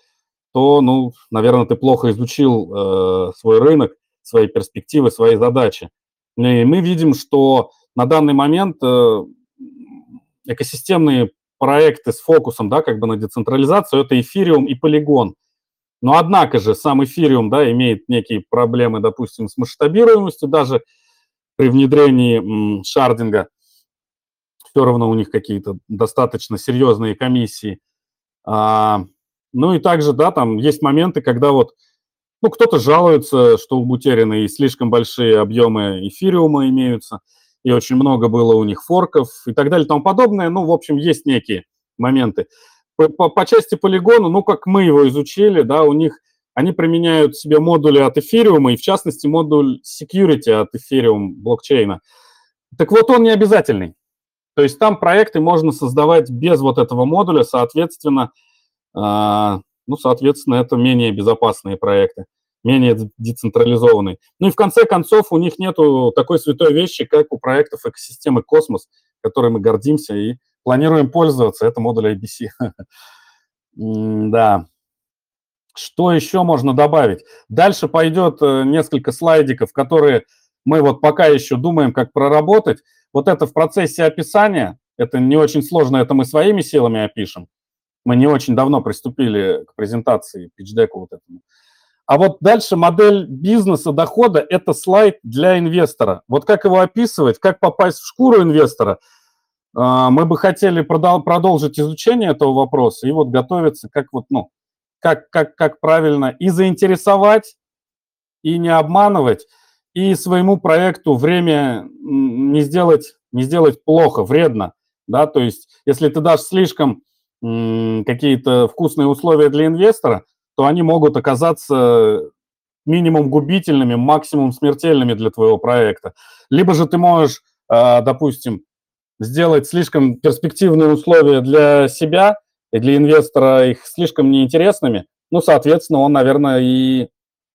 S5: то, ну, наверное, ты плохо изучил э, свой рынок, свои перспективы, свои задачи. И мы видим, что на данный момент э, экосистемные проекты с фокусом, да, как бы на децентрализацию, это эфириум и полигон. Но однако же сам эфириум, да, имеет некие проблемы, допустим, с масштабируемостью даже при внедрении шардинга все равно у них какие-то достаточно серьезные комиссии. А, ну и также, да, там есть моменты, когда вот, ну, кто-то жалуется, что у Бутерина и слишком большие объемы эфириума имеются, и очень много было у них форков и так далее и тому подобное. Ну, в общем, есть некие моменты. По, по, по части полигона, ну, как мы его изучили, да, у них они применяют себе модули от эфириума, и в частности модуль security от эфириум блокчейна. Так вот, он не обязательный. То есть там проекты можно создавать без вот этого модуля, соответственно, а, ну, соответственно, это менее безопасные проекты. менее д- децентрализованный. Ну и в конце концов у них нету такой святой вещи, как у проектов экосистемы Космос, которой мы гордимся и планируем пользоваться. Это модуль IBC. Да. Что еще можно добавить? Дальше пойдет э, несколько слайдиков, которые мы вот пока еще думаем, как проработать. Вот это в процессе описания, это не очень сложно, это мы своими силами опишем. Мы не очень давно приступили к презентации пичдеку вот этому. А вот дальше модель бизнеса дохода – это слайд для инвестора. Вот как его описывать, как попасть в шкуру инвестора, а, мы бы хотели продол- продолжить изучение этого вопроса и вот готовиться, как вот, ну, как, как, как правильно и заинтересовать, и не обманывать, и своему проекту время не сделать, не сделать плохо, вредно, да, то есть если ты дашь слишком какие-то вкусные условия для инвестора, то они могут оказаться минимум губительными, максимум смертельными для твоего проекта. Либо же ты можешь, а, допустим, сделать слишком перспективные условия для себя и для инвестора их слишком неинтересными, ну, соответственно, он, наверное, и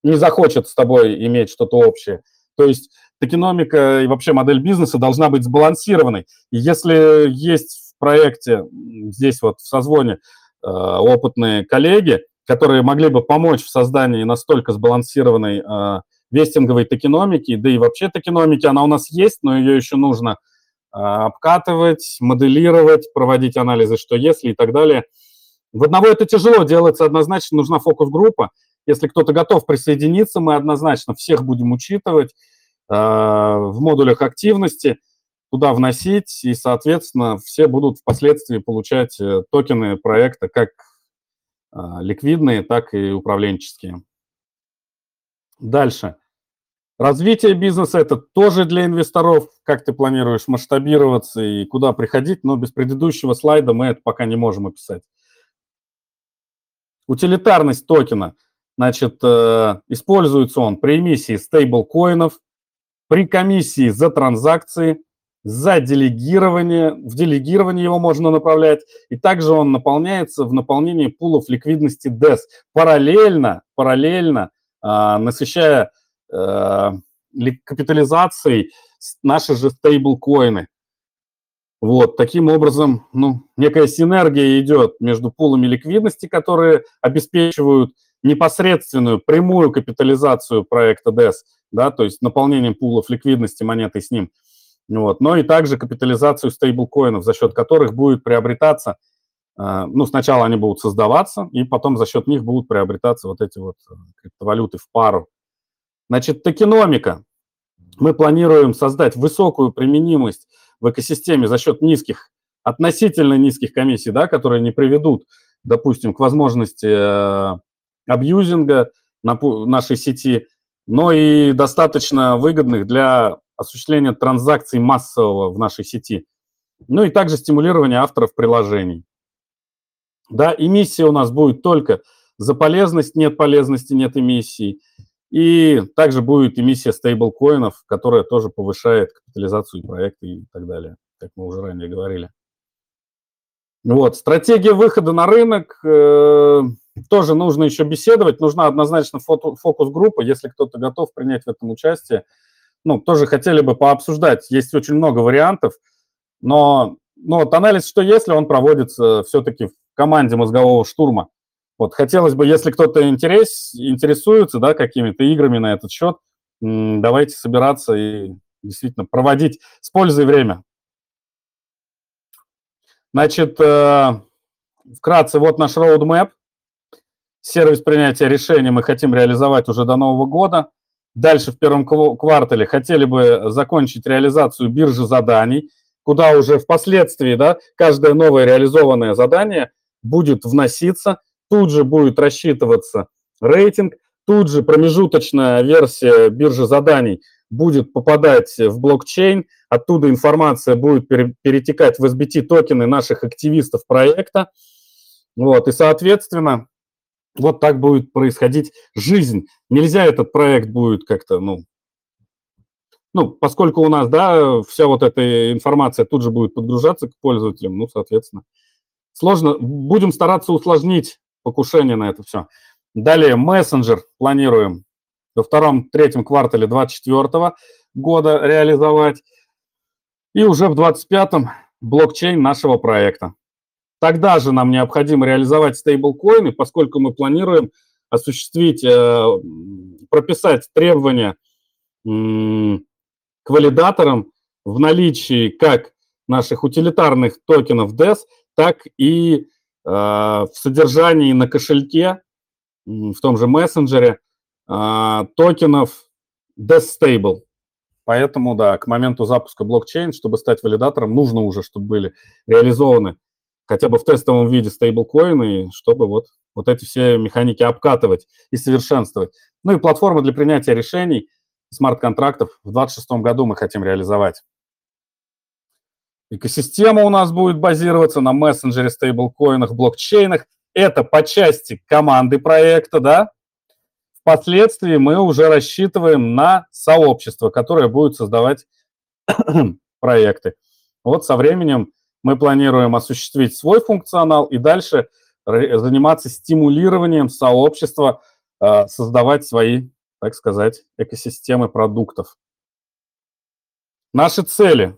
S5: не захочет с тобой иметь что-то общее. То есть токеномика и вообще модель бизнеса должна быть сбалансированной. И если есть в проекте, здесь вот в созвоне, э, опытные коллеги, которые могли бы помочь в создании настолько сбалансированной э, вестинговой токеномики, да и вообще токеномики, она у нас есть, но ее еще нужно а, обкатывать, моделировать, проводить анализы, что если и так далее. В одного это тяжело делается, однозначно нужна фокус-группа. Если кто-то готов присоединиться, мы однозначно всех будем учитывать а, в модулях активности, туда вносить, и, соответственно, все будут впоследствии получать э, токены проекта как а, ликвидные, так и управленческие. Дальше. Развитие бизнеса – это тоже для инвесторов, как ты планируешь масштабироваться и куда приходить, но без предыдущего слайда мы это пока не можем описать. Утилитарность токена. Значит, э, используется он при эмиссии стейблкоинов, при комиссии за транзакции, за делегирование, в делегирование его можно направлять, и также он наполняется в наполнении пулов ликвидности DES, параллельно, параллельно а, насыщая э, ли- капитализацией наши же стейблкоины. Вот, таким образом, ну, некая синергия идет между пулами ликвидности, которые обеспечивают непосредственную прямую капитализацию проекта DES, да, то есть наполнением пулов ликвидности монеты с ним, вот, но и также капитализацию стейблкоинов, за счет которых будет приобретаться, э, ну, сначала они будут создаваться, и потом за счет них будут приобретаться вот эти вот э, криптовалюты в пару. Значит, токеномика. Мы планируем создать высокую применимость в экосистеме за счет низких, относительно низких комиссий, да, которые не приведут, допустим, к возможности э, абьюзинга на нашей сети, но и достаточно выгодных для осуществления транзакций массового в нашей сети. Ну и также стимулирование авторов приложений. Да, эмиссия у нас будет только за полезность, нет полезности, нет эмиссии. И также будет эмиссия стейблкоинов, которая тоже повышает капитализацию проекта и так далее, как мы уже ранее говорили. Вот, стратегия выхода на рынок, э, тоже нужно еще беседовать, нужна однозначно фокус-группа, если кто-то готов принять в этом участие. Ну, тоже хотели бы пообсуждать, есть очень много вариантов, но ну, вот анализ «что если» он проводится все-таки в команде мозгового штурма. Вот хотелось бы, если кто-то интерес, интересуется да, какими-то играми на этот счет, давайте собираться и действительно проводить с пользой время. Значит, э, вкратце, вот наш roadmap. Сервис принятия решений мы хотим реализовать уже до Нового года. Дальше в первом квартале хотели бы закончить реализацию биржи заданий, куда уже впоследствии да, каждое новое реализованное задание будет вноситься, тут же будет рассчитываться рейтинг, тут же промежуточная версия биржи заданий будет попадать в блокчейн, оттуда информация будет пере- перетекать в SBT токены наших активистов проекта. Вот, и, соответственно, вот так будет происходить жизнь. Нельзя этот проект будет как-то, ну, ну, поскольку у нас, да, вся вот эта информация тут же будет подгружаться к пользователям, ну, соответственно, сложно. Будем стараться усложнить покушение на это все. Далее мессенджер планируем во втором-третьем квартале 2024 года реализовать. И уже в 2025 блокчейн нашего проекта. Тогда же нам необходимо реализовать стейблкоины, поскольку мы планируем осуществить, э, прописать требования к валидаторам в наличии как наших утилитарных токенов DES, так и э, в содержании на кошельке, в том же мессенджере, э, токенов DES Stable. Поэтому, да, к моменту запуска блокчейн, чтобы стать валидатором, нужно уже, чтобы были реализованы хотя бы в тестовом виде стейблкоины, чтобы вот, вот эти все механики обкатывать и совершенствовать. Ну и платформа для принятия решений смарт-контрактов в 2026 году мы хотим реализовать. Экосистема у нас будет базироваться на мессенджере, стейблкоинах, блокчейнах. Это по части команды проекта, да. Впоследствии мы уже рассчитываем на сообщество, которое будет создавать проекты. Вот со временем мы планируем осуществить свой функционал и дальше заниматься стимулированием сообщества, а, создавать свои, так сказать, экосистемы продуктов. Наши цели.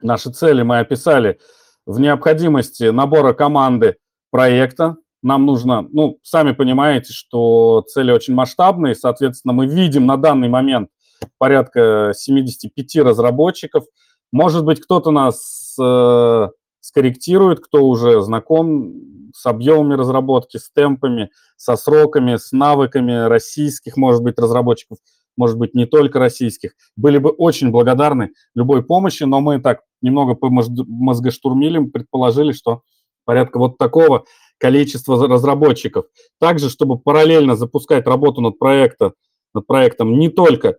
S5: Наши цели мы описали в необходимости набора команды проекта. Нам нужно, ну, сами понимаете, что цели очень масштабные, соответственно, мы видим на данный момент порядка 75 разработчиков. Может быть, кто-то нас э, скорректирует, кто уже знаком с объемами разработки, с темпами, со сроками, с навыками российских, может быть, разработчиков, может быть, не только российских. Были бы очень благодарны любой помощи, но мы так немного мозгоштурмили, предположили, что порядка вот такого количества разработчиков. Также, чтобы параллельно запускать работу над, проекта, над проектом не только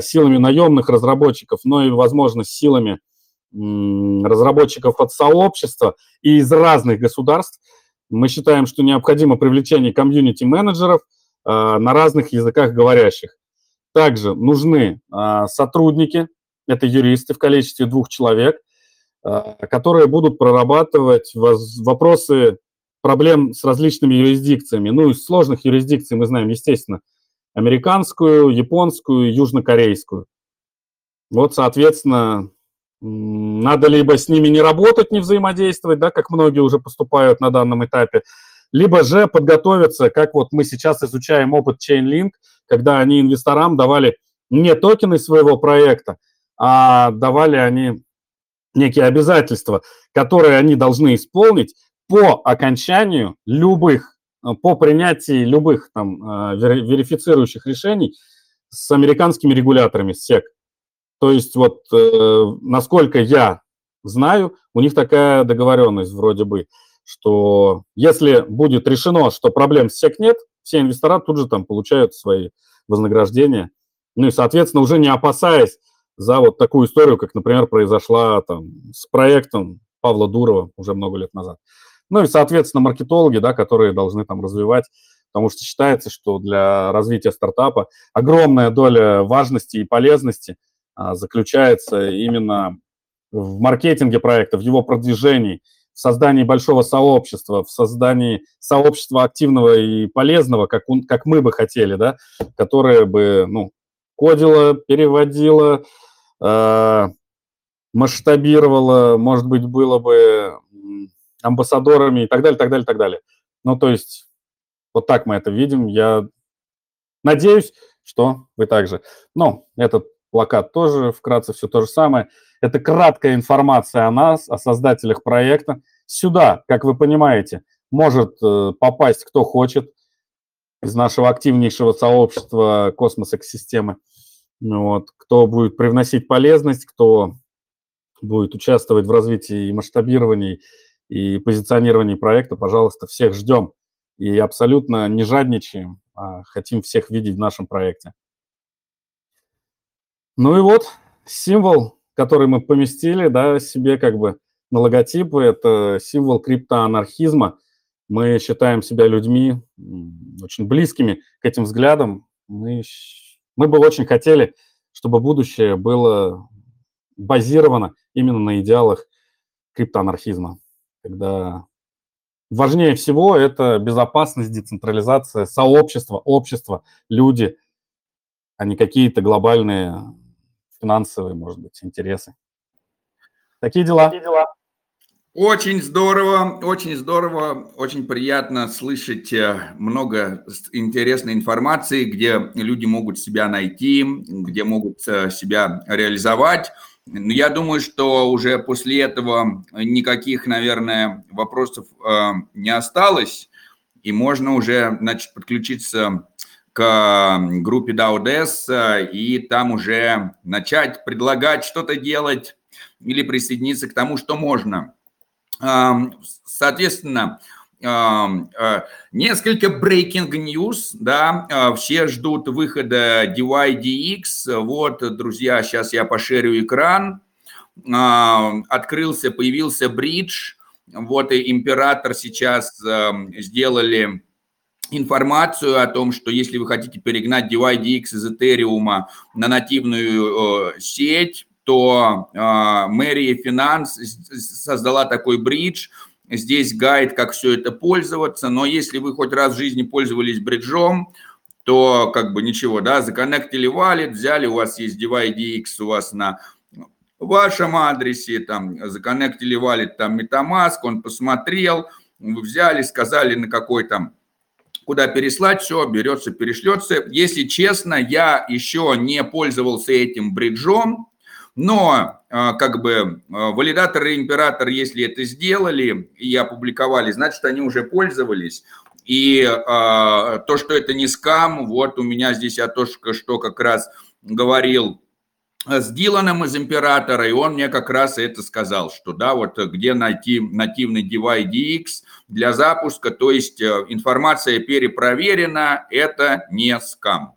S5: силами наемных разработчиков, но и, возможно, силами разработчиков от сообщества и из разных государств. Мы считаем, что необходимо привлечение комьюнити-менеджеров а, на разных языках говорящих. Также нужны а, сотрудники, это юристы в количестве двух человек, а, которые будут прорабатывать вопросы проблем с различными юрисдикциями. Ну, из сложных юрисдикций мы знаем, естественно, американскую, японскую, южнокорейскую. Вот, соответственно, надо либо с ними не работать, не взаимодействовать, да, как многие уже поступают на данном этапе, либо же подготовиться, как вот мы сейчас изучаем опыт Chainlink, когда они инвесторам давали не токены своего проекта, а давали они некие обязательства, которые они должны исполнить по окончанию любых, по принятии любых там э, верифицирующих решений с американскими регуляторами, с SEC. То есть вот, э, насколько я знаю, у них такая договоренность вроде бы, что если будет решено, что проблем с СЕК нет, все инвестора тут же там получают свои вознаграждения. Ну и, соответственно, уже не опасаясь за вот такую историю, как, например, произошла там с проектом Павла Дурова уже много лет назад. Ну и, соответственно, маркетологи, да, которые должны там развивать, потому что считается, что для развития стартапа огромная доля важности и полезности – а, заключается именно в маркетинге проекта, в его продвижении, в создании большого сообщества, в создании сообщества активного и полезного, как, он, как мы бы хотели, да, которое бы ну, кодило, переводило, э, масштабировало, может быть, было бы амбассадорами и так далее, так далее, так далее. Ну, то есть вот так мы это видим. Я надеюсь, что вы также. Но этот плакат тоже вкратце все то же самое. Это краткая информация о нас, о создателях проекта. Сюда, как вы понимаете, может э, попасть кто хочет из нашего активнейшего сообщества космос-экосистемы. Вот. Кто будет привносить полезность, кто будет участвовать в развитии и масштабировании и позиционировании проекта, пожалуйста, всех ждем. И абсолютно не жадничаем, а хотим всех видеть в нашем проекте. Ну и вот символ, который мы поместили, да, себе как бы на логотипы, это символ криптоанархизма. Мы считаем себя людьми очень близкими к этим взглядам. Мы, мы бы очень хотели, чтобы будущее было базировано именно на идеалах криптоанархизма, когда важнее всего это безопасность, децентрализация, сообщество, общество, люди, а не какие-то глобальные финансовые, может быть, интересы. Такие дела.
S1: Очень здорово, очень здорово, очень приятно слышать э, много интересной информации, где люди могут себя найти, где могут э, себя реализовать. Но Я думаю, что уже после этого никаких, наверное, вопросов э, не осталось, и можно уже значит, подключиться к группе э, и там уже начать предлагать что-то делать или присоединиться к тому, что можно. Ам, Соответственно, несколько breaking news, да, а, все ждут выхода DYDX. Вот, друзья, сейчас я пошерю экран. А, Открылся, появился бридж. Вот и император сейчас ам, сделали информацию о том, что если вы хотите перегнать DYDX из Этериума на нативную э, сеть, то э, мэрия финанс создала такой бридж. Здесь гайд, как все это пользоваться. Но если вы хоть раз в жизни пользовались бриджом, то как бы ничего, да, законнектили валет, взяли, у вас есть DYDX у вас на вашем адресе, там, законнектили валет, там, MetaMask, он посмотрел, вы взяли, сказали, на какой там куда переслать, все, берется, перешлется. Если честно, я еще не пользовался этим бриджом, но а, как бы а, валидатор и император, если это сделали и опубликовали, значит, они уже пользовались. И а, то, что это не скам, вот у меня здесь я только что как раз говорил с Диланом из Императора, и он мне как раз это сказал, что да, вот где найти нативный DYDX для запуска, то есть э, информация перепроверена, это не скам.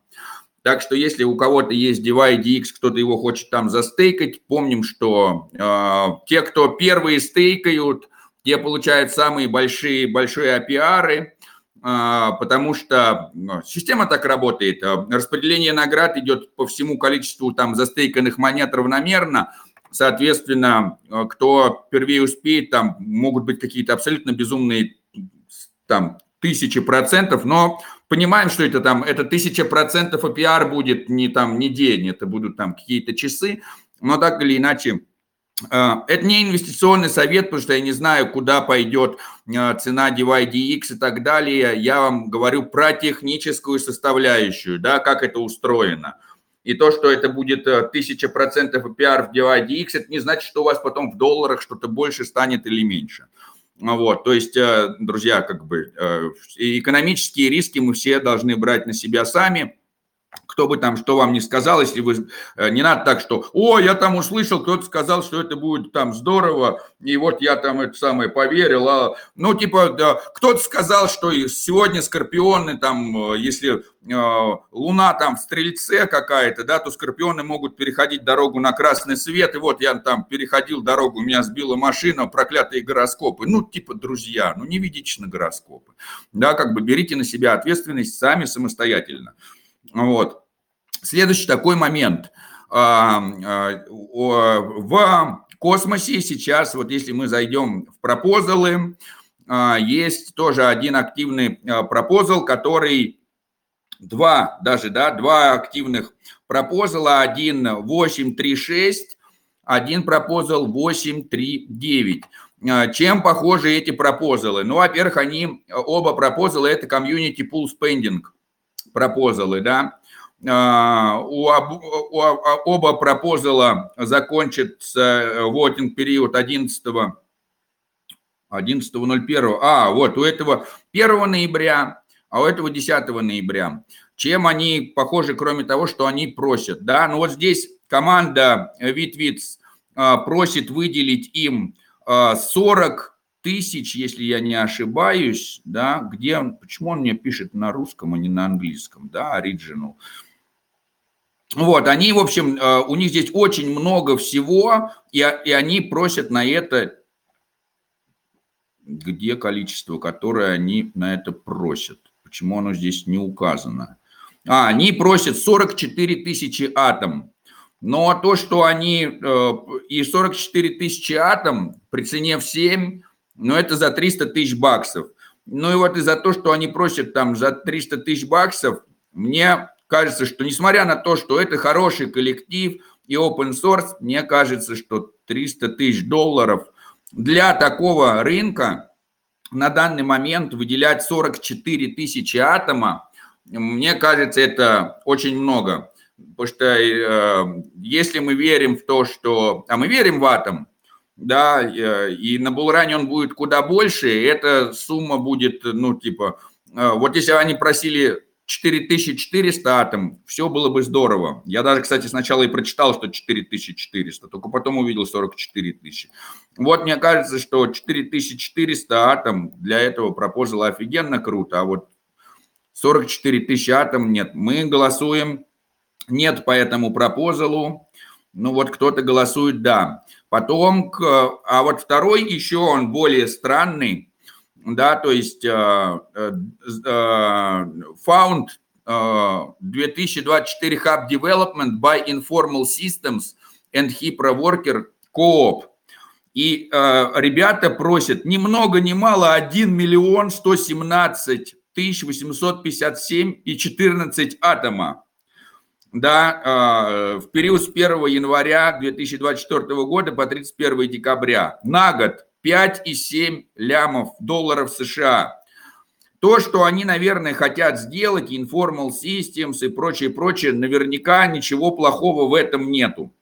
S1: Так что если у кого-то есть DYDX, кто-то его хочет там застейкать, помним, что э, те, кто первые стейкают, те получают самые большие, большие APR, а, потому что ну, система так работает. А, Распределение наград идет по всему количеству там застейканных монет равномерно. Соответственно, а, кто первее успеет, там могут быть какие-то абсолютно безумные там тысячи процентов, но понимаем, что это там, это тысяча процентов APR будет не там не день, это будут там какие-то часы, но так или иначе а, это не инвестиционный совет, потому что я не знаю, куда пойдет а, цена DYDX и так далее. Я вам говорю про техническую составляющую, да, как это устроено. И то, что это будет э, 1000% APR в DYDX, это не значит, что у вас потом в долларах что-то больше станет или меньше. Вот, то есть, э, друзья, как бы э, экономические риски мы все должны брать на себя сами кто бы там что вам не сказал, если вы э, не надо так, что, о, я там услышал, кто-то сказал, что это будет там здорово, и вот я там это самое поверил, а, ну типа, да, кто-то сказал, что сегодня скорпионы там, э, если э, луна там в стрельце какая-то, да, то скорпионы могут переходить дорогу на красный свет, и вот я там переходил дорогу, меня сбила машина, проклятые гороскопы, ну типа, друзья, ну не ведите на гороскопы, да, как бы берите на себя ответственность сами самостоятельно. Вот. Следующий такой момент. А, а, В космосе сейчас, вот если мы зайдем в пропозалы, а, есть тоже один активный пропозал, который два даже, да, два активных пропозала, один 836, один пропозал 839. Чем похожи эти пропозалы? Ну, во-первых, они, оба пропозала это community pool spending пропозалы, да. А, У, об- у об- оба пропозала закончится вотинг период 11 11.01. А, вот у этого 1 ноября, а у этого 10 ноября. Чем они похожи, кроме того, что они просят, да? Ну вот здесь команда Витвиц просит выделить им а, 40 тысяч, если я не ошибаюсь, да, где он, почему он мне пишет на русском, а не на английском, да, original. Вот, они, в общем, э, у них здесь очень много всего, и, и они просят на это, где количество, которое они на это просят, почему оно здесь не указано. А, они просят 44 тысячи атом. Но то, что они э, и 44 тысячи атом при цене в 7, но это за 300 тысяч баксов. Ну и вот из-за того, что они просят там за 300 тысяч баксов, мне кажется, что несмотря на то, что это хороший коллектив и open source, мне кажется, что 300 тысяч долларов для такого рынка на данный момент выделять 44 тысячи атома, мне кажется, это очень много. Потому что э, если мы верим в то, что... А мы верим в атом, да, э, и на Булране он будет куда больше, эта сумма будет, ну, типа... Э, вот если они просили 4400 атом, все было бы здорово. Я даже, кстати, сначала и прочитал, что 4400, только потом увидел 44 тысячи. Вот мне кажется, что 4400 атом для этого пропозала офигенно круто, а вот 44 тысячи атом нет. Мы голосуем нет по этому пропозалу, ну вот кто-то голосует да. Потом, а вот второй еще он более странный, да, то есть uh, uh, found uh, 2024 Hub Development by Informal Systems and HIPRA Worker Co-op. И ребята просят ни много ни мало 1 миллион 117 тысяч 857 и 14 атома. Да, в период с 1 января 2024 года по 31 декабря на год 5,7 лямов долларов США. То, что они, наверное, хотят сделать, Informal Systems и прочее, прочее, наверняка ничего плохого в этом нету.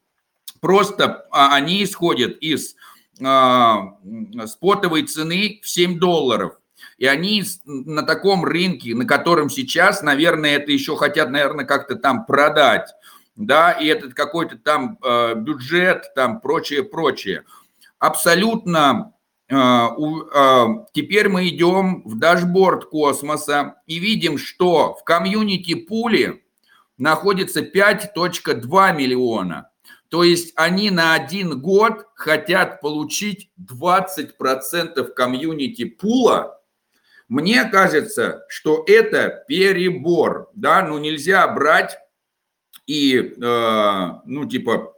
S1: Просто а, они исходят из а, спотовой цены в 7 долларов. И они на таком рынке, на котором сейчас, наверное, это еще хотят, наверное, как-то там продать. Да, и этот какой-то там э, бюджет, там прочее, прочее абсолютно а, а, Теперь мы идем в дашборд космоса и видим, что в community pool е находится 5.2 миллиона. То есть они на один год хотят получить 20% community pool а. Мне кажется, что это перебор. Да? Ну нельзя брать и, э, ну типа,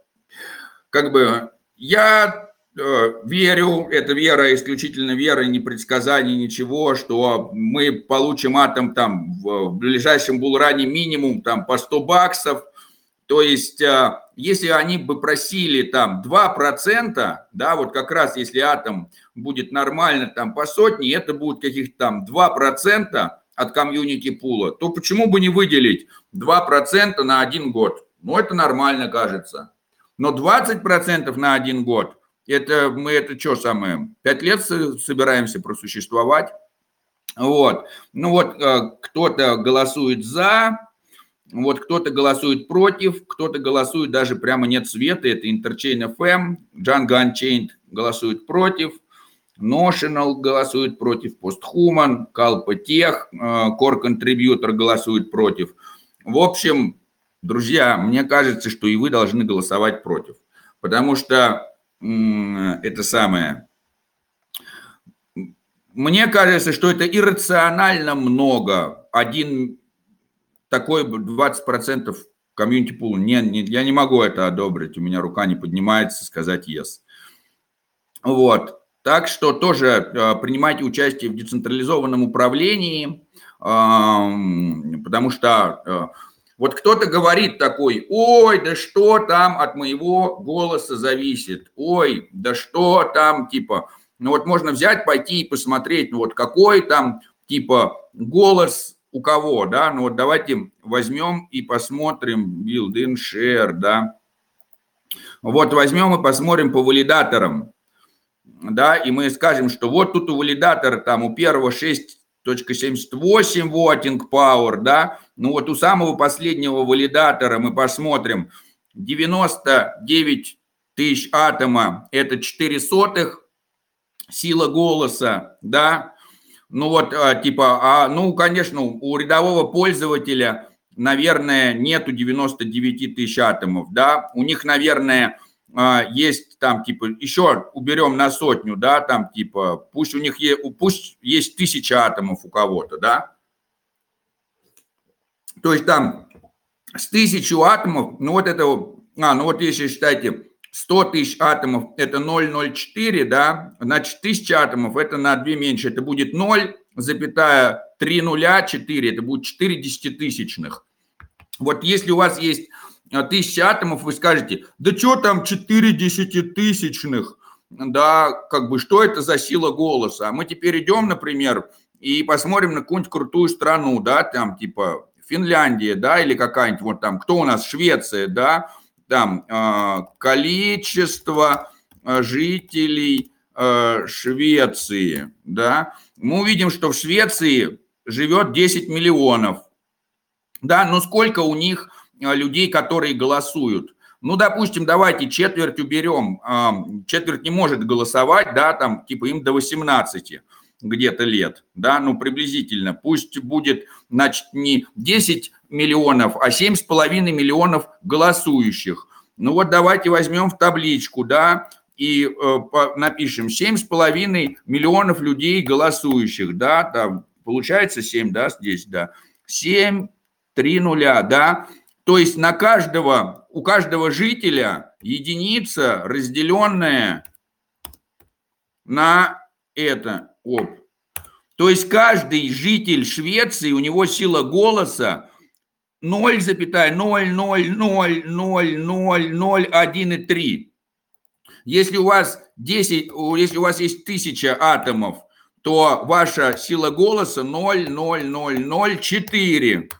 S1: как бы, я Э, верю, это вера, исключительно вера, не предсказание, ничего, что мы получим атом там в ближайшем булране минимум там по 100 баксов. То есть, э, если они бы просили там 2%, да, вот как раз если атом будет нормально там по сотне, это будет каких-то там 2% от комьюнити пула, то почему бы не выделить 2% на один год? Ну, это нормально кажется. Но 20% на один год – это мы это что самое, пять лет собираемся просуществовать. Вот. Ну вот э, кто-то голосует за, вот кто-то голосует против, кто-то голосует даже прямо нет света, это Interchain FM, Django Unchained голосует против, Notional голосует против, Posthuman, Kalpa Tech, э, Core Contributor голосует против. В общем, друзья, мне кажется, что и вы должны голосовать против, потому что это самое. Мне кажется, что это иррационально много. Один такой 20% комьюнити пул. Не, не, я не могу это одобрить. У меня рука не поднимается сказать yes. Вот. Так что тоже э, принимайте участие в децентрализованном управлении, э, потому что э, вот кто-то говорит такой, ой, да что там от моего голоса зависит, ой, да что там, типа, ну вот можно взять, пойти и посмотреть, ну вот какой там, типа, голос у кого, да, ну вот давайте возьмем и посмотрим build in share, да, вот возьмем и посмотрим по валидаторам, да, и мы скажем, что вот тут у валидатора там у первого 6.78 вотинг power, да, ну вот у самого последнего валидатора мы посмотрим. 99 тысяч атома, это 4 сотых сила голоса, да, ну вот а, типа, а, ну конечно, у рядового пользователя, наверное, нету 99 тысяч атомов, да, у них, наверное, а, есть там типа, еще уберем на сотню, да, там типа, пусть у них есть, пусть есть тысяча атомов у кого-то, да, то есть там с тысячу атомов, ну вот это, а, ну вот если считайте, 100 тысяч атомов это 0,04, да, значит 1000 атомов это на 2 меньше, это будет 0, запятая 3 нуля 4, это будет 4 десятитысячных. Вот если у вас есть а, тысяча атомов, вы скажете, да что там 4 десятитысячных, да, как бы, что это за сила голоса? А мы теперь идем, например, и посмотрим на какую-нибудь крутую страну, да, там, типа, Финляндия, да, или какая-нибудь, вот там, кто у нас, Швеция, да, там, э, количество а, жителей э, Швеции, да, мы увидим, что в Швеции живет 10 миллионов, да, но сколько у них людей, которые голосуют? Ну, допустим, давайте четверть уберем. Четверть не может голосовать, да, там, типа им до 18 где-то лет, да, ну, приблизительно. Пусть будет, значит, не 10 миллионов, а 7,5 миллионов голосующих. Ну, вот давайте возьмем в табличку, да, и э, напишем 7,5 миллионов людей голосующих, да, там, получается 7, да, здесь, да, 7, 3 нуля, да, то есть на каждого, у каждого жителя единица, разделенная на это. Оп. То есть каждый житель Швеции, у него сила голоса 0,0000001,3. Если у вас 10, если у вас есть тысяча атомов, то ваша сила голоса 0,0004.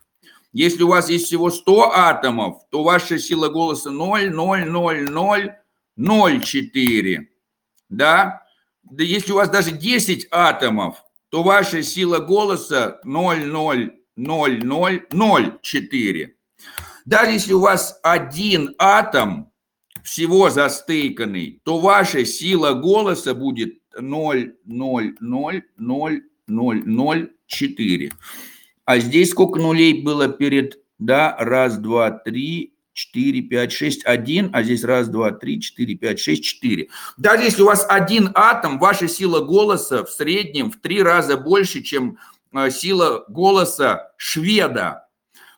S1: Если у вас есть всего 100 атомов, то ваша сила голоса 0,00004. Да? Да если у вас даже 10 атомов, то ваша сила голоса 0,00004. Даже если у вас один атом всего застыканный, то ваша сила голоса будет 0,00004. А здесь сколько нулей было перед, да, раз, два, три, четыре, пять, шесть, один, а здесь раз, два, три, четыре, пять, шесть, четыре. Даже если у вас один атом, ваша сила голоса в среднем в три раза больше, чем сила голоса шведа.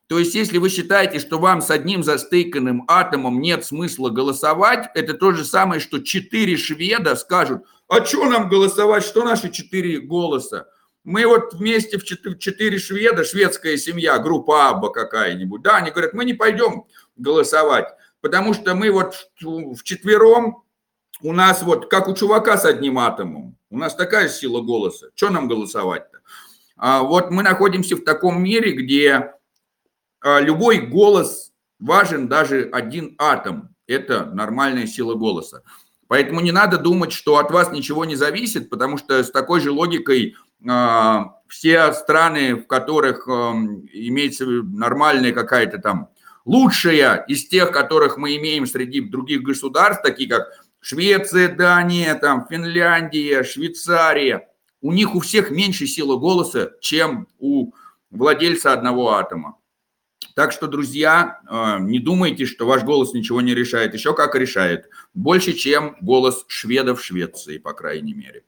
S1: То есть, если вы считаете, что вам с одним застыканным атомом нет смысла голосовать, это то же самое, что четыре шведа скажут, а что нам голосовать, что наши четыре голоса? Мы вот вместе в четыре шведа, шведская семья, группа Абба какая-нибудь, да, они говорят, мы не пойдем голосовать, потому что мы вот в четвером, у нас вот, как у чувака с одним атомом, у нас такая сила голоса, что нам голосовать-то? А вот мы находимся в таком мире, где а, любой голос важен, даже один атом, это нормальная сила голоса. Поэтому не надо думать, что от вас ничего не зависит, потому что с такой же логикой а, все страны, в которых эм, имеется нормальная какая-то там лучшая из тех, которых мы имеем среди других государств, такие как Швеция, Дания, там, Финляндия, Швейцария, у них у всех меньше сила голоса, чем у владельца одного атома. Так что, друзья, э, не думайте, что ваш голос ничего не решает. Еще как решает. Больше, чем голос шведов в Швеции, по крайней мере.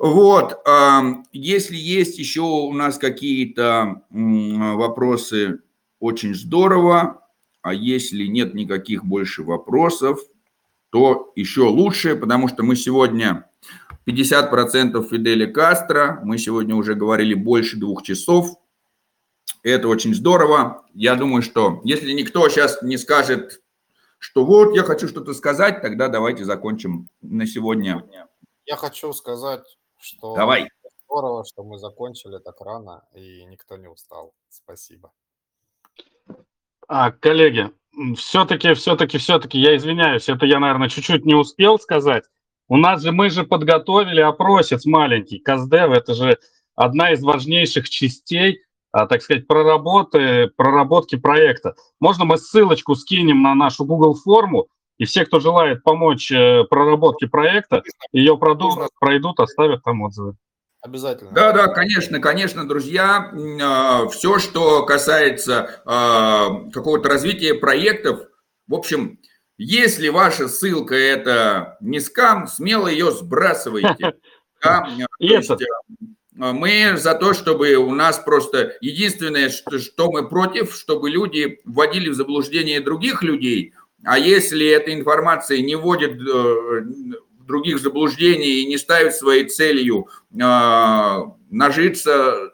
S1: Вот, если есть еще у нас какие-то вопросы, очень здорово. А если нет никаких больше вопросов, то еще лучше, потому что мы сегодня 50% Фидели Кастро, мы сегодня уже говорили больше двух часов. Это очень здорово. Я думаю, что если никто сейчас не скажет, что вот я хочу что-то сказать, тогда давайте закончим на сегодня.
S3: Я хочу сказать что
S1: Давай.
S3: здорово, что мы закончили так рано и никто не устал. Спасибо.
S5: А, коллеги, все-таки, все-таки, все-таки, я извиняюсь, это я, наверное, чуть-чуть не успел сказать. У нас же, мы же подготовили опросец маленький. Каздев – это же одна из важнейших частей, а, так сказать, проработы, проработки проекта. Можно мы ссылочку скинем на нашу Google форму, и все, кто желает помочь э, проработке проекта, ее пройдут, пройдут, оставят там отзывы.
S3: Обязательно.
S1: Да, да, конечно, конечно, друзья. А, Все, что касается а, какого-то развития проектов, в общем, если ваша ссылка это не скам, смело ее сбрасывайте. Да? Есть, э, мы за то, чтобы у нас просто единственное, что, что мы против, чтобы люди вводили в заблуждение других людей, а если эта информация не вводит э, других заблуждений и не ставит своей целью э, нажиться,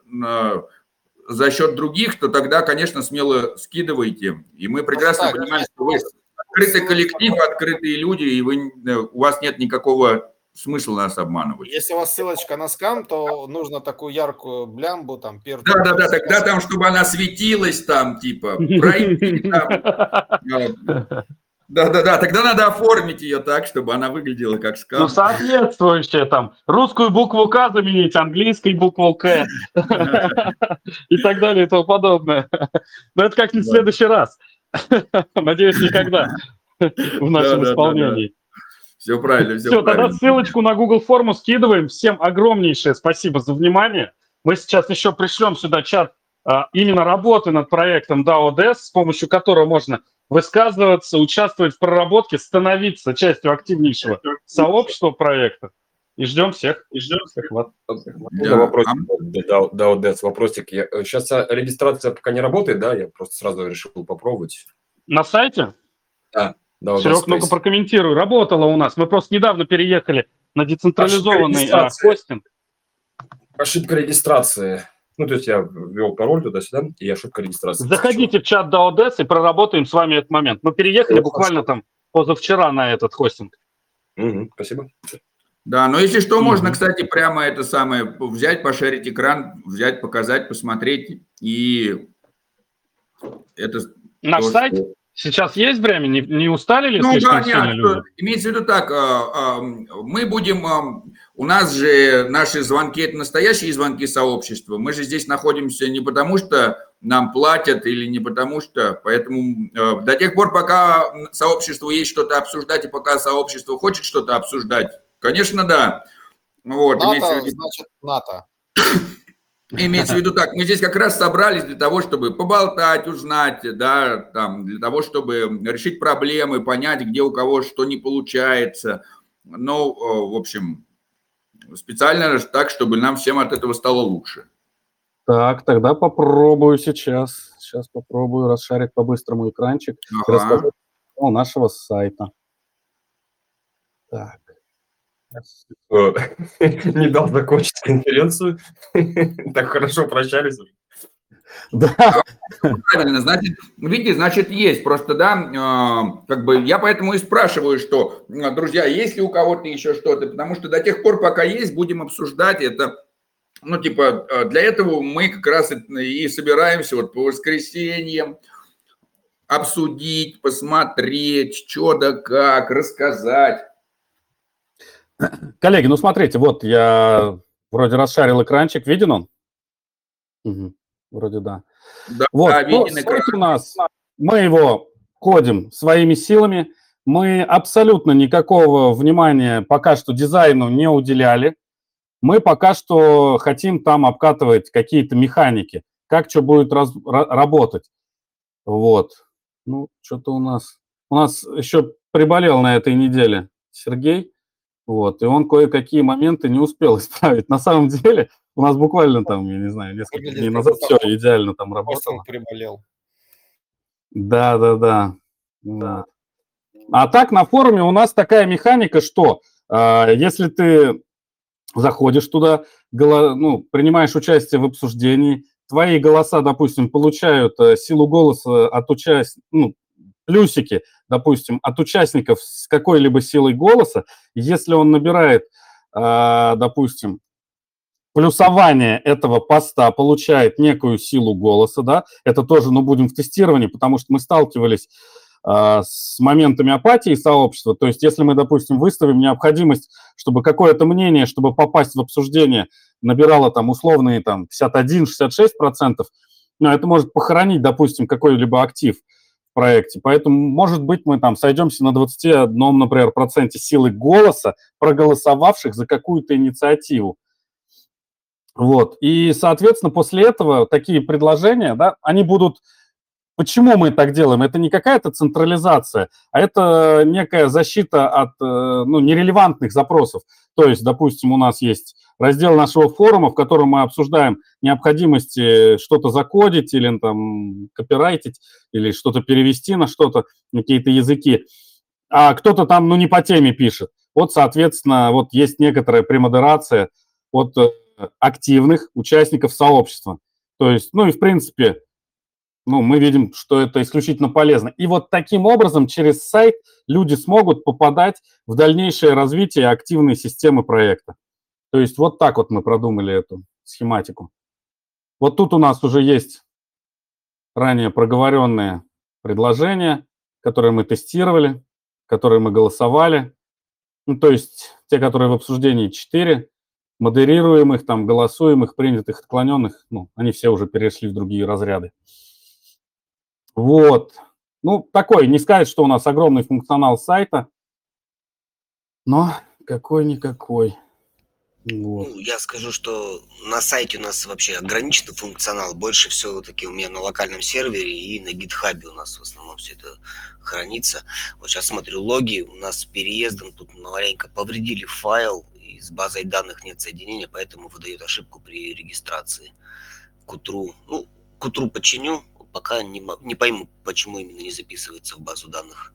S1: за счет других, то тогда, конечно, смело скидывайте. И мы прекрасно
S3: так,
S1: понимаем, что вы открытый коллектив, открытые люди, и вы, э, у вас нет никакого смысла нас обманывать.
S3: Если у вас ссылочка на скам, то нужно такую яркую блямбу, там, пер...
S1: Да, да, да, тогда там, чтобы она светилась там, типа, пройти там. Да, да, да, тогда надо оформить ее так, чтобы она выглядела как скам.
S5: Ну, соответствующее там. Русскую букву К заменить английской букву К. И так далее и тому подобное. Но это как-нибудь в следующий раз. Надеюсь, никогда в нашем
S1: Да, да, да,
S5: исполнении.
S1: Все правильно, все,
S5: Все, тогда
S1: правильно.
S5: ссылочку на Google форму скидываем. Всем огромнейшее спасибо за внимание. Мы сейчас еще пришлем сюда чат а, именно работы над проектом DAO-DS, с помощью которого можно высказываться, участвовать в проработке, становиться частью активнейшего сообщества проекта. И ждем всех, и ждем всех вас.
S1: Да.
S9: Да, вопрос,
S1: А
S9: да, да, да, вопросик. Я, сейчас регистрация пока не работает, да? Я просто сразу решил попробовать.
S5: На сайте?
S9: Да, да,
S5: Серег, ну-ка прокомментируй. Работала у нас. Мы просто недавно переехали на децентрализованный а, хостинг.
S9: Ошибка регистрации. Ну, то есть я ввел пароль туда-сюда, и ошибка регистрации.
S5: Заходите в чат DAO-DS и проработаем с вами этот момент. Мы переехали
S9: Хорошо.
S5: буквально там позавчера на этот хостинг.
S9: Мгм, спасибо.
S1: Да, но если что, можно, кстати, прямо это самое взять, пошарить экран, взять, показать, посмотреть. И это...
S5: Наш
S1: то,
S5: сайт
S1: что-
S5: сейчас есть время? Не, не устали ли
S1: Ну
S5: слишком
S1: да,
S5: сильно
S1: нет,
S5: люди?
S1: имеется в виду так, а, а, мы будем, а, у нас же наши звонки, это настоящие звонки сообщества, мы же здесь находимся не потому, что нам платят или не потому что, поэтому до тех пор, пока сообществу есть что-то обсуждать и пока сообщество хочет что-то обсуждать, конечно, да. Вот, имеется в
S3: НАТО,
S1: виду-
S3: значит, НАТО.
S1: Имеется в виду так, мы здесь как раз собрались для того, чтобы поболтать, узнать, да, там, для того, чтобы решить проблемы, понять, где у кого что не получается. Ну, в общем, специально так, чтобы нам всем от этого стало лучше.
S5: Так, тогда попробую сейчас. Сейчас попробую расшарить по-быстрому экранчик и
S1: Ага.
S5: рассказать о нашего сайта. Так.
S9: Э, Не дал закончить конференцию. Так хорошо прощались. уже.
S5: Да,
S1: Правильно, значит, видите, значит, есть. Просто, да, э, как бы я поэтому и спрашиваю, что, э, друзья, есть ли у кого-то еще что-то, потому что до тех пор, пока есть, будем обсуждать это. Ну, типа, для этого мы как раз и и собираемся вот по воскресеньям обсудить, посмотреть, что да как, рассказать.
S5: Коллеги, ну смотрите, вот я вроде расшарил экранчик. Виден он? Мгм, Вроде да.
S1: Да,
S5: Вот,
S1: да,
S5: ну,
S1: виден экран.
S5: у нас, мы его кодим своими силами. Мы абсолютно никакого внимания пока что дизайну не уделяли. Мы пока что хотим там обкатывать какие-то механики, как что будет раз- ра- работать. Вот. Ну, что-то у нас... У нас еще приболел на этой неделе Сергей, вот, и он кое-какие моменты не успел исправить. На самом деле, у нас буквально там, я не знаю, несколько
S3: Выглядит
S5: дней назад все идеально там работало.
S3: Приболел.
S5: Да, да, да. Вот. А так на форуме у нас такая механика, что э, если ты заходишь туда, голо- ну, принимаешь участие в обсуждении, твои голоса, допустим, получают э, силу голоса от участников, ну, плюсики, допустим, от участников с какой-либо силой голоса, если он набирает, э, допустим, плюсование этого поста получает некую силу голоса, да, это тоже, ну, будем в тестировании, потому что мы сталкивались а, с моментами апатии сообщества, то есть если мы, допустим, выставим необходимость, чтобы какое-то мнение, чтобы попасть в обсуждение, набирало там условные там 51-66%, ну, это может похоронить, допустим, какой-либо актив проекте. Поэтому, может быть, мы там сойдемся на 21, например, проценте силы голоса, проголосовавших за какую-то инициативу. Вот. И, соответственно, после этого такие предложения, да, они будут... Почему мы так делаем? Это не какая-то централизация, а это некая защита от э, ну, нерелевантных запросов. То есть, допустим, у нас есть раздел нашего форума, в котором мы обсуждаем необходимость э, что-то закодить или там копирайтить, или что-то перевести на что-то, на какие-то языки. А кто-то там, ну, не по теме пишет. Вот, соответственно, вот есть некоторая премодерация от э, активных участников сообщества. То есть, ну и в принципе, ну, мы видим, что это исключительно полезно. И вот таким образом через сайт люди смогут попадать в дальнейшее развитие активной системы проекта. То есть вот так вот мы продумали эту схематику. Вот тут у нас уже есть ранее проговоренные предложения, которые мы тестировали, которые мы голосовали. Ну, то есть те, которые в обсуждении 4, модерируемых, там, голосуемых, принятых, отклоненных, ну, они все уже перешли в другие разряды. Вот. Ну, такой, не сказать, что у нас огромный функционал сайта, но какой-никакой. Вот.
S6: Ну, я скажу, что на сайте у нас вообще ограниченный функционал. Больше всего таки у меня на локальном сервере и на гитхабе у нас в основном все это хранится. Вот сейчас смотрю логи, у нас с переездом тут маленько повредили файл, и с базой данных нет соединения, поэтому выдает ошибку при регистрации. К утру, ну, к утру починю, пока не, не пойму, почему именно не записывается в базу данных.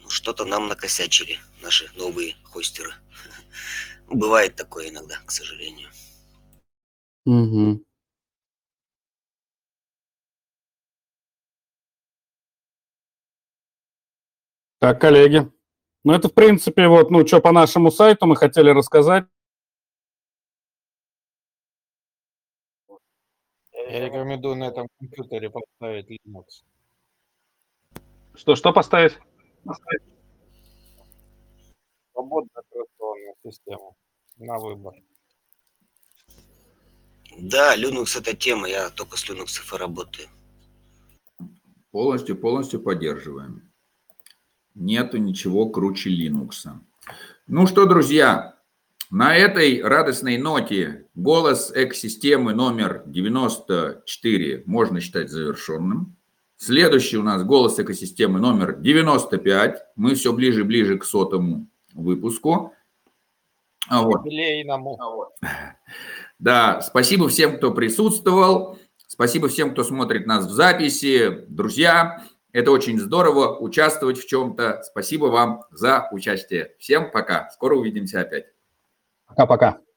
S6: Ну, Что-то нам накосячили наши новые хостеры. Бывает такое иногда, к сожалению.
S5: Мгм. Так, коллеги. Ну, это, в принципе, вот, ну, что по нашему сайту мы хотели рассказать.
S3: Я рекомендую на этом компьютере поставить Linux.
S5: Что, что поставить?
S3: Свободную операционную систему на выбор.
S6: Да, Linux это тема, я только с Linux и работаю.
S1: Полностью, полностью поддерживаем. Нету ничего круче Linux. Ну что, друзья, на этой радостной ноте голос экосистемы номер 94 можно считать завершенным. Следующий у нас голос экосистемы номер 95. Мы все ближе и ближе к сотому выпуску. А вот.
S3: Юбилейному.
S1: Да, спасибо всем, кто присутствовал. Спасибо всем, кто смотрит нас в записи. Друзья, это очень здорово участвовать в чем-то. Спасибо вам за участие. Всем пока. Скоро увидимся опять.
S5: Pra cá, pra cá.